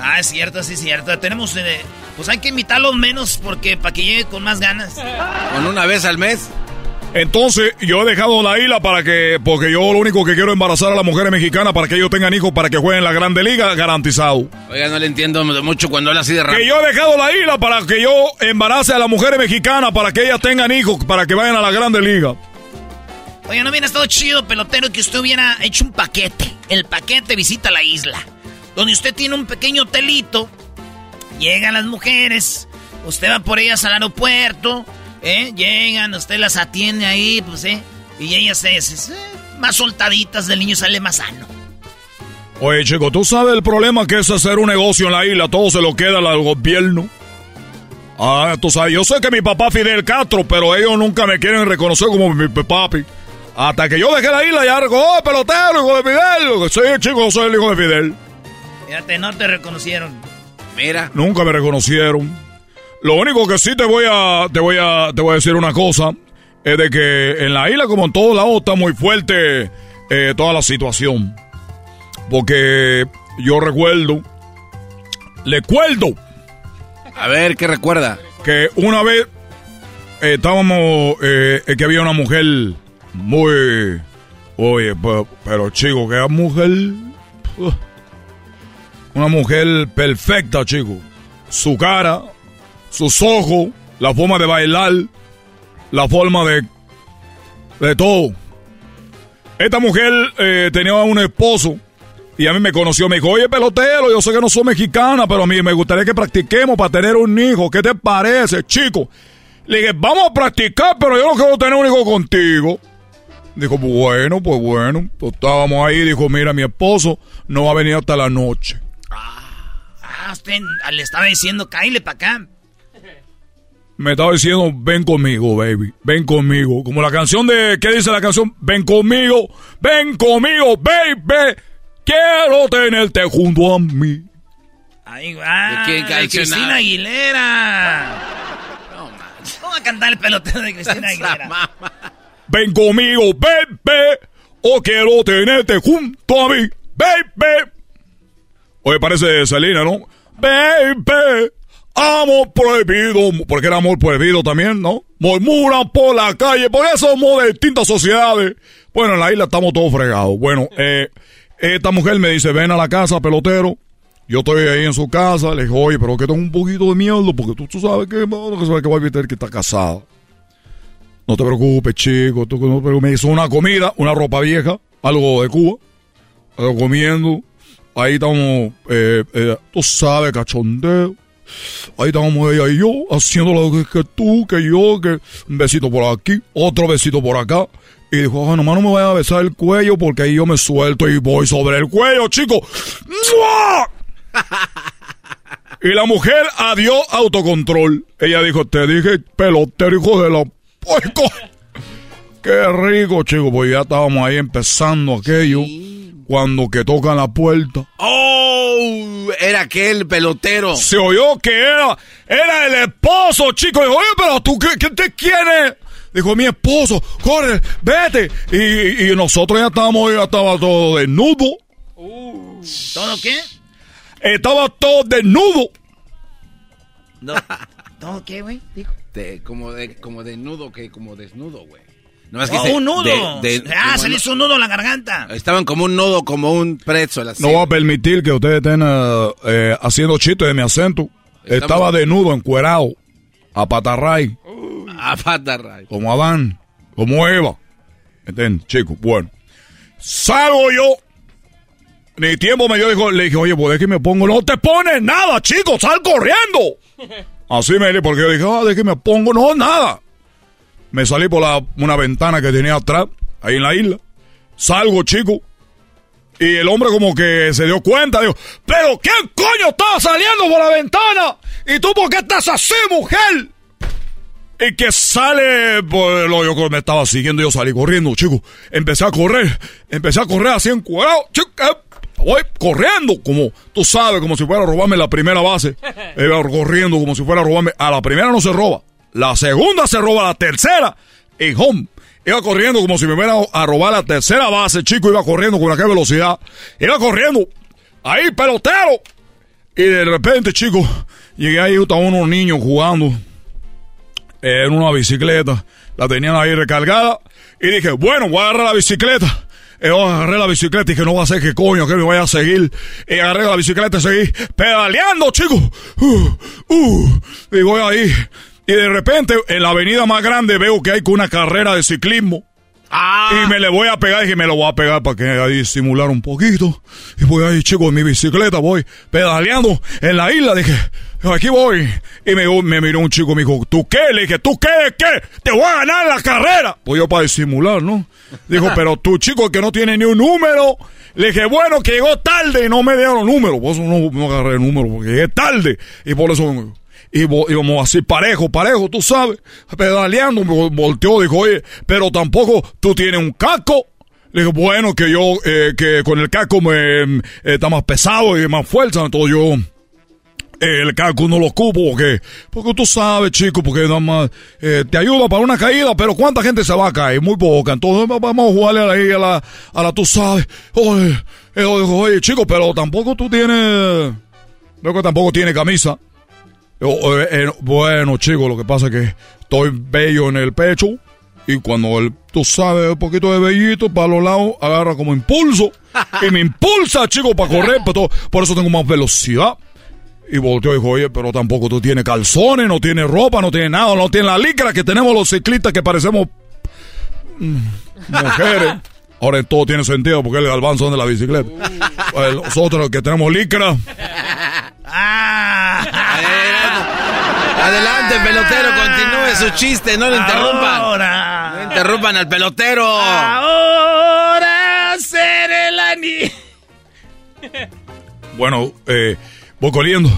Ah, es cierto, sí es cierto. Tenemos... eh, pues hay que invitarlos menos porque para que llegue con más ganas. Con una vez al mes. Entonces, yo he dejado la isla para que, porque yo lo único que quiero es embarazar a las mujeres mexicanas para que ellos tengan hijos, para que jueguen en la Grande Liga, garantizado. Oiga, no le entiendo mucho cuando habla así de Que rápido. yo he dejado la isla para que yo embarace a las mujeres mexicanas, para que ellas tengan hijos, para que vayan a la Grande Liga. Oye, no hubiera estado chido, pelotero, que usted hubiera hecho un paquete. El paquete visita la isla. Donde usted tiene un pequeño hotelito. Llegan las mujeres. Usted va por ellas al aeropuerto. ¿Eh? Llegan, usted las atiende ahí, pues, ¿eh? Y ellas se, se- eh, más soltaditas, del niño sale más sano. Oye, chico, ¿tú sabes el problema que es hacer un negocio en la isla? Todo se lo queda al gobierno. Ah, tú sabes, yo sé que mi papá Fidel Castro, pero ellos nunca me quieren reconocer como mi papi. Hasta que yo dejé la isla, ya oh, pelotero, hijo de Fidel. Sí, chico, yo soy el hijo de Fidel. Fíjate, no te reconocieron. Mira. Nunca me reconocieron. Lo único que sí te voy a, te voy a, te voy a decir una cosa, es de que en la isla, como en todos lados, está muy fuerte eh, toda la situación. Porque yo recuerdo, le cuerdo. A ver, ¿qué recuerda? Que una vez eh, estábamos, eh, que había una mujer muy, oye, pero, pero chico, que era mujer, una mujer perfecta, chico. Su cara, sus ojos, la forma de bailar, la forma de, de todo. Esta mujer eh, tenía un esposo y a mí me conoció, me dijo, oye pelotero, yo sé que no soy mexicana, pero a mí me gustaría que practiquemos para tener un hijo. ¿Qué te parece, chico? Le dije, vamos a practicar, pero yo no quiero tener un hijo contigo. Dijo, bueno, pues bueno. Pues estábamos ahí, dijo, mira, mi esposo no va a venir hasta la noche. Ah, usted le estaba diciendo, cáile para acá. Me estaba diciendo, ven conmigo, baby, ven conmigo. Como la canción de, ¿qué dice la canción? Ven conmigo, ven conmigo, baby. Quiero tenerte junto a mí. Ahí va. ¿De qué de canción Cristina? Aguilera. ¿Cómo va a cantar el pelotero de Cristina Aguilera? Ven conmigo, baby. O quiero tenerte junto a mí, baby. Oye, parece Selena, ¿no? Baby. Amor prohibido, porque era amor prohibido también, ¿no? Murmuran por la calle, por eso somos de distintas sociedades. Bueno, en la isla estamos todos fregados. Bueno, eh, esta mujer me dice, ven a la casa, pelotero. Yo estoy ahí en su casa, le digo, oye, pero que tengo un poquito de miedo, porque tú, tú sabes que, mano, sabes que voy a meter que está casada. No te preocupes, chico. Me hizo una comida, una ropa vieja, algo de Cuba, algo comiendo. Ahí estamos, eh, eh, tú sabes, cachondeo. Ahí estamos ella y yo, haciendo lo que, que tú, que yo, que un besito por aquí, otro besito por acá. Y dijo, ah, nomás no me vayas a besar el cuello porque ahí yo me suelto y voy sobre el cuello, chico. ¡Mua! Y la mujer adiós autocontrol. Ella dijo, te dije, pelotero, hijo de la... puerco". Qué rico, chico, pues ya estábamos ahí empezando aquello. Cuando que tocan la puerta. ¡Oh! Era aquel pelotero. Se oyó que era, era el esposo, chico. Dijo, oye, pero tú, ¿qué, qué te quieres? Dijo, mi esposo, corre, vete. Y, y nosotros ya estábamos, ya estaba todo desnudo. ¿Todo qué? Estaba todo desnudo. ¿Todo qué, güey? De- como, de, como desnudo, que como desnudo, güey. No, es Oh, se- un nudo. de- de- ah, se le hizo un nudo en la garganta. Estaban como un nudo, como un pretzel así. No voy a permitir que ustedes estén eh, haciendo chistes de mi acento. Estamos- Estaba desnudo, encuerado, a patarray, A pata, ray. como Adán, como Eva. ¿Entiendes, chicos? Bueno. Salgo yo. Ni tiempo me dio, dijo, le dije, oye, pues de que me pongo. No te pones nada, chico, sal corriendo. Así me dije, porque yo dije, ah, de que me pongo, no, nada. Me salí por la, una ventana que tenía atrás, ahí en la isla. Salgo, chico. Y el hombre como que se dio cuenta, dijo, pero ¿quién coño estaba saliendo por la ventana? ¿Y tú por qué estás así, mujer? Y que sale, pues lo yo me estaba siguiendo, yo salí corriendo, chico. Empecé a correr, empecé a correr así encuadrado, chico. eh, Voy corriendo, como tú sabes, como si fuera a robarme la primera base. Iba corriendo como si fuera a robarme. A la primera no se roba. La segunda se roba, la tercera. Y home. Iba corriendo como si me fuera a robar la tercera base, chico. Iba corriendo con aquella velocidad. Iba corriendo. Ahí, pelotero. Y de repente, chico, llegué ahí, estaban unos niños jugando en una bicicleta. La tenían ahí recargada. Y dije, bueno, voy a agarrar la bicicleta. Y yo agarré la bicicleta y dije, no va a ser que coño, que me vaya a seguir. Y agarré la bicicleta y seguí pedaleando, chicos. Uh, uh, y voy ahí. Y de repente, en la avenida más grande, veo que hay una carrera de ciclismo. Y me le voy a pegar, y me lo voy a pegar para que ahí simular un poquito. Y voy ahí, chico, en mi bicicleta, voy pedaleando en la isla. Dije, aquí voy. Y me, me miró un chico y me dijo, ¿tú qué? Le dije, ¿tú qué? ¿Qué? Te voy a ganar la carrera. Pues yo para disimular, ¿no? Dijo, pero tú, chico, que no tiene ni un número. Le dije, bueno, que llegó tarde y no me dieron número. Por eso no, no agarré el número, porque llegué tarde. Y por eso y íbamos así parejo, parejo, tú sabes, pedaleando, volteó, dijo, oye, pero tampoco tú tienes un casco. Le dije, bueno, que yo, eh, que con el casco me eh, está más pesado y más fuerza, entonces yo eh, el casco no lo ocupo porque, porque tú sabes, chico, porque nada más eh, te ayuda para una caída, pero ¿cuánta gente se va a caer? Muy poca, entonces va- vamos a jugarle a la, a la tú sabes. Oye, digo, oye, chico, pero tampoco tú tienes, que tampoco tiene camisa. Yo, eh, eh, bueno, chico, lo que pasa es que estoy bello en el pecho y cuando el, tú sabes, un poquito de bellito para los lados, agarra como impulso y me impulsa, chico, para correr, pero todo- por eso tengo más velocidad. Y volteó y dijo, oye, pero tampoco tú tienes calzones, no tienes ropa, no tienes nada, no tienes la licra que tenemos los ciclistas que parecemos mm, mujeres. Ahora en todo tiene sentido porque el galván son de la bicicleta. Nosotros que tenemos licra, Adelante, pelotero, continúe su chiste, no lo interrumpan. Ahora. No interrumpan al pelotero. Ahora seré la ni... Bueno, eh, voy corriendo.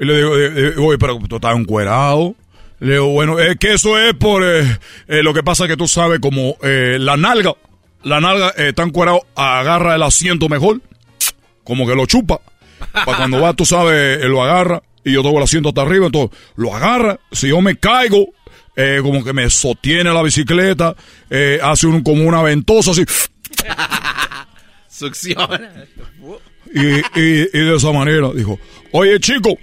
Y le digo, eh, eh, oye, pero tú estás encuerado. Le digo, bueno, es que eso es por eh, eh, lo que pasa que tú sabes, como eh, la nalga, la nalga eh, está encuerado, agarra el asiento mejor, como que lo chupa. Para cuando va, tú sabes, eh, lo agarra y yo tengo el asiento hasta arriba, entonces lo agarra. Si yo me caigo, eh, como que me sostiene la bicicleta, eh, hace un, como una ventosa así. Succiona. Y, y, y de esa manera dijo, oye chico,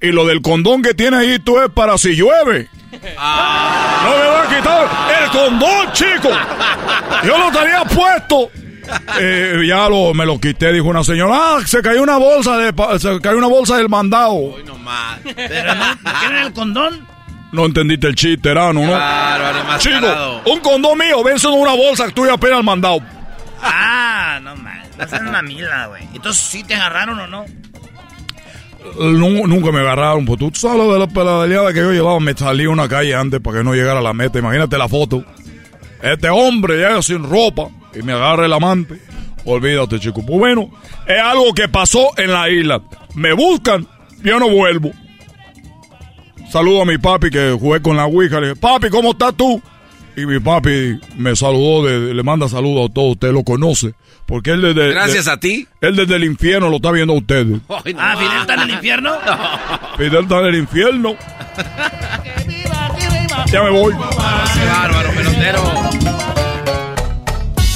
y lo del condón que tienes ahí tú es para si llueve. No me va a quitar el condón, chico. Yo lo tenía puesto. Eh, ya lo, me lo quité, dijo una señora. Ah, se cayó una bolsa de, pa- se cayó una bolsa del mandado. Pero no, ¿qué era el condón? No entendiste el chiste, Erano, ¿no? Chico, enmascarado. un condón mío, vence en una bolsa que tú ya apenas mandado. Ah, no man. Estás en una mila, güey. Entonces, ¿sí te agarraron o no? Nu- nunca me agarraron, pues tú sabes de la pedaleada que yo llevaba, me salí a una calle antes para que no llegara a la meta. Imagínate la foto. Este hombre llega sin ropa y me agarra el amante. Olvídate, chico. Pues bueno, es algo que pasó en la isla. Me buscan, yo no vuelvo. Saludo a mi papi que jugué con la Ouija. Le dije, papi, ¿cómo estás tú? Y mi papi me saludó, de- le manda saludos a todos. Usted lo conoce. Porque él desde... Gracias de- a ti. Él desde el infierno lo está viendo a ustedes. Ah, Fidel está en el infierno. Fidel está en el infierno. Ya me voy. Qué bárbaro, pelotero.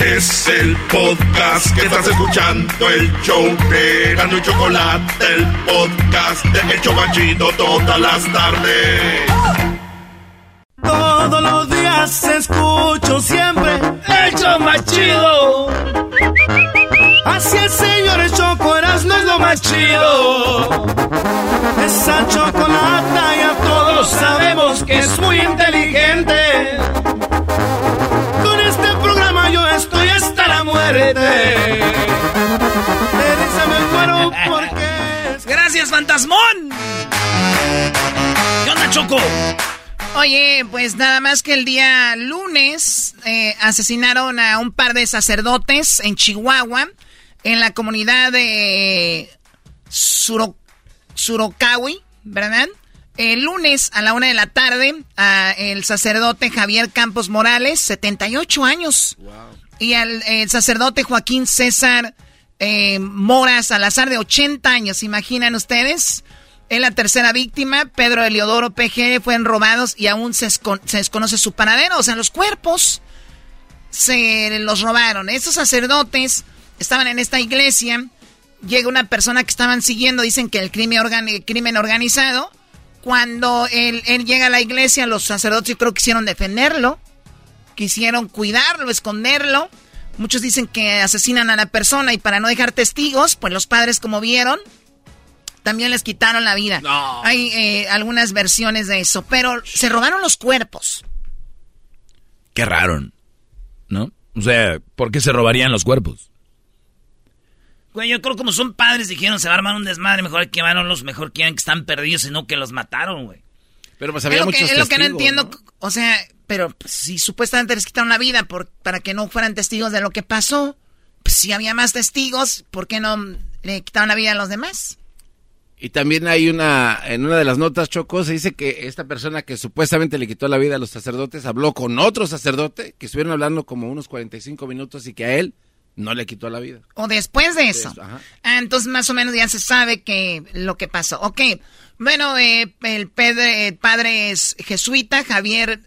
Es el podcast que estás escuchando, el show de Gano y Chocolate, el podcast de El Chobachito todas las tardes. Todo podcast escucho siempre, el show más chido. Así el señor Choco no es lo más chido. Esa chocolata ya todos Gracias, fantasmón. ¿Qué onda, Choco? Oye, pues nada más que el día lunes eh, asesinaron a un par de sacerdotes en Chihuahua, en la comunidad de Suro, Surocawi, ¿verdad? El lunes a la una de la tarde, el sacerdote Javier Campos Morales, 78 años, y al, el sacerdote Joaquín César eh, Mora Salazar, de 80 años, ¿imaginan ustedes? Es la tercera víctima. Pedro Eliodoro PG fueron robados y aún se, desconoce su paradero. O sea, los cuerpos se los robaron. Estos sacerdotes estaban en esta iglesia. Llega una persona que estaban siguiendo. Dicen que el crimen, crimen organizado. Cuando él, él, llega a la iglesia, los sacerdotes yo creo que quisieron defenderlo. Quisieron cuidarlo, esconderlo. Muchos dicen que asesinan a la persona y para no dejar testigos, pues los padres como vieron, también les quitaron la vida. Hay eh, algunas versiones de eso, pero se robaron los cuerpos. Qué raro, ¿no? O sea, ¿por qué se robarían los cuerpos? Güey, yo creo que como son padres, dijeron, se va a armar un desmadre, mejor que los mejor quieran que están perdidos, sino que los mataron, güey. Pero pues había muchos Es lo que no entiendo, o sea, pero si supuestamente les quitaron la vida por, para que no fueran testigos de lo que pasó, pues, si había más testigos, ¿por qué no le quitaron la vida a los demás? Y también hay una, en una de las notas, Choco, se dice que esta persona que supuestamente le quitó la vida a los sacerdotes habló con otro sacerdote que estuvieron hablando como unos 45 minutos y que a él no le quitó la vida. O después de eso. ah, entonces más o menos ya se sabe que lo que pasó. Ok, bueno, eh, el, el padre es jesuita, Javier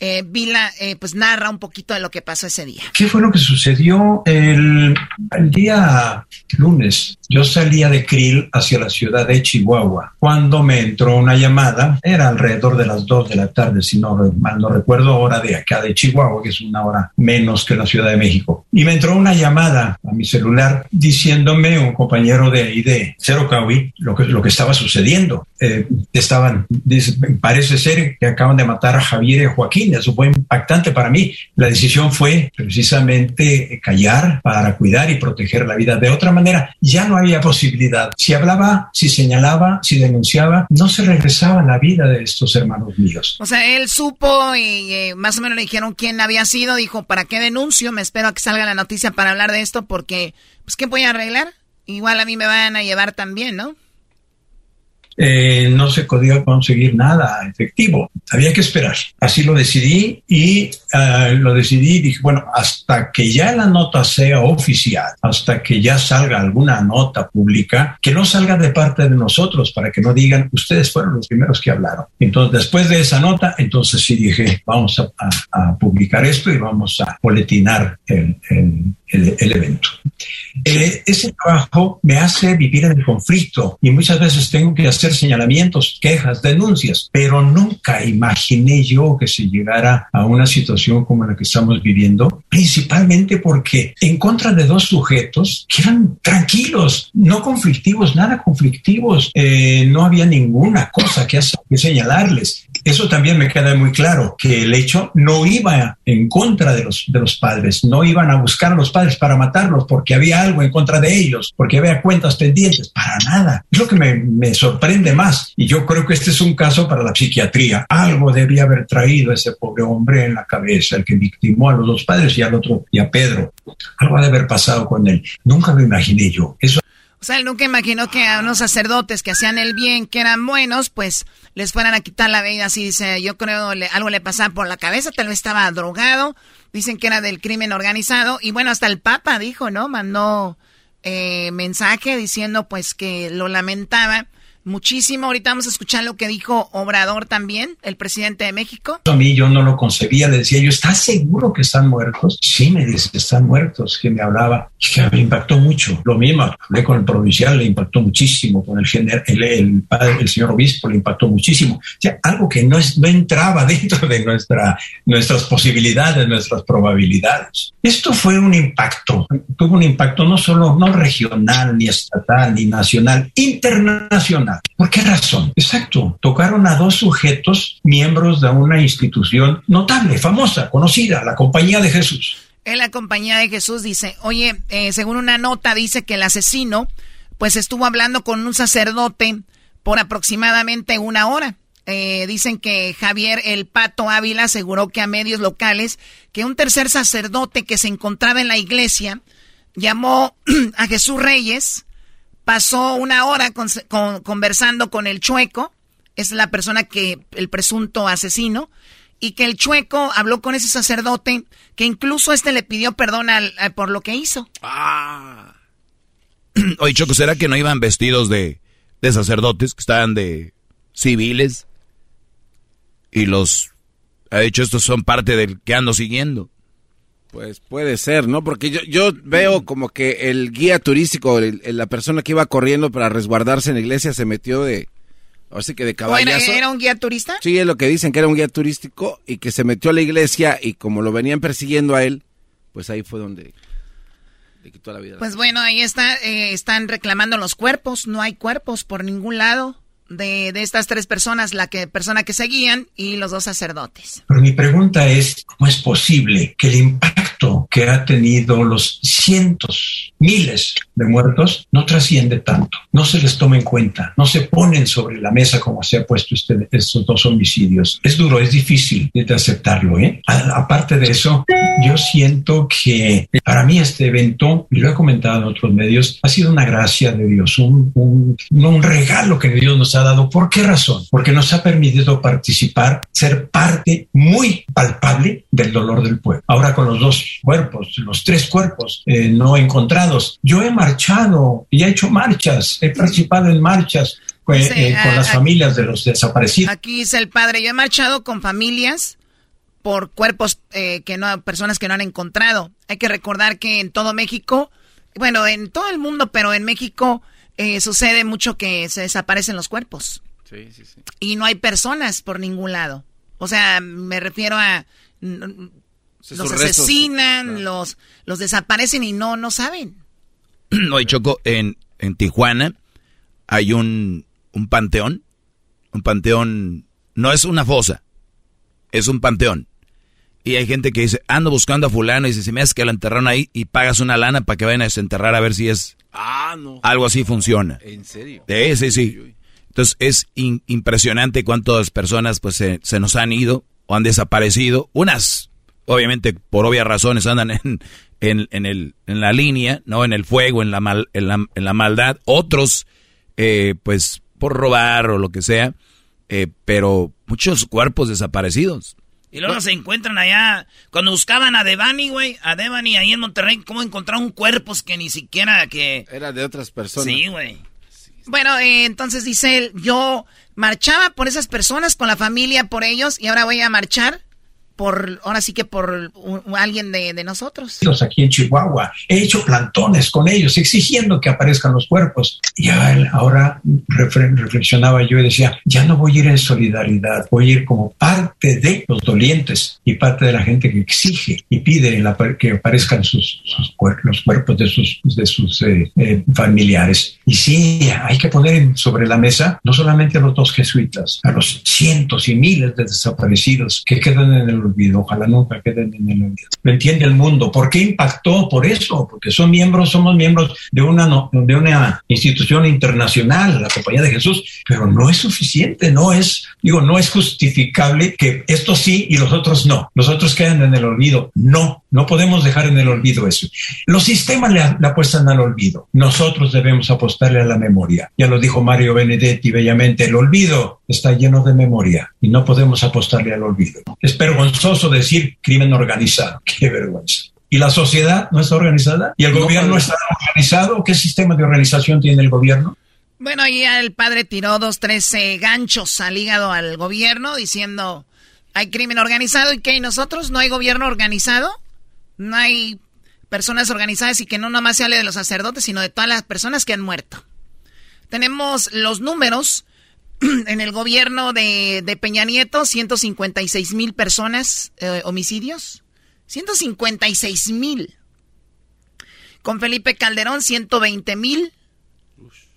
eh, Vila eh, pues narra un poquito de lo que pasó ese día. ¿Qué fue lo que sucedió el, el día lunes? Yo salía de Krill hacia la ciudad de Chihuahua cuando me entró una llamada, era alrededor de las 2 de la tarde, si no mal no recuerdo, hora de acá de Chihuahua, que es una hora menos que la Ciudad de México. Y me entró una llamada a mi celular diciéndome un compañero de ahí de Cero lo que, lo que estaba sucediendo. Eh, estaban, dice, parece ser que acaban de matar a Javier y Joaquín, eso fue impactante para mí. La decisión fue precisamente callar para cuidar y proteger la vida. De otra manera, ya no había posibilidad. Si hablaba, si señalaba, si denunciaba, no se regresaba la vida de estos hermanos míos. O sea, él supo y eh, más o menos le dijeron quién había sido, dijo, ¿para qué denuncio? Me espero a que salga la noticia para hablar de esto porque, pues, ¿qué voy a arreglar? Igual a mí me van a llevar también, ¿no? Eh, no se podía conseguir nada efectivo. Había que esperar. Así lo decidí y uh, lo decidí dije, bueno, hasta que ya la nota sea oficial, hasta que ya salga alguna nota pública, que no salga de parte de nosotros para que no digan, ustedes fueron los primeros que hablaron. Entonces, después de esa nota, entonces sí dije, vamos a, publicar esto y vamos a boletinar el, el evento. Eh, ese trabajo me hace vivir en el conflicto y muchas veces tengo que hacer señalamientos, quejas, denuncias, pero nunca imaginé yo que se llegara a una situación como la que estamos viviendo, principalmente porque en contra de dos sujetos que eran tranquilos, no conflictivos, nada conflictivos, eh, no había ninguna cosa que, que señalarles. Eso también me queda muy claro, que el hecho no iba en contra de los, de los padres, no iban a buscar a los padres para matarlos porque había algo en contra de ellos, porque había cuentas pendientes, para nada. Es lo que me, me sorprende más. Y yo creo que este es un caso para la psiquiatría. Algo debía haber traído ese pobre hombre en la cabeza, el que victimó a los dos padres y al otro, y a Pedro. Algo ha de haber pasado con él. Nunca lo imaginé yo. Eso o sea, él nunca imaginó que a unos sacerdotes que hacían el bien, que eran buenos, pues les fueran a quitar la vida. Así dice, yo creo le, algo le pasaba por la cabeza, tal vez estaba drogado. Dicen que era del crimen organizado. Y bueno, hasta el Papa dijo, ¿no? Mandó eh, mensaje diciendo pues que lo lamentaba muchísimo. Ahorita vamos a escuchar lo que dijo Obrador también, el presidente de México. A mí yo no lo concebía, le decía yo, ¿estás seguro que están muertos? Sí, me dice, están muertos, que me hablaba, que me impactó mucho. Lo mismo, hablé con el provincial, le impactó muchísimo, con el, general, el, padre, el señor obispo le impactó muchísimo. O sea, algo que no, es, no entraba dentro de nuestra, nuestras posibilidades, nuestras probabilidades. Esto fue un impacto, tuvo un impacto no solo, no regional, ni estatal, ni nacional, internacional. ¿Por qué razón? Exacto, tocaron a dos sujetos miembros de una institución notable, famosa, conocida, la Compañía de Jesús. En la Compañía de Jesús dice, oye, eh, según una nota dice que el asesino pues estuvo hablando con un sacerdote por aproximadamente una hora. Eh, dicen que Javier el Pato Ávila aseguró que a medios locales que un tercer sacerdote que se encontraba en la iglesia llamó a Jesús Reyes, pasó una hora conversando con el chueco, es la persona que, el presunto asesino, y que el chueco habló con ese sacerdote, que incluso este le pidió perdón por lo que hizo. Ah. Oye, Choco, ¿será que no iban vestidos de, de sacerdotes, que estaban de civiles? Y los, ha dicho, estos son parte del que ando siguiendo. Pues puede ser, ¿no? Porque yo, yo veo como que el guía turístico, la persona que iba corriendo para resguardarse en la iglesia se metió de, así que de caballazo. ¿Era, un guía turista? Sí, es lo que dicen, que era un guía turístico y que se metió a la iglesia y como lo venían persiguiendo a él, pues ahí fue donde le quitó la vida. Pues bueno, ahí está, eh, están reclamando los cuerpos, no hay cuerpos por ningún lado de, de, estas tres personas, la que, persona que seguían y los dos sacerdotes. Pero mi pregunta es, ¿cómo es posible que el impacto que ha tenido los cientos, miles de muertos no trasciende tanto? No se les toma en cuenta, no se ponen sobre la mesa como se ha puesto este, estos dos homicidios. Es duro, es difícil de aceptarlo. ¿eh? aparte de eso, yo siento que para mí este evento, y lo he comentado en otros medios, ha sido una gracia de Dios, un, un, un regalo que Dios nos ha dado. ¿Por qué razón? Porque nos ha permitido participar, ser parte muy palpable del dolor del pueblo. Ahora con los dos cuerpos, los tres cuerpos eh, no encontrados. Yo he marchado y he hecho marchas, he participado en marchas pues, eh, con las familias de los desaparecidos. Aquí dice el padre, yo he marchado con familias por cuerpos eh, que no, personas que no han encontrado. Hay que recordar que en todo México, bueno, en todo el mundo, pero en México eh, sucede mucho que se desaparecen los cuerpos. Sí, sí, sí. Y no hay personas por ningún lado. O sea, me refiero a... los asesinan, los, los desaparecen y no, no saben. Hoy Choco, en, en Tijuana hay un, un panteón. Un panteón, no es una fosa, es un panteón. Y hay gente que dice, ando buscando a fulano y dice, se me hace que lo enterraron ahí y pagas una lana para que vayan a desenterrar a ver si es Ah, no. Algo así funciona. ¿En serio? Sí, sí, Entonces es impresionante cuántas personas pues se, nos han ido o han desaparecido. Unas, obviamente, por obvias razones, andan en, en, el, en la línea, ¿no? En el fuego, en la, mal, en la, en la maldad. Otros, eh, pues, por robar o lo que sea. Eh, pero muchos cuerpos desaparecidos. Y luego se encuentran allá. Cuando buscaban a Devani, güey, a Devani ahí en Monterrey, ¿cómo encontraron cuerpos que ni siquiera que. Era de otras personas. Sí, güey. Bueno, eh, entonces dice él, yo marchaba por esas personas, con la familia, por ellos, y ahora voy a marchar por, ahora sí que por alguien de, de, nosotros. Aquí en Chihuahua, he hecho plantones con ellos, exigiendo que aparezcan los cuerpos. Y ahora reflexionaba yo y decía, ya no voy a ir en solidaridad, voy a ir como parte de los dolientes y parte de la gente que exige y pide que aparezcan sus, los cuerpos de sus, de sus eh, eh, familiares. Y sí, hay que poner sobre la mesa no solamente a los dos jesuitas, a los cientos y miles de desaparecidos que quedan en el olvido, ojalá nunca queden en el olvido. Lo entiende el mundo. ¿Por qué impactó? Por eso, porque son miembros, somos miembros de una, de una institución internacional, la Compañía de Jesús, pero no es suficiente, no es, digo, no es justificable que esto sí y los otros no. Los otros quedan en el olvido. No, no podemos dejar en el olvido eso. Los sistemas le, apuestan al olvido. Nosotros debemos apostarle a la memoria. Ya lo dijo Mario Benedetti bellamente, el olvido está lleno de memoria y no podemos apostarle al olvido. Es vergonzoso decir crimen organizado. Qué vergüenza. ¿Y la sociedad no está organizada? ¿Y el gobierno está organizado? ¿Qué sistema de organización tiene el gobierno? Bueno, ahí el padre tiró dos, tres eh, ganchos al hígado al gobierno diciendo hay crimen organizado y que nosotros no hay gobierno organizado, no hay personas organizadas y que no nomás se hable de los sacerdotes, sino de todas las personas que han muerto. Tenemos los números en el gobierno de, Peña Nieto, 156 mil personas, eh, homicidios. 156 mil. Con Felipe Calderón, 120 mil.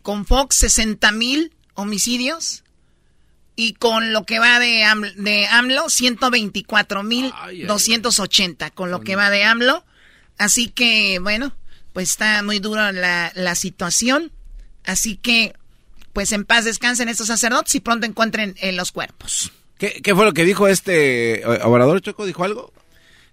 Con Fox, 60 mil homicidios. Y con lo que va de, de AMLO, 124 mil 280. Con lo que va de AMLO. Así que, bueno, pues está muy dura la, la situación. Así que pues en paz descansen estos sacerdotes y pronto encuentren eh, los cuerpos. ¿Qué, fue lo que dijo este eh, Obrador Choco? ¿Dijo algo?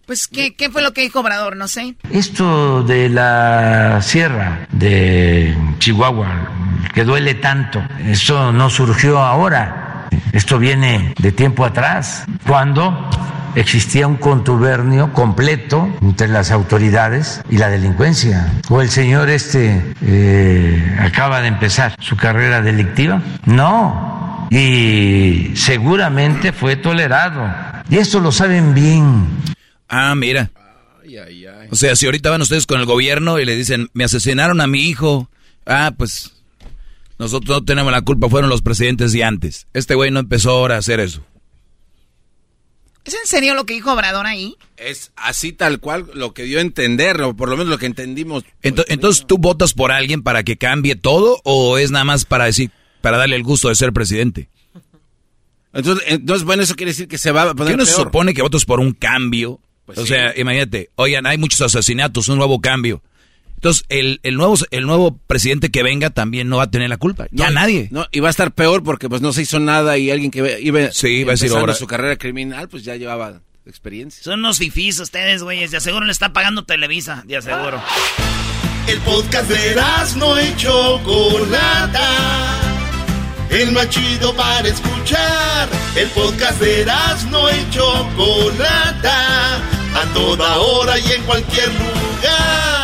Pues, ¿qué, ¿qué, fue lo que dijo Obrador? No sé. Esto de la sierra de Chihuahua, que duele tanto, eso no surgió ahora. Esto viene de tiempo atrás, cuando existía un contubernio completo entre las autoridades y la delincuencia. O el señor este eh, acaba de empezar su carrera delictiva. No. Y seguramente fue tolerado. Y esto lo saben bien. Ah, mira. O sea, si ahorita van ustedes con el gobierno y le dicen, me asesinaron a mi hijo. Ah, pues nosotros no tenemos la culpa, fueron los presidentes de antes. Este güey no empezó ahora a hacer eso. ¿Es en serio lo que dijo Obrador ahí? Es así tal cual lo que dio a entender, o por lo menos lo que entendimos. Entonces, ¿tú votas por alguien para que cambie todo o es nada más para decir, para darle el gusto de ser presidente? Entonces, entonces bueno, eso quiere decir que se va a poner ¿Qué no se supone que votas por un cambio? Pues o sea, imagínate, oigan, hay muchos asesinatos, un nuevo cambio. Entonces, el, el, nuevo, el nuevo presidente que venga también no va a tener la culpa. Ya nadie. No, y va a estar peor porque pues no se hizo nada y alguien que iba, sí, va a decir ahora. su carrera criminal, pues ya llevaba experiencia. Son unos fifís ustedes, güeyes. De aseguro le está pagando Televisa, de aseguro. El podcast de no hecho Chocolata. El más chido para escuchar. El podcast de no hecho Chocolata. A toda hora y en cualquier lugar.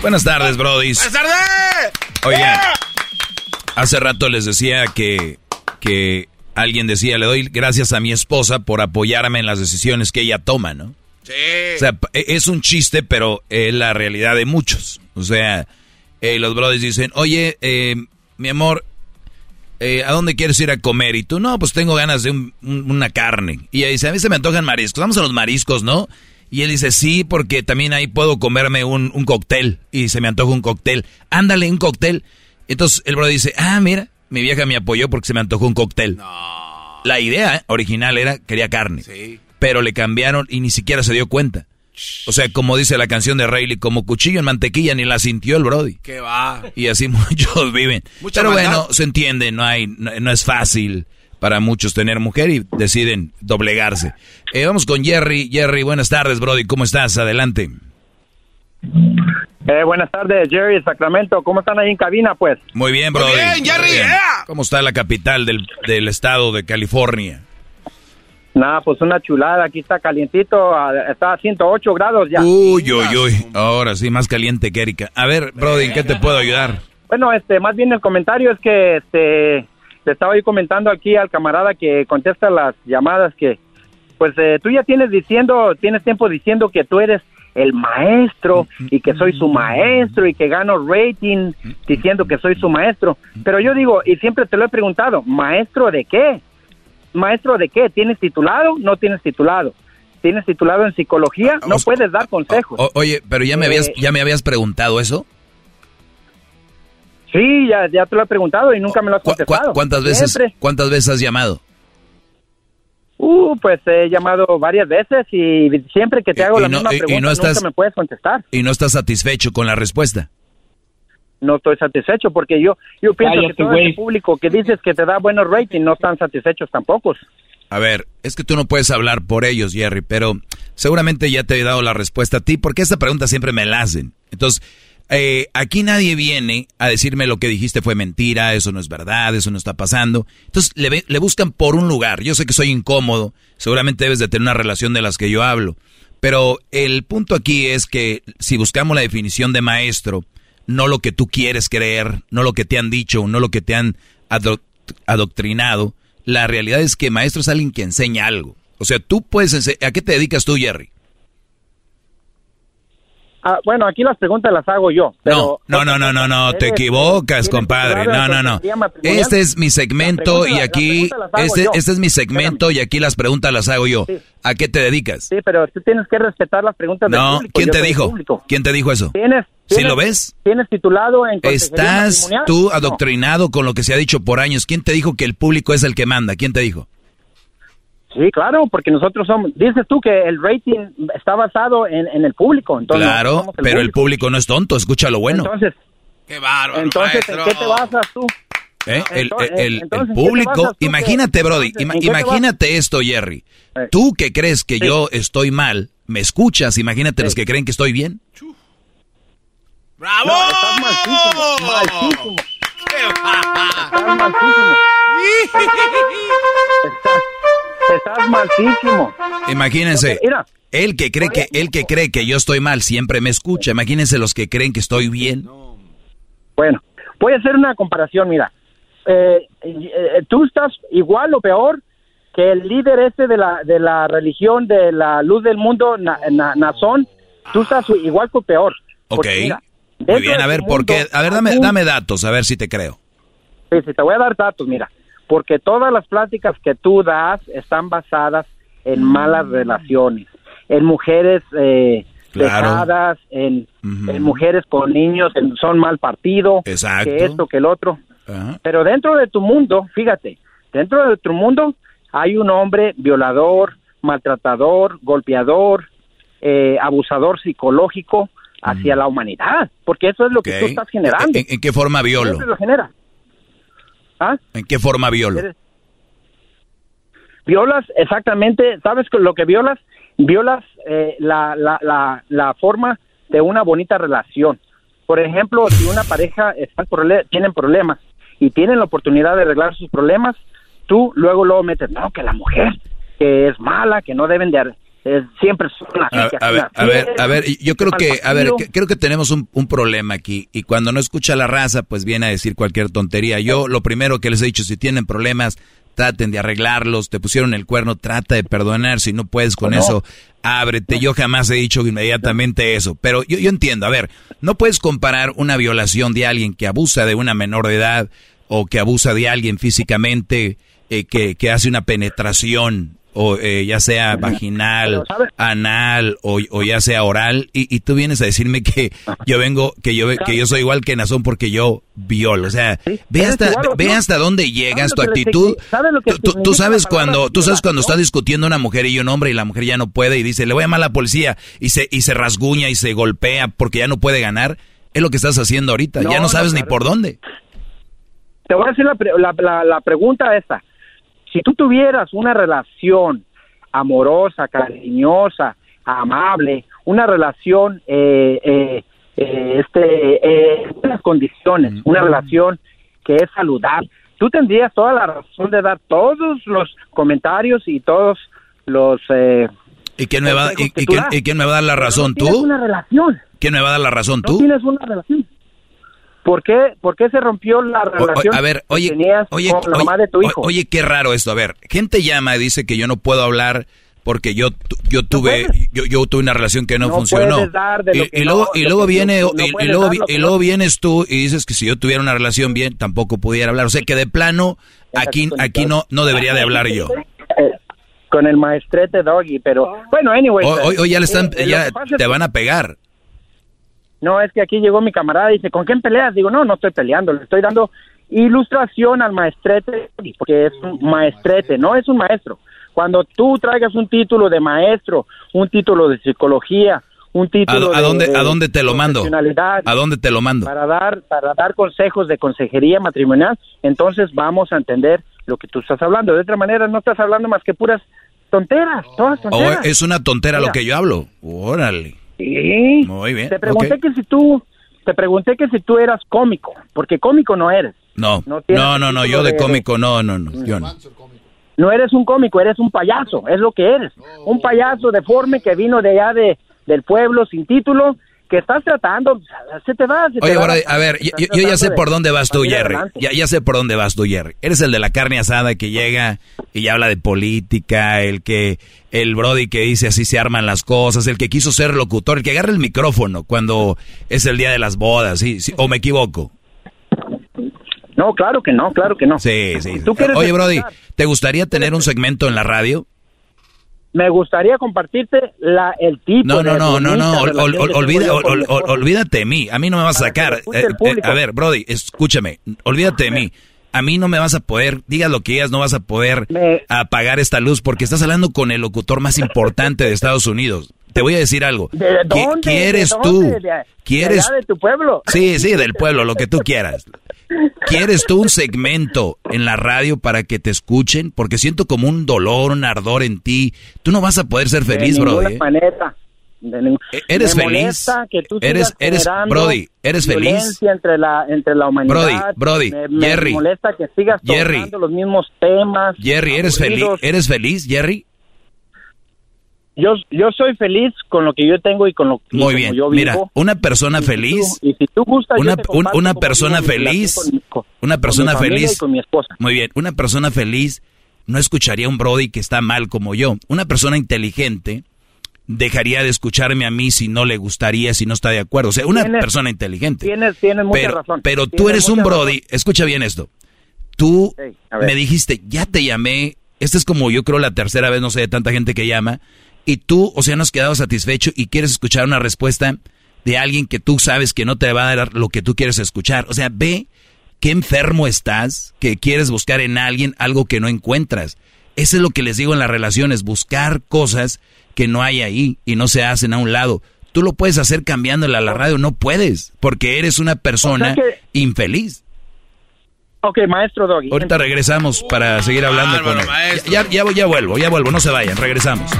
Buenas tardes, Brody. Buenas tardes. Oye, hace rato les decía que, que alguien decía, le doy gracias a mi esposa por apoyarme en las decisiones que ella toma, ¿no? Sí. O sea, e, es un chiste, pero es la realidad de muchos. O sea, eh, los brothers dicen, oye, eh, mi amor, eh, ¿a dónde quieres ir a comer? Y tú, no, pues tengo ganas de una carne. Y ella dice, a mí se me antojan mariscos. Vamos a los mariscos, ¿no? Y él dice, sí, porque también ahí puedo comerme un, un cóctel. Y se me antoja un cóctel. Ándale, un cóctel. Entonces el bro dice, ah, mira, mi vieja me apoyó porque se me antojó un cóctel. La idea original era, quería carne. Sí. Pero le cambiaron y ni siquiera se dio cuenta. O sea, como dice la canción de Rayleigh, como cuchillo en mantequilla ni la sintió el Brody. ¿Qué va? Y así muchos viven. Pero bueno, se entiende, no hay, no es fácil para muchos tener mujer y deciden doblegarse. Eh, vamos con Jerry. Jerry, buenas tardes, Brody. ¿Cómo estás? Adelante. Eh, buenas tardes, Jerry, Sacramento. ¿Cómo están ahí en cabina, pues? Muy bien, Brody. bien, Jerry. ¿Cómo está la capital del, del estado de California? Nada, pues una chulada. Aquí está calientito. Está a 108 grados ya. Uy, uy, uy. Ahora sí, más caliente que Erika. A ver, Brody, ¿en qué te puedo ayudar? Bueno, este, más bien el comentario es que, este, le estaba yo comentando aquí al camarada que contesta las llamadas que, pues eh, tú ya tienes diciendo, tienes tiempo diciendo que tú eres el maestro y que soy su maestro y que gano rating diciendo que soy su maestro. Pero yo digo, y siempre te lo he preguntado, ¿maestro de qué? ¿Maestro de qué? ¿Tienes titulado? ¿No tienes titulado? ¿Tienes titulado en psicología? No puedes dar consejos. oye, pero ya me habías, Eh, ya me habías preguntado eso. Sí, ya, ya te lo he preguntado y nunca me lo has contestado. ¿Cuántas veces, Siempre. cuántas veces has llamado? Uh, pues he llamado varias veces y siempre que te hago y la no- misma y pregunta no estás- nunca me puedes contestar. Y no estás satisfecho con la respuesta. no estoy satisfecho porque yo yo pienso que todo el público que dices que te da buenos ratings no están satisfechos tampoco. A ver, es que tú no puedes hablar por ellos, Jerry, pero seguramente ya te he dado la respuesta a ti, porque esta pregunta siempre me la hacen. Entonces, eh, aquí nadie viene a decirme lo que dijiste fue mentira, eso no es verdad, eso no está pasando. Entonces, le, le buscan por un lugar. Yo sé que soy incómodo, seguramente debes de tener una relación de las que yo hablo. Pero el punto aquí es que si buscamos la definición de maestro, no lo que tú quieres creer, no lo que te han dicho, no lo que te han adoctrinado, la realidad es que maestro es alguien que enseña algo. O sea, tú puedes. ¿A qué te dedicas tú, Jerry? Ah, bueno, aquí las preguntas las hago yo. no, no, no, no, no, no, te equivocas, compadre. No, no, no. Este es mi segmento y aquí, este, este es mi segmento y aquí las preguntas las hago yo. ¿A qué te dedicas? Sí, pero tú tienes que respetar las preguntas del no, ¿quién te dijo? ¿Quién te dijo eso? ¿Tienes, ¿Sí lo ves? Tienes titulado en Estás tú adoctrinado con lo que se ha dicho por años. ¿Quién te dijo que el público es el que manda? ¿Quién te dijo? Sí, claro, porque nosotros somos, dices tú que el rating está basado en, el público. Entonces claro, pero el público no es tonto, escucha lo bueno. Entonces, qué bárbaro. Entonces, ¿en qué te basas tú? ¿Eh? El, el, público, imagínate, Brody, imagínate esto, Jerry. Eh. Tú que crees que yo estoy mal, me escuchas, imagínate los que creen que estoy bien. ¡Bravo! estás malísimo, malísimo. Estás malísimo. Estás malísimo. Imagínense. Mira, el que cree que el que cree que yo estoy mal siempre me escucha. Imagínense los que creen que estoy bien. Bueno, voy a hacer una comparación. Mira, eh, eh, tú estás igual o peor que el líder este de la de la religión de la luz del mundo, Nazón. Tú estás igual o peor. Ok. Muy bien, a ver, ¿por qué? A ver, dame, dame datos, a ver si te creo. Sí, sí, te voy a dar datos, mira porque todas las pláticas que tú das están basadas en malas relaciones, en mujeres eh, dejadas, en, mujeres con niños que son mal partido, que esto, que el otro. Pero dentro de tu mundo, fíjate, dentro de tu mundo hay un hombre violador, maltratador, golpeador, eh, abusador psicológico hacia la humanidad, porque eso es lo que tú estás generando. ¿En, qué forma violo? Eso lo genera. ¿Ah? ¿En qué forma violo? Violas, exactamente, ¿sabes lo que violas? Violas eh, la, la, la, la, forma de una bonita relación. Por ejemplo, si una pareja está tienen problemas y tienen la oportunidad de arreglar sus problemas, tú luego luego metes, no, que la mujer, que es mala, que no deben de, siempre a, ver, a ver, a ver, yo creo que, a ver, creo que tenemos un, un, problema aquí y cuando no escucha la raza, pues viene a decir cualquier tontería. Yo lo primero que les he dicho, si tienen problemas, traten de arreglarlos, te pusieron el cuerno, trata de perdonar, si no puedes con eso, ábrete. Yo jamás he dicho inmediatamente eso, pero yo, yo entiendo, a ver, no puedes comparar una violación de alguien que abusa de una menor de edad o que abusa de alguien físicamente, eh, que, que hace una penetración o eh, ya sea vaginal, anal o, ya sea oral y, tú vienes a decirme que yo vengo que yo que yo soy igual que Nazón porque yo violo, o sea, ve hasta ve hasta dónde llegas tu actitud. Tú, sabes cuando tú sabes cuando está discutiendo una mujer y un hombre y la mujer ya no puede y dice, "Le voy a llamar a la policía" y se y se rasguña y se golpea porque ya no puede ganar. Es lo que estás haciendo ahorita, ya no sabes ni por dónde. Te voy a hacer la, la, la pregunta esta si tú tuvieras una relación amorosa, cariñosa, amable, una relación eh, eh, eh este, en buenas condiciones, una relación que es saludable, tú tendrías toda la razón de dar todos los comentarios y todos los... Eh, ¿Y quién, me va, y, quién, me va a dar la razón? ¿Tú? una relación. ¿Quién me va a dar la razón? ¿Tú? tienes una relación. ¿Por qué, ¿Por qué se rompió la relación a ver, oye, que tenías oye, con la mamá de tu hijo? Oye, qué raro esto. A ver, gente llama y dice que yo no puedo hablar porque yo yo tuve yo, yo, tuve una relación que no, funcionó. y, luego y luego viene y, luego, y luego vienes tú y dices que si yo tuviera una relación bien tampoco pudiera hablar. O sea que de plano aquí aquí no no debería de hablar yo. eh, con el maestrete doggy pero bueno anyway hoy, ya le están eh, ya te van a pegar no, es que aquí llegó mi camarada y dice, ¿con quién peleas? Digo, no, no estoy peleando, le estoy dando ilustración al maestrete, porque es un maestrete, no es un maestro. Cuando tú traigas un título de maestro, un título de psicología, un título ¿A, a de- dónde, de ¿A dónde te lo mando? ¿A dónde te lo mando? para dar para dar consejos de consejería matrimonial, entonces vamos a entender lo que tú estás hablando. De otra manera no estás hablando más que puras tonteras, todas ¿O tonteras. Oh, es una tontera Mira. lo que yo hablo? Órale. Sí. Muy bien. Te pregunté que si tú te pregunté que si tú eras cómico, porque cómico no eres. No, no no, tienes no, yo de de- cómico no, no, no, yo no. No eres un cómico, eres un payaso, es lo que eres. Un payaso deforme que vino de allá de, del pueblo sin título, que estás tratando, se te va, se te Oye, va. Brody, a ver, yo, ya sé por dónde vas tú, Jerry. Ya, ya sé por dónde vas tú, Jerry. Eres el de la carne asada que llega y habla de política, el que, el Brody que dice así se arman las cosas, el que quiso ser locutor, el que agarra el micrófono cuando es el día de las bodas, ¿sí? sí, ¿O me equivoco? No, claro que no, claro que no. Sí, sí. ¿Tú quieres Oye, Brody? ¿te gustaría tener un segmento en la radio? Me gustaría compartirte la, el tipo No, no, de no, no, no, ol- ol- olvida- olvídate de mí, a mí no me vas a sacar. Eh, eh, a ver, Brody, escúchame, olvídate de mí. A mí no me vas a poder, digas lo que digas, no vas a poder apagar esta luz porque estás hablando con el locutor más importante de Estados Unidos. Te voy a decir algo. ¿De. ¿Quieres ¿De tú? dónde? ¿Quieres? de tu pueblo? Sí, sí, del pueblo, lo que tú quieras. ¿Quieres tú un segmento en la radio para que te escuchen? Porque siento como un dolor, un ardor en ti. Tú no vas a poder ser feliz, de ninguna Brody. ¿eh? manera. De ningún- ¿Eres Me feliz? que tú ¿Eres- eres- Brody, eres feliz? entre la entre la humanidad. Brody, Brody, me, me Jerry. molesta que sigas Jerry. los mismos temas. Jerry, ¿eres feliz? ¿Eres feliz, Jerry? Yo yo soy feliz con lo que yo tengo y con lo Muy bien. yo Mira, una persona feliz, y si tú gustas, una, un- una persona feliz, con una con persona mi feliz, y con mi esposa. muy bien, una persona feliz no escucharía a un Brody que está mal como yo. Una persona inteligente dejaría de escucharme a mí si no le gustaría, si no está de acuerdo. O sea, una Tienes- persona inteligente. Tienes tienes mucha pero, razón. pero tú eres un Brody, razón. escucha bien esto. Tú me dijiste, ya te llamé, esta es como yo creo la tercera vez, no sé, de tanta gente que llama, y tú, o sea, no has quedado satisfecho y quieres escuchar una respuesta de alguien que tú sabes que no te va a dar lo que tú quieres escuchar. O sea, ve qué enfermo estás, que quieres buscar en alguien algo que no encuentras. Eso es lo que les digo en las relaciones, buscar cosas que no hay ahí y no se hacen a un lado. Tú lo puedes hacer cambiándole a la radio, no puedes, porque eres una persona que- infeliz. Ok, maestro Doggy. Ahorita regresamos para seguir hablando con él. Ya, ya, ya vuelvo, ya vuelvo, no se vayan, regresamos.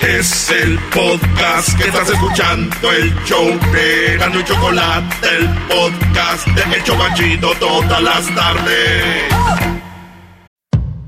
Es el podcast que estás escuchando, el show de y Chocolate, el podcast de El todas las tardes.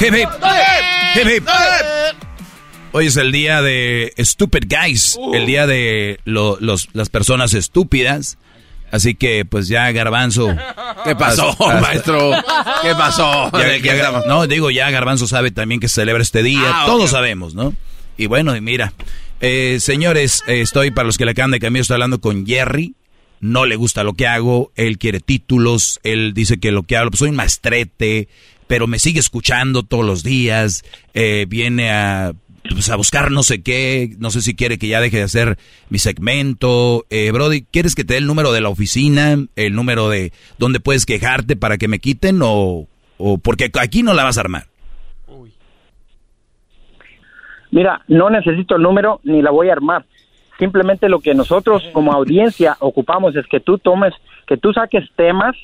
Hip, hip. Hip, hip. Hoy es el día de Stupid Guys, el día de lo- los, las personas estúpidas. Así que, pues ya Garbanzo. ¿Qué pasó, Hasta- maestro? ¿Qué pasó? No, digo, ya Garbanzo sabe también que se celebra este día. Ah, Todos sabemos, ¿no? Y bueno, y mira, eh, señores, eh, estoy para los que le acaban de cambiar, estoy hablando con Jerry. No le gusta lo que hago, él quiere títulos, él dice que lo que hablo, pues soy un maestrete, pero me sigue escuchando todos los días, eh, viene a, pues, a buscar no sé qué, no sé si quiere que ya deje de hacer mi segmento. Eh, Brody, ¿quieres que te dé el número de la oficina, el número de dónde puedes quejarte para que me quiten o, o porque aquí no la vas a armar? Mira, no necesito el número ni la voy a armar. Simplemente lo que nosotros como audiencia ocupamos es que tú tomes, que tú saques temas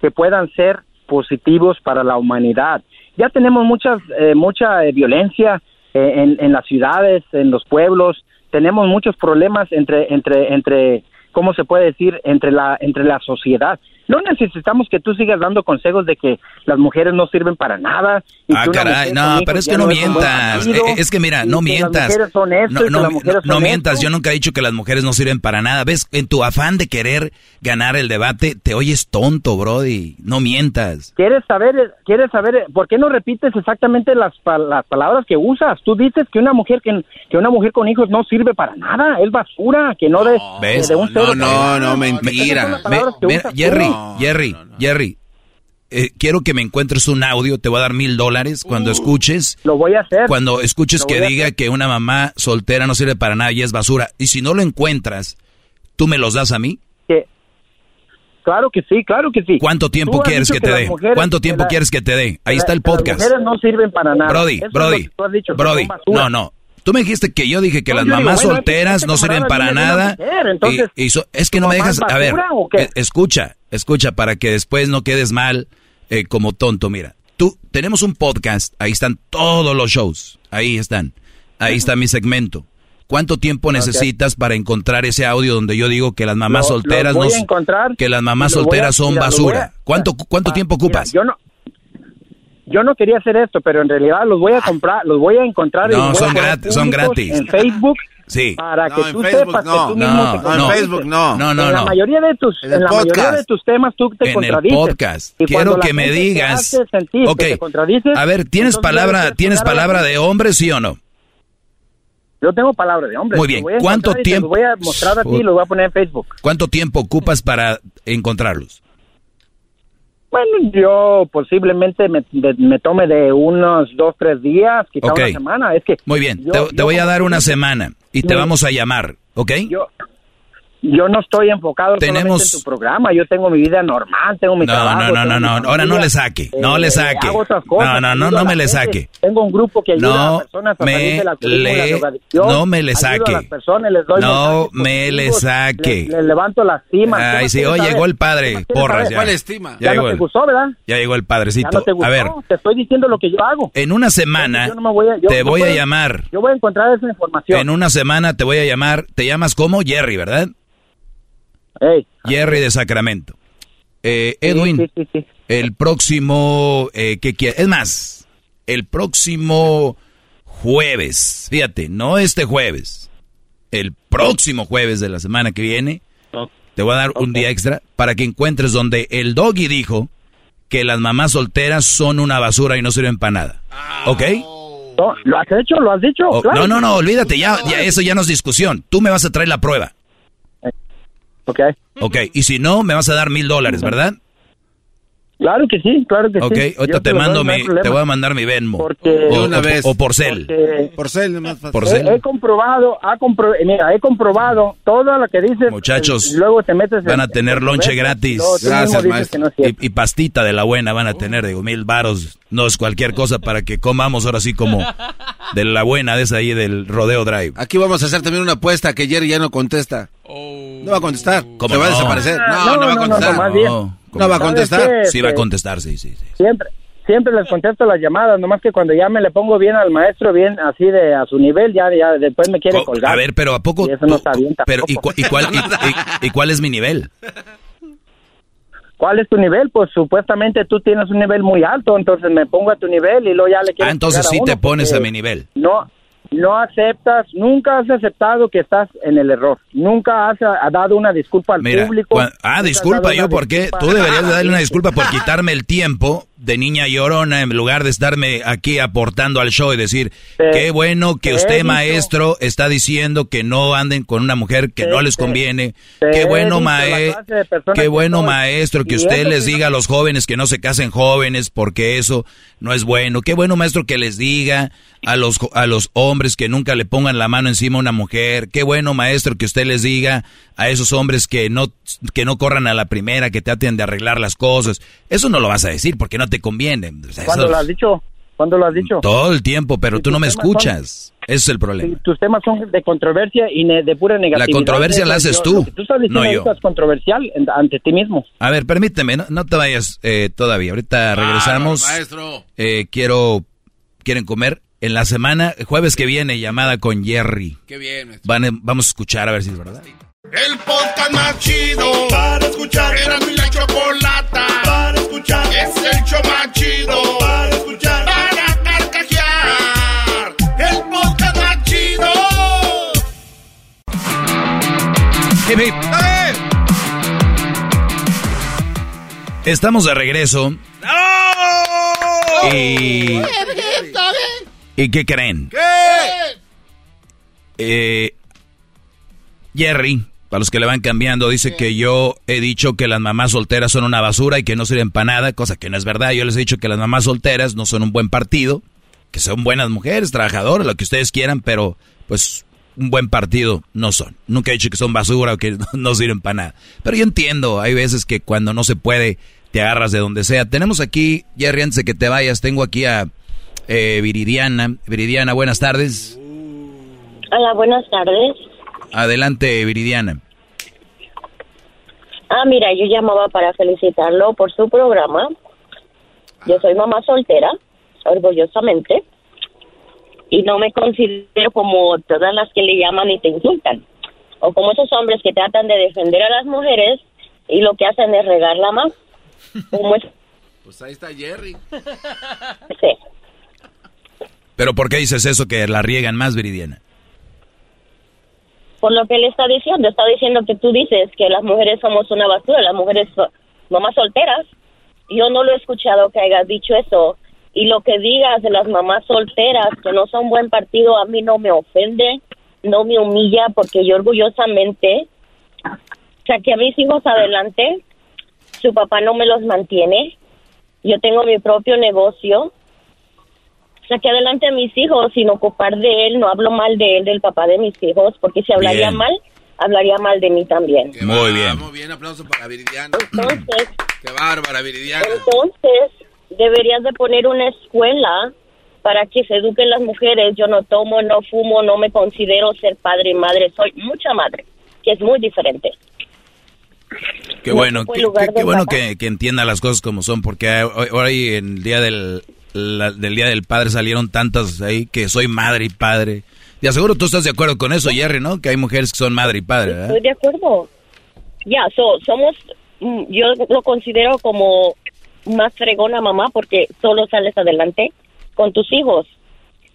que puedan ser positivos para la humanidad. Ya tenemos muchas, eh, mucha eh, violencia eh, en, en las ciudades, en los pueblos. Tenemos muchos problemas entre, entre, entre, ¿cómo se puede decir? Entre la, entre la sociedad. No necesitamos que tú sigas dando consejos de que las mujeres no sirven para nada. y Ah, caray, no, pero es que no mientas. Eh, Es que mira, no mientas. Las son esto, No, no, las no mientas. esto. Yo nunca he dicho que las mujeres no sirven para nada. ¿Ves? En tu afán de querer ganar el debate, te oyes tonto, Brody. No mientas. ¿Quieres saber, quieres saber, por qué no repites exactamente las, las palabras que usas? Tú dices que una mujer que, que una mujer con hijos no sirve para nada, es basura, que no de, ¿Ves? de un cero no, no, son mentira. palabras que Mira, usas tú. Jerry, Jerry, Jerry. eh, quiero que me encuentres un audio, te voy a dar mil dólares cuando escuches. Uh, Lo voy a hacer. Cuando escuches Lo que diga que una mamá soltera no sirve para nada y es basura. Y si no lo encuentras, ¿tú me los das a mí? Que- Claro que sí, claro que sí. ¿Cuánto tiempo quieres dicho que te dé? ¿Cuánto tiempo la- quieres que te dé? Ahí está el que podcast. Las mujeres no sirven para nada. Brody, Eso es Brody, lo que tú has dicho, que Brody, no, no. Tú me dijiste que yo dije que No, las digo, mamás bueno, solteras no sirven para nada. mujer, entonces, y, y so- es que no ¿tu me dejas. A ver, eh, escucha, escucha, para que después no quedes mal eh, como tonto. Mira, tú, tenemos un podcast, ahí están todos los shows, ahí están. Ahí está mi segmento. ¿Cuánto tiempo necesitas para encontrar ese audio donde yo digo que las mamás Lo- solteras voy no a encontrar que las mamás a- solteras son mira, basura? a- ¿Cuánto cuánto Ah, tiempo mira, ocupas? yo no yo no quería hacer esto, pero en realidad los voy a comprar, los voy a encontrar y No, a son gratis, son gratis. En Facebook Sí. para No, que en tú Facebook sepas no. que tú mismo No, te no. Facebook no. No, no, en la mayoría de tus En en, la mayoría podcast. de tus temas tú te en el contradices. podcast. Y Quiero que me te digas. hace sentir que Ok. te contradices, A ver, ¿tienes palabra, ¿tienes palabra de hombre, sí o no? Yo tengo palabra de hombre. Muy bien. voy a ¿Cuánto y tiempo- Los voy a mostrar a ti y los voy a poner en Facebook. ¿Cuánto tiempo ocupas para encontrarlos? Bueno, yo posiblemente me, de- me tome de unos dos, tres días, quizá Ok. una semana. Es que Muy bien, yo- te, yo te voy a dar una semana y te vamos a llamar, ¿ok? Yo, yo no estoy enfocado Tenemos- en tu programa. Yo tengo mi vida normal, tengo mi No, trabajo. no, no, no, no, ahora no le saque, no le eh, saque. hago otras cosas, No, no, no, no me la le saque. Tengo un grupo que ayuda No a personas a me salir de la la le- drogadicción. no me le a saque. las personas, les doy No me le saque. Les, les levanto la estima. ¿Qué Ay, sí, hoy llegó el ¿Qué padre, porras ya. ¿Cuál estima? Ya Ya llegó no te el- gustó, ¿verdad? Ya llegó el Ya padrecito. no te gustó. A ver, Te estoy diciendo lo que yo hago. en una semana Yo no me voy a- yo te no voy a llamar. Yo voy a encontrar esa información. En una semana te voy a llamar. Te llamas como Jerry, ¿verdad? Ey, Jerry de Sacramento. Eh, Edwin, sí, sí, sí. el próximo, eh, ¿qué quieres? Es más, el próximo jueves, fíjate, no este jueves, el próximo jueves de la semana que viene, te voy a dar un día extra para que encuentres donde el doggy dijo que las mamás solteras son una basura y no sirven para nada. ¿Ok? No, ¿Lo has hecho? ¿Lo has dicho? Claro. Oh, no, no, no, olvídate, ya, ya eso ya no es discusión. Tú me vas a traer la prueba. Ok. Ok, y si no, me vas a dar mil dólares, ¿verdad? Claro que sí, claro que Ok, sí. ahorita Yo te mando mi, te voy a mandar mi Venmo. Porque- o, una vez. o por cel. Por cel es más fácil. Por he, cel. he comprobado, ha compro, eh, mira, he comprobado todo lo que dices. Muchachos, eh, luego te metes Van a tener en lonche gratis. y Gracias, maestro. que no. Y, y pastita de la buena van a tener, digo, mil varos. No es cualquier cosa para que comamos ahora sí como de la buena de esa ahí del Rodeo Drive. Aquí vamos a hacer también una apuesta que Jerry ya no contesta. No va a contestar. ¿Cómo Se va a no? desaparecer. Ah, No, no, no, va a no, no, contestar. no, más bien. No, No va a ¿Sabes contestar. sí va a Este, contestar, sí, sí, sí. Siempre, siempre les contesto las llamadas, nomás que cuando ya me le pongo bien al maestro, bien así de a su nivel, ya, ya después me quiere Co- colgar. A ver, pero ¿a poco? Y eso no está bien pero, ¿y, tampoco. cu- y cuál, y- y- y cuál es mi nivel? ¿Cuál es tu nivel? Pues supuestamente tú tienes un nivel muy alto, entonces me pongo a tu nivel y luego ya le quiero Ah, entonces sí te pones a mi nivel. No, no aceptas, nunca has aceptado que estás en el error. Nunca has ah, dado una disculpa al Mira, público. ah, disculpa, yo, ¿por qué? Tú deberías de darle una disculpa por quitarme el tiempo de niña llorona en lugar de estarme aquí aportando al show y decir, Te- qué bueno que usted, dicho- maestro, está diciendo que no anden con una mujer que Te- no les conviene. Qué bueno, mae- qué que bueno, maestro, que usted les diga a los jóvenes que no se casen jóvenes porque eso no es bueno. Qué bueno, maestro, que les diga a los, a los hombres que nunca le pongan la mano encima a una mujer. Qué bueno, maestro, que usted les diga a esos hombres que no, que no corran a la primera, que traten de arreglar las cosas. Eso no lo vas a decir porque no te conviene. ¿Cuándo eso- lo has dicho? ¿Cuándo lo has dicho? todo el tiempo, pero tú no me temas son- escuchas. Ese es el problema. Tus temas son de controversia y ne- de pura negatividad. controversia la haces tú, lo que tú estás diciendo no yo. es controversial ante ti mismo. A ver, permíteme, no, no te vayas eh, todavía. Ahorita regresamos. maestro. Eh, quiero, quieren comer en la semana, jueves que viene, llamada con Jerry. Qué bien, maestro. Van a- vamos a escuchar a ver si es verdad. El podcast más chido para escuchar. Era mi la chocolata escuchar. Es el show más chido para escuchar. Para carcajear. El podcast más chido. Hip, hip. Estamos de regreso. Y, ¿Y qué creen? Eh, Jerry, para los que le van cambiando, dice que yo he dicho que las mamás solteras son una basura y que no sirven para nada, cosa que no es verdad. Yo les he dicho que las mamás solteras no son un buen partido, que son buenas mujeres, trabajadoras, lo que ustedes quieran, pero pues un buen partido no son. Nunca he dicho que son basura o que no sirven para nada. Pero yo entiendo, hay veces que cuando no se puede, te agarras de donde sea. Tenemos aquí, Jerry, antes de que te vayas, tengo aquí a eh, Viridiana. Viridiana, buenas tardes. Hola, buenas tardes. Adelante, Viridiana. Ah, mira, yo llamaba para felicitarlo por su programa. Yo soy mamá soltera, orgullosamente, y no me considero como todas las que le llaman y te insultan, o como esos hombres que tratan de defender a las mujeres y lo que hacen es regarla más. Como es Pues ahí está Jerry. Sí. Pero ¿por qué dices eso que la riegan más, Viridiana? Por lo que él está diciendo. Está diciendo que tú dices que las mujeres somos una basura, las mujeres son mamás solteras. Yo no lo he escuchado que hayas dicho eso. Y lo que digas de las mamás solteras, que no son buen partido, a mí no me ofende, no me humilla, porque yo orgullosamente saqué a mis hijos adelante. Su papá no me los mantiene. Yo tengo mi propio negocio saqué adelante a mis hijos sin ocupar de él, no hablo mal de él, del papá de mis hijos, porque si hablaría Bien. mal, hablaría mal de mí también. Muy bien. Muy bien, aplauso para Viridiana. Entonces, Qué bárbara, Viridiana. entonces, deberías de poner una escuela para que se eduquen las mujeres. Yo no tomo, no fumo, no me considero ser padre y madre, soy mucha madre, que es muy diferente. Qué No bueno, qué, bueno que entienda las cosas como son, porque hoy, hoy en el día del, la- del día del padre salieron tantas ahí que soy madre y padre. Y aseguro tú estás de acuerdo con eso, Jerry, ¿no? Que hay mujeres que son madre y padre, ¿verdad? Estoy de acuerdo. Ya, so, somos, mm, yo lo considero como más fregona mamá porque solo sales adelante con tus hijos.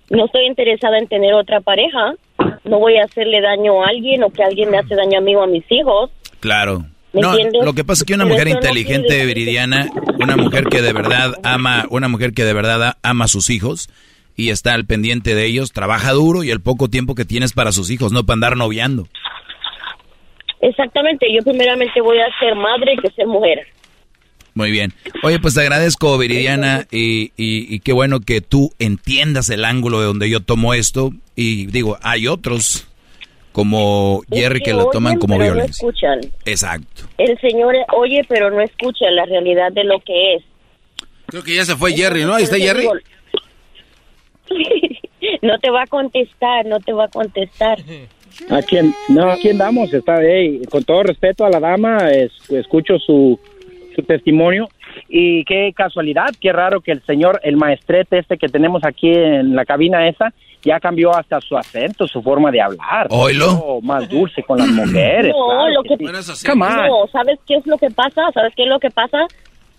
No estoy interesada en tener otra pareja. No voy a hacerle daño a alguien o que alguien me hace daño a mí o a mis hijos. Claro. ¿Me No, entiendes? lo que pasa es que una Pero mujer no inteligente, decir- Viridiana, una mujer que de verdad ama, una mujer que de verdad ama a sus hijos y está al pendiente de ellos, trabaja duro y el poco tiempo que tienes para sus hijos, no para andar noviando. Exactamente, yo primeramente voy a ser madre que ser mujer. Muy bien. Oye, pues te agradezco, Viridiana, y, y, y qué bueno que tú entiendas el ángulo de donde yo tomo esto. Y digo, hay otros como Jerry que lo oyen, toman como pero violencia. No escuchan. Exacto. El señor oye, pero no escucha la realidad de lo que es. Creo que ya se fue Jerry, ¿no? Ahí está Jerry. No te va a contestar, no te va a contestar. ¿A quién? No, aquí andamos, está hey, con todo respeto a la dama, es- escucho su, su testimonio y qué casualidad, qué raro que el señor, el maestrete este que tenemos aquí en la cabina esa, ya cambió hasta su acento, su forma de hablar. Oílo. Oh, más dulce con las mujeres. No, claro lo que, sí. Come on. no, ¿sabes qué es lo que pasa? ¿Sabes qué es lo que pasa?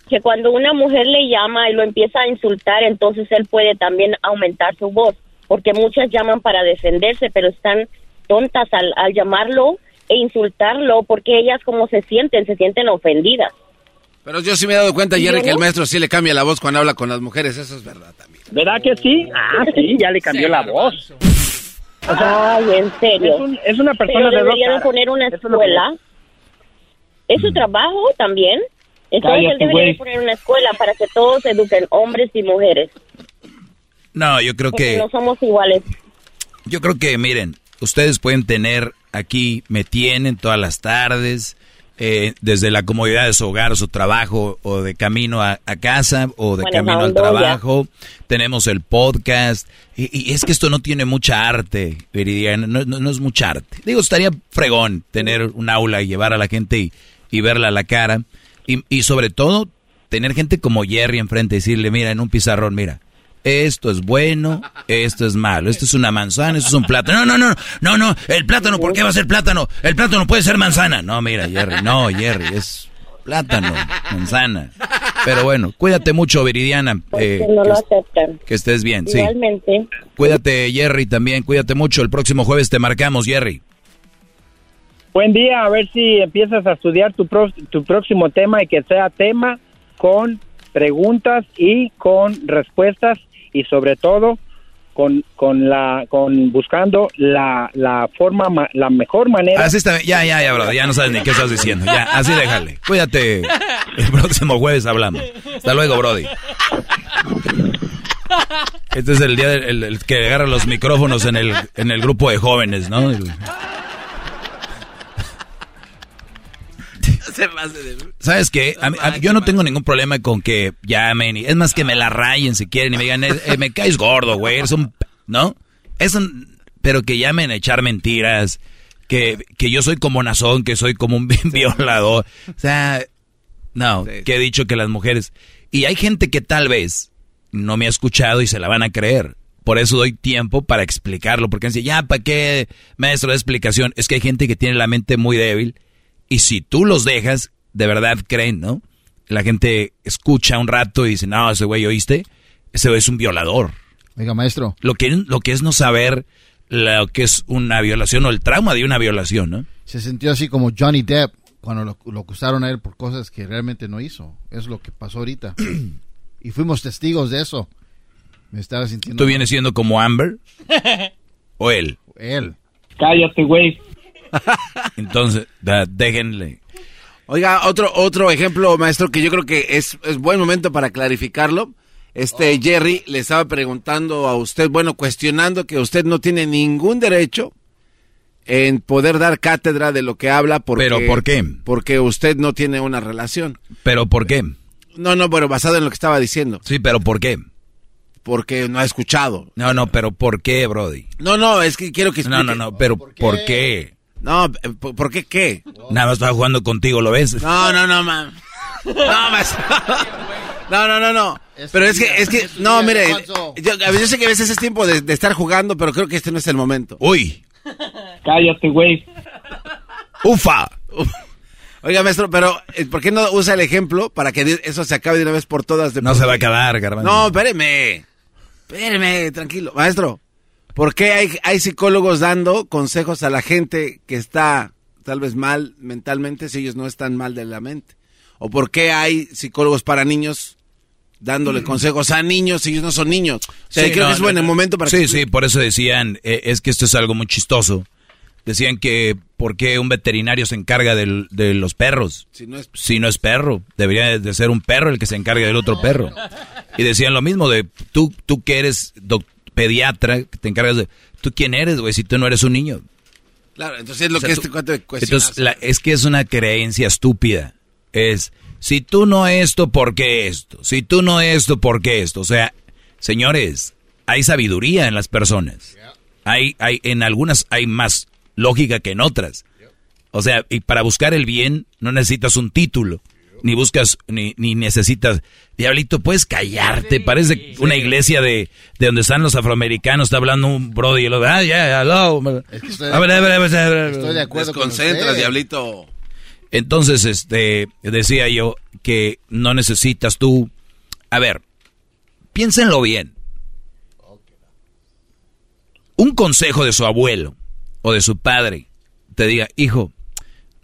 Que cuando una mujer le llama y lo empieza a insultar, entonces él puede también aumentar su voz, porque muchas llaman para defenderse, pero están tontas al, al llamarlo e insultarlo, porque ellas como se sienten, se sienten ofendidas. Pero yo sí me he dado cuenta, Jerry, que el maestro sí le cambia la voz cuando habla con las mujeres. Eso es verdad también. ¿Verdad que sí? Ah, sí, ya le cambió la voz. Ay, en serio. Es, un- es una persona Pero de dos debería de caras. poner una escuela. Es su trabajo también. Entonces él debería de poner una escuela para que todos se eduquen, hombres y mujeres. No, yo creo Porque que... no somos iguales. Yo creo que, miren, ustedes pueden tener aquí, me tienen todas las tardes, eh, desde la comodidad de su hogar, su trabajo, o de camino a, a casa, o de camino al ya. trabajo. Tenemos el podcast. Y, y es que esto no tiene mucha arte, Viridiana, no, no- no es mucha arte. Digo, estaría fregón tener un aula y llevar a la gente y, y verla a la cara. Y, y sobre todo, tener gente como Jerry enfrente y decirle, mira, en un pizarrón, mira, esto es bueno, esto es malo, esto es una manzana, esto es un plátano. No, no, no, no, no, el plátano, ¿por qué va a ser plátano? El plátano puede ser manzana. No, mira, Jerry, no, Jerry, es plátano, manzana. Pero bueno, cuídate mucho, Viridiana. Porque eh, no que, lo aceptan. que estés bien, sí. Igualmente. Cuídate, Jerry, también, cuídate mucho. El próximo jueves te marcamos, Jerry. Buen día, a ver si empiezas a estudiar tu, pro- tu próximo tema y que sea tema con preguntas y con respuestas y sobre todo con, con la con buscando la, la forma ma- la mejor manera Así está, ya, ya, ya, bro, ya no sabes ni qué estás diciendo. Ya, así déjale. Cuídate. El próximo jueves hablamos. Hasta luego, Brody. Este es el día del el- el que agarra los micrófonos en el, en el grupo de jóvenes, ¿no? Se pase de- ¿Sabes qué? A mí- a yo no tengo ningún problema con que llamen. y- Es más que me la rayen si quieren y me digan, "Eh, eh, me caes gordo, güey, eres un... p-", ¿No? Eso, pero que llamen a echar mentiras, que, que yo soy como Nazón, que soy como un violador. O sea, no, que he dicho que las mujeres... Y hay gente que tal vez no me ha escuchado y se la van a creer. Por eso doy tiempo para explicarlo, porque dice, ya, ¿para qué, maestro, de explicación? Es que hay gente que tiene la mente muy débil y si tú los dejas, de verdad creen, ¿no? La gente escucha un rato y dice, no, ese güey, ¿oíste? Ese güey es un violador. Oiga, maestro. Lo que, lo que es no saber lo que es una violación o el trauma de una violación, ¿no? Se sintió así como Johnny Depp cuando lo, lo acusaron a él por cosas que realmente no hizo. Es lo que pasó ahorita. y fuimos testigos de eso. Me estaba sintiendo... ¿Tú vienes siendo como Amber o él? Él. cállate güey Entonces, da- déjenle. Oiga, otro, otro ejemplo, maestro, que yo creo que es, es buen momento para clarificarlo. Este Jerry le estaba preguntando a usted, bueno, cuestionando que usted no tiene ningún derecho en poder dar cátedra de lo que habla porque, ¿Pero por qué? Porque usted no tiene una relación. ¿Pero por qué? No, no, bueno, basado en lo que estaba diciendo. Sí, pero ¿por qué? Porque no ha escuchado. No, no, pero ¿por qué, Brody? No, no, es que quiero que explique. No, no, no, pero ¿por qué? No, eh, ¿por por qué qué? Nada más estaba jugando contigo, ¿lo ves? No, no, no, man. No, más. No, no, no, no. Pero es que, es que, no, mire, yo, sé que a veces es tiempo de, de estar jugando, pero creo que este no es el momento. Uy. cállate güey Ufa. Oiga, maestro, pero eh, ¿por qué no usa el ejemplo para que eso se acabe de una vez por todas? De No por- se va a acabar, Garbanzo. No, espéreme. Espéreme, tranquilo. Maestro, ¿por qué hay, hay psicólogos dando consejos a la gente que está tal vez mal mentalmente si ellos no están mal de la mente? ¿O por qué hay psicólogos para niños dándole consejos a niños si ellos no son niños? O sea, Sí, creo no, que es buen no, momento para Sí, que... sí, por eso decían, eh, es que esto es algo muy chistoso. Decían que, ¿por qué un veterinario se encarga del- de los perros? Si no es- Si no es perro, debería de ser un perro el que se encargue del otro perro. Y decían lo mismo de, tú, tú que eres doc- pediatra, que te encargas de, ¿tú quién eres, güey, si tú no eres un niño? Claro, entonces es lo O sea, que tú- este cuate. Entonces, la- es que es una creencia estúpida. Es, si tú no esto, ¿por qué esto? Si tú no esto, ¿por qué esto? O sea, señores, hay sabiduría en las personas. Hay, hay, en algunas hay más lógica que en otras. O sea, y para buscar el bien no necesitas un título, ni buscas, ni, ni necesitas... Diablito, puedes callarte, parece una iglesia de, de donde están los afroamericanos, está hablando un brody y lo ah, ya, hello. estoy- A ver, a ver, a ver, a ver. Estoy de acuerdo con Desconcentra, usted. diablito. Entonces, este, decía yo que no necesitas tú. A ver, piénsenlo bien. Un consejo de su abuelo o de su padre te diga, hijo,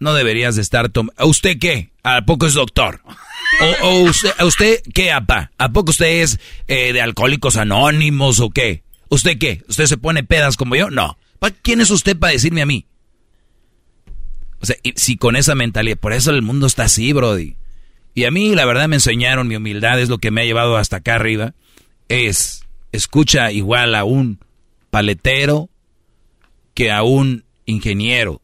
no deberías de estar tomando. ¿A usted qué? ¿A poco es doctor? ¿O, o usted, ¿A usted qué, apa? ¿A poco usted es eh, de alcohólicos anónimos o qué? ¿Usted qué? ¿Usted se pone pedas como yo? No. ¿Pa- ¿Quién es usted para decirme a mí? O sea, y si con esa mentalidad, por eso el mundo está así, Brody. Y a mí, la verdad, me enseñaron, mi humildad es lo que me ha llevado hasta acá arriba. Es, escucha igual a un paletero que a un ingeniero.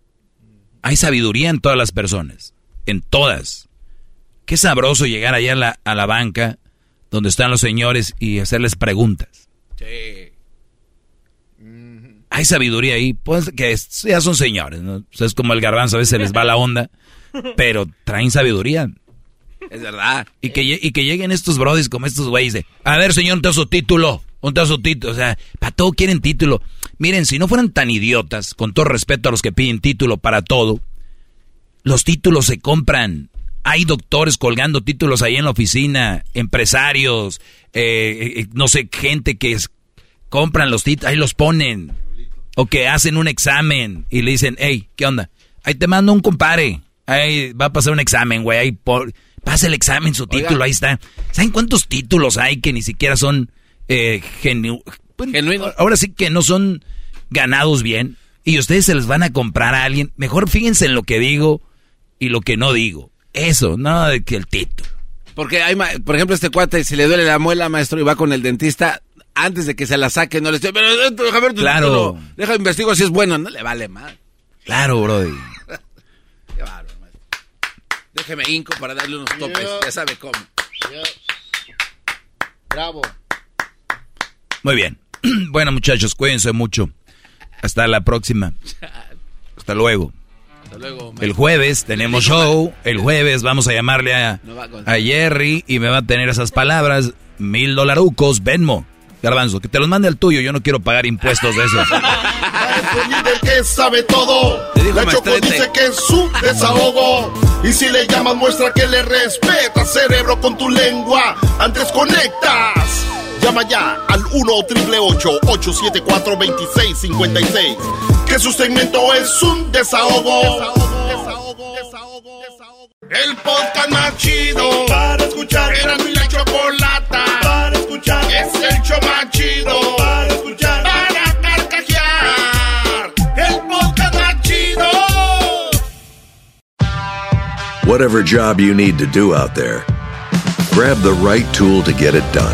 Hay sabiduría en todas las personas, en todas. Qué sabroso llegar allá a la, a la banca donde están los señores y hacerles preguntas. Hay sabiduría ahí, pues que es- ya son señores, ¿no? O sea, es como el garbanzo, a veces se les va la onda, pero traen sabiduría. Es verdad. Y que, y que lleguen estos brodis como estos güeyes de, a ver, señor, te su título. ¿Dónde su título? O sea, para todo quieren título. Miren, si no fueran tan idiotas, con todo respeto a los que piden título para todo, los títulos se compran. Hay doctores colgando títulos ahí en la oficina, empresarios, eh, eh, no sé, gente que compran los títulos, ahí los ponen. O que hacen un examen y le dicen, hey, ¿qué onda? Ahí te mando un compare. Ahí va a pasar un examen, güey. Ahí por, pasa el examen, su título, ahí está. ¿Saben cuántos títulos hay que ni siquiera son eh, genuinos? Ahora sí que no son ganados bien. Y ustedes se les van a comprar a alguien. Mejor fíjense en lo que digo y lo que no digo. Eso, no de que el título. Porque hay, por ejemplo, este cuate, si le duele la muela, maestro, y va con el dentista, antes de que se la saque, no le estoy, pero eh, déjame ver tu claro. Deja investigo si es bueno, no le vale mal. Claro, brody. Qué bárbaro, Déjeme inco para darle unos topes, ya sabe cómo. Bravo. Muy bien. bueno, muchachos, cuídense mucho. Hasta la próxima. Hasta luego. Hasta luego el jueves tenemos show. El jueves vamos a llamarle a, a Jerry y me va a tener esas palabras. Mil dolarucos, Venmo. Garbanzo, que te los mande al tuyo, yo no quiero pagar impuestos de eso. el líder que sabe todo. La Choco dice que es su desahogo. Y si le llamas, muestra que le respeta, cerebro, con tu lengua. Antes conectas. Llama ya al 1-888-874-2656. Que su segmento es un desahogo. Desahogo, desahogo, desahogo, desahogo. El podcast más chido para escuchar. Era mi la chocolata para escuchar. Es el show más chido para escuchar. Para carcajear. El podcast más chido. Whatever job you need to do out there, grab the right tool to get it done.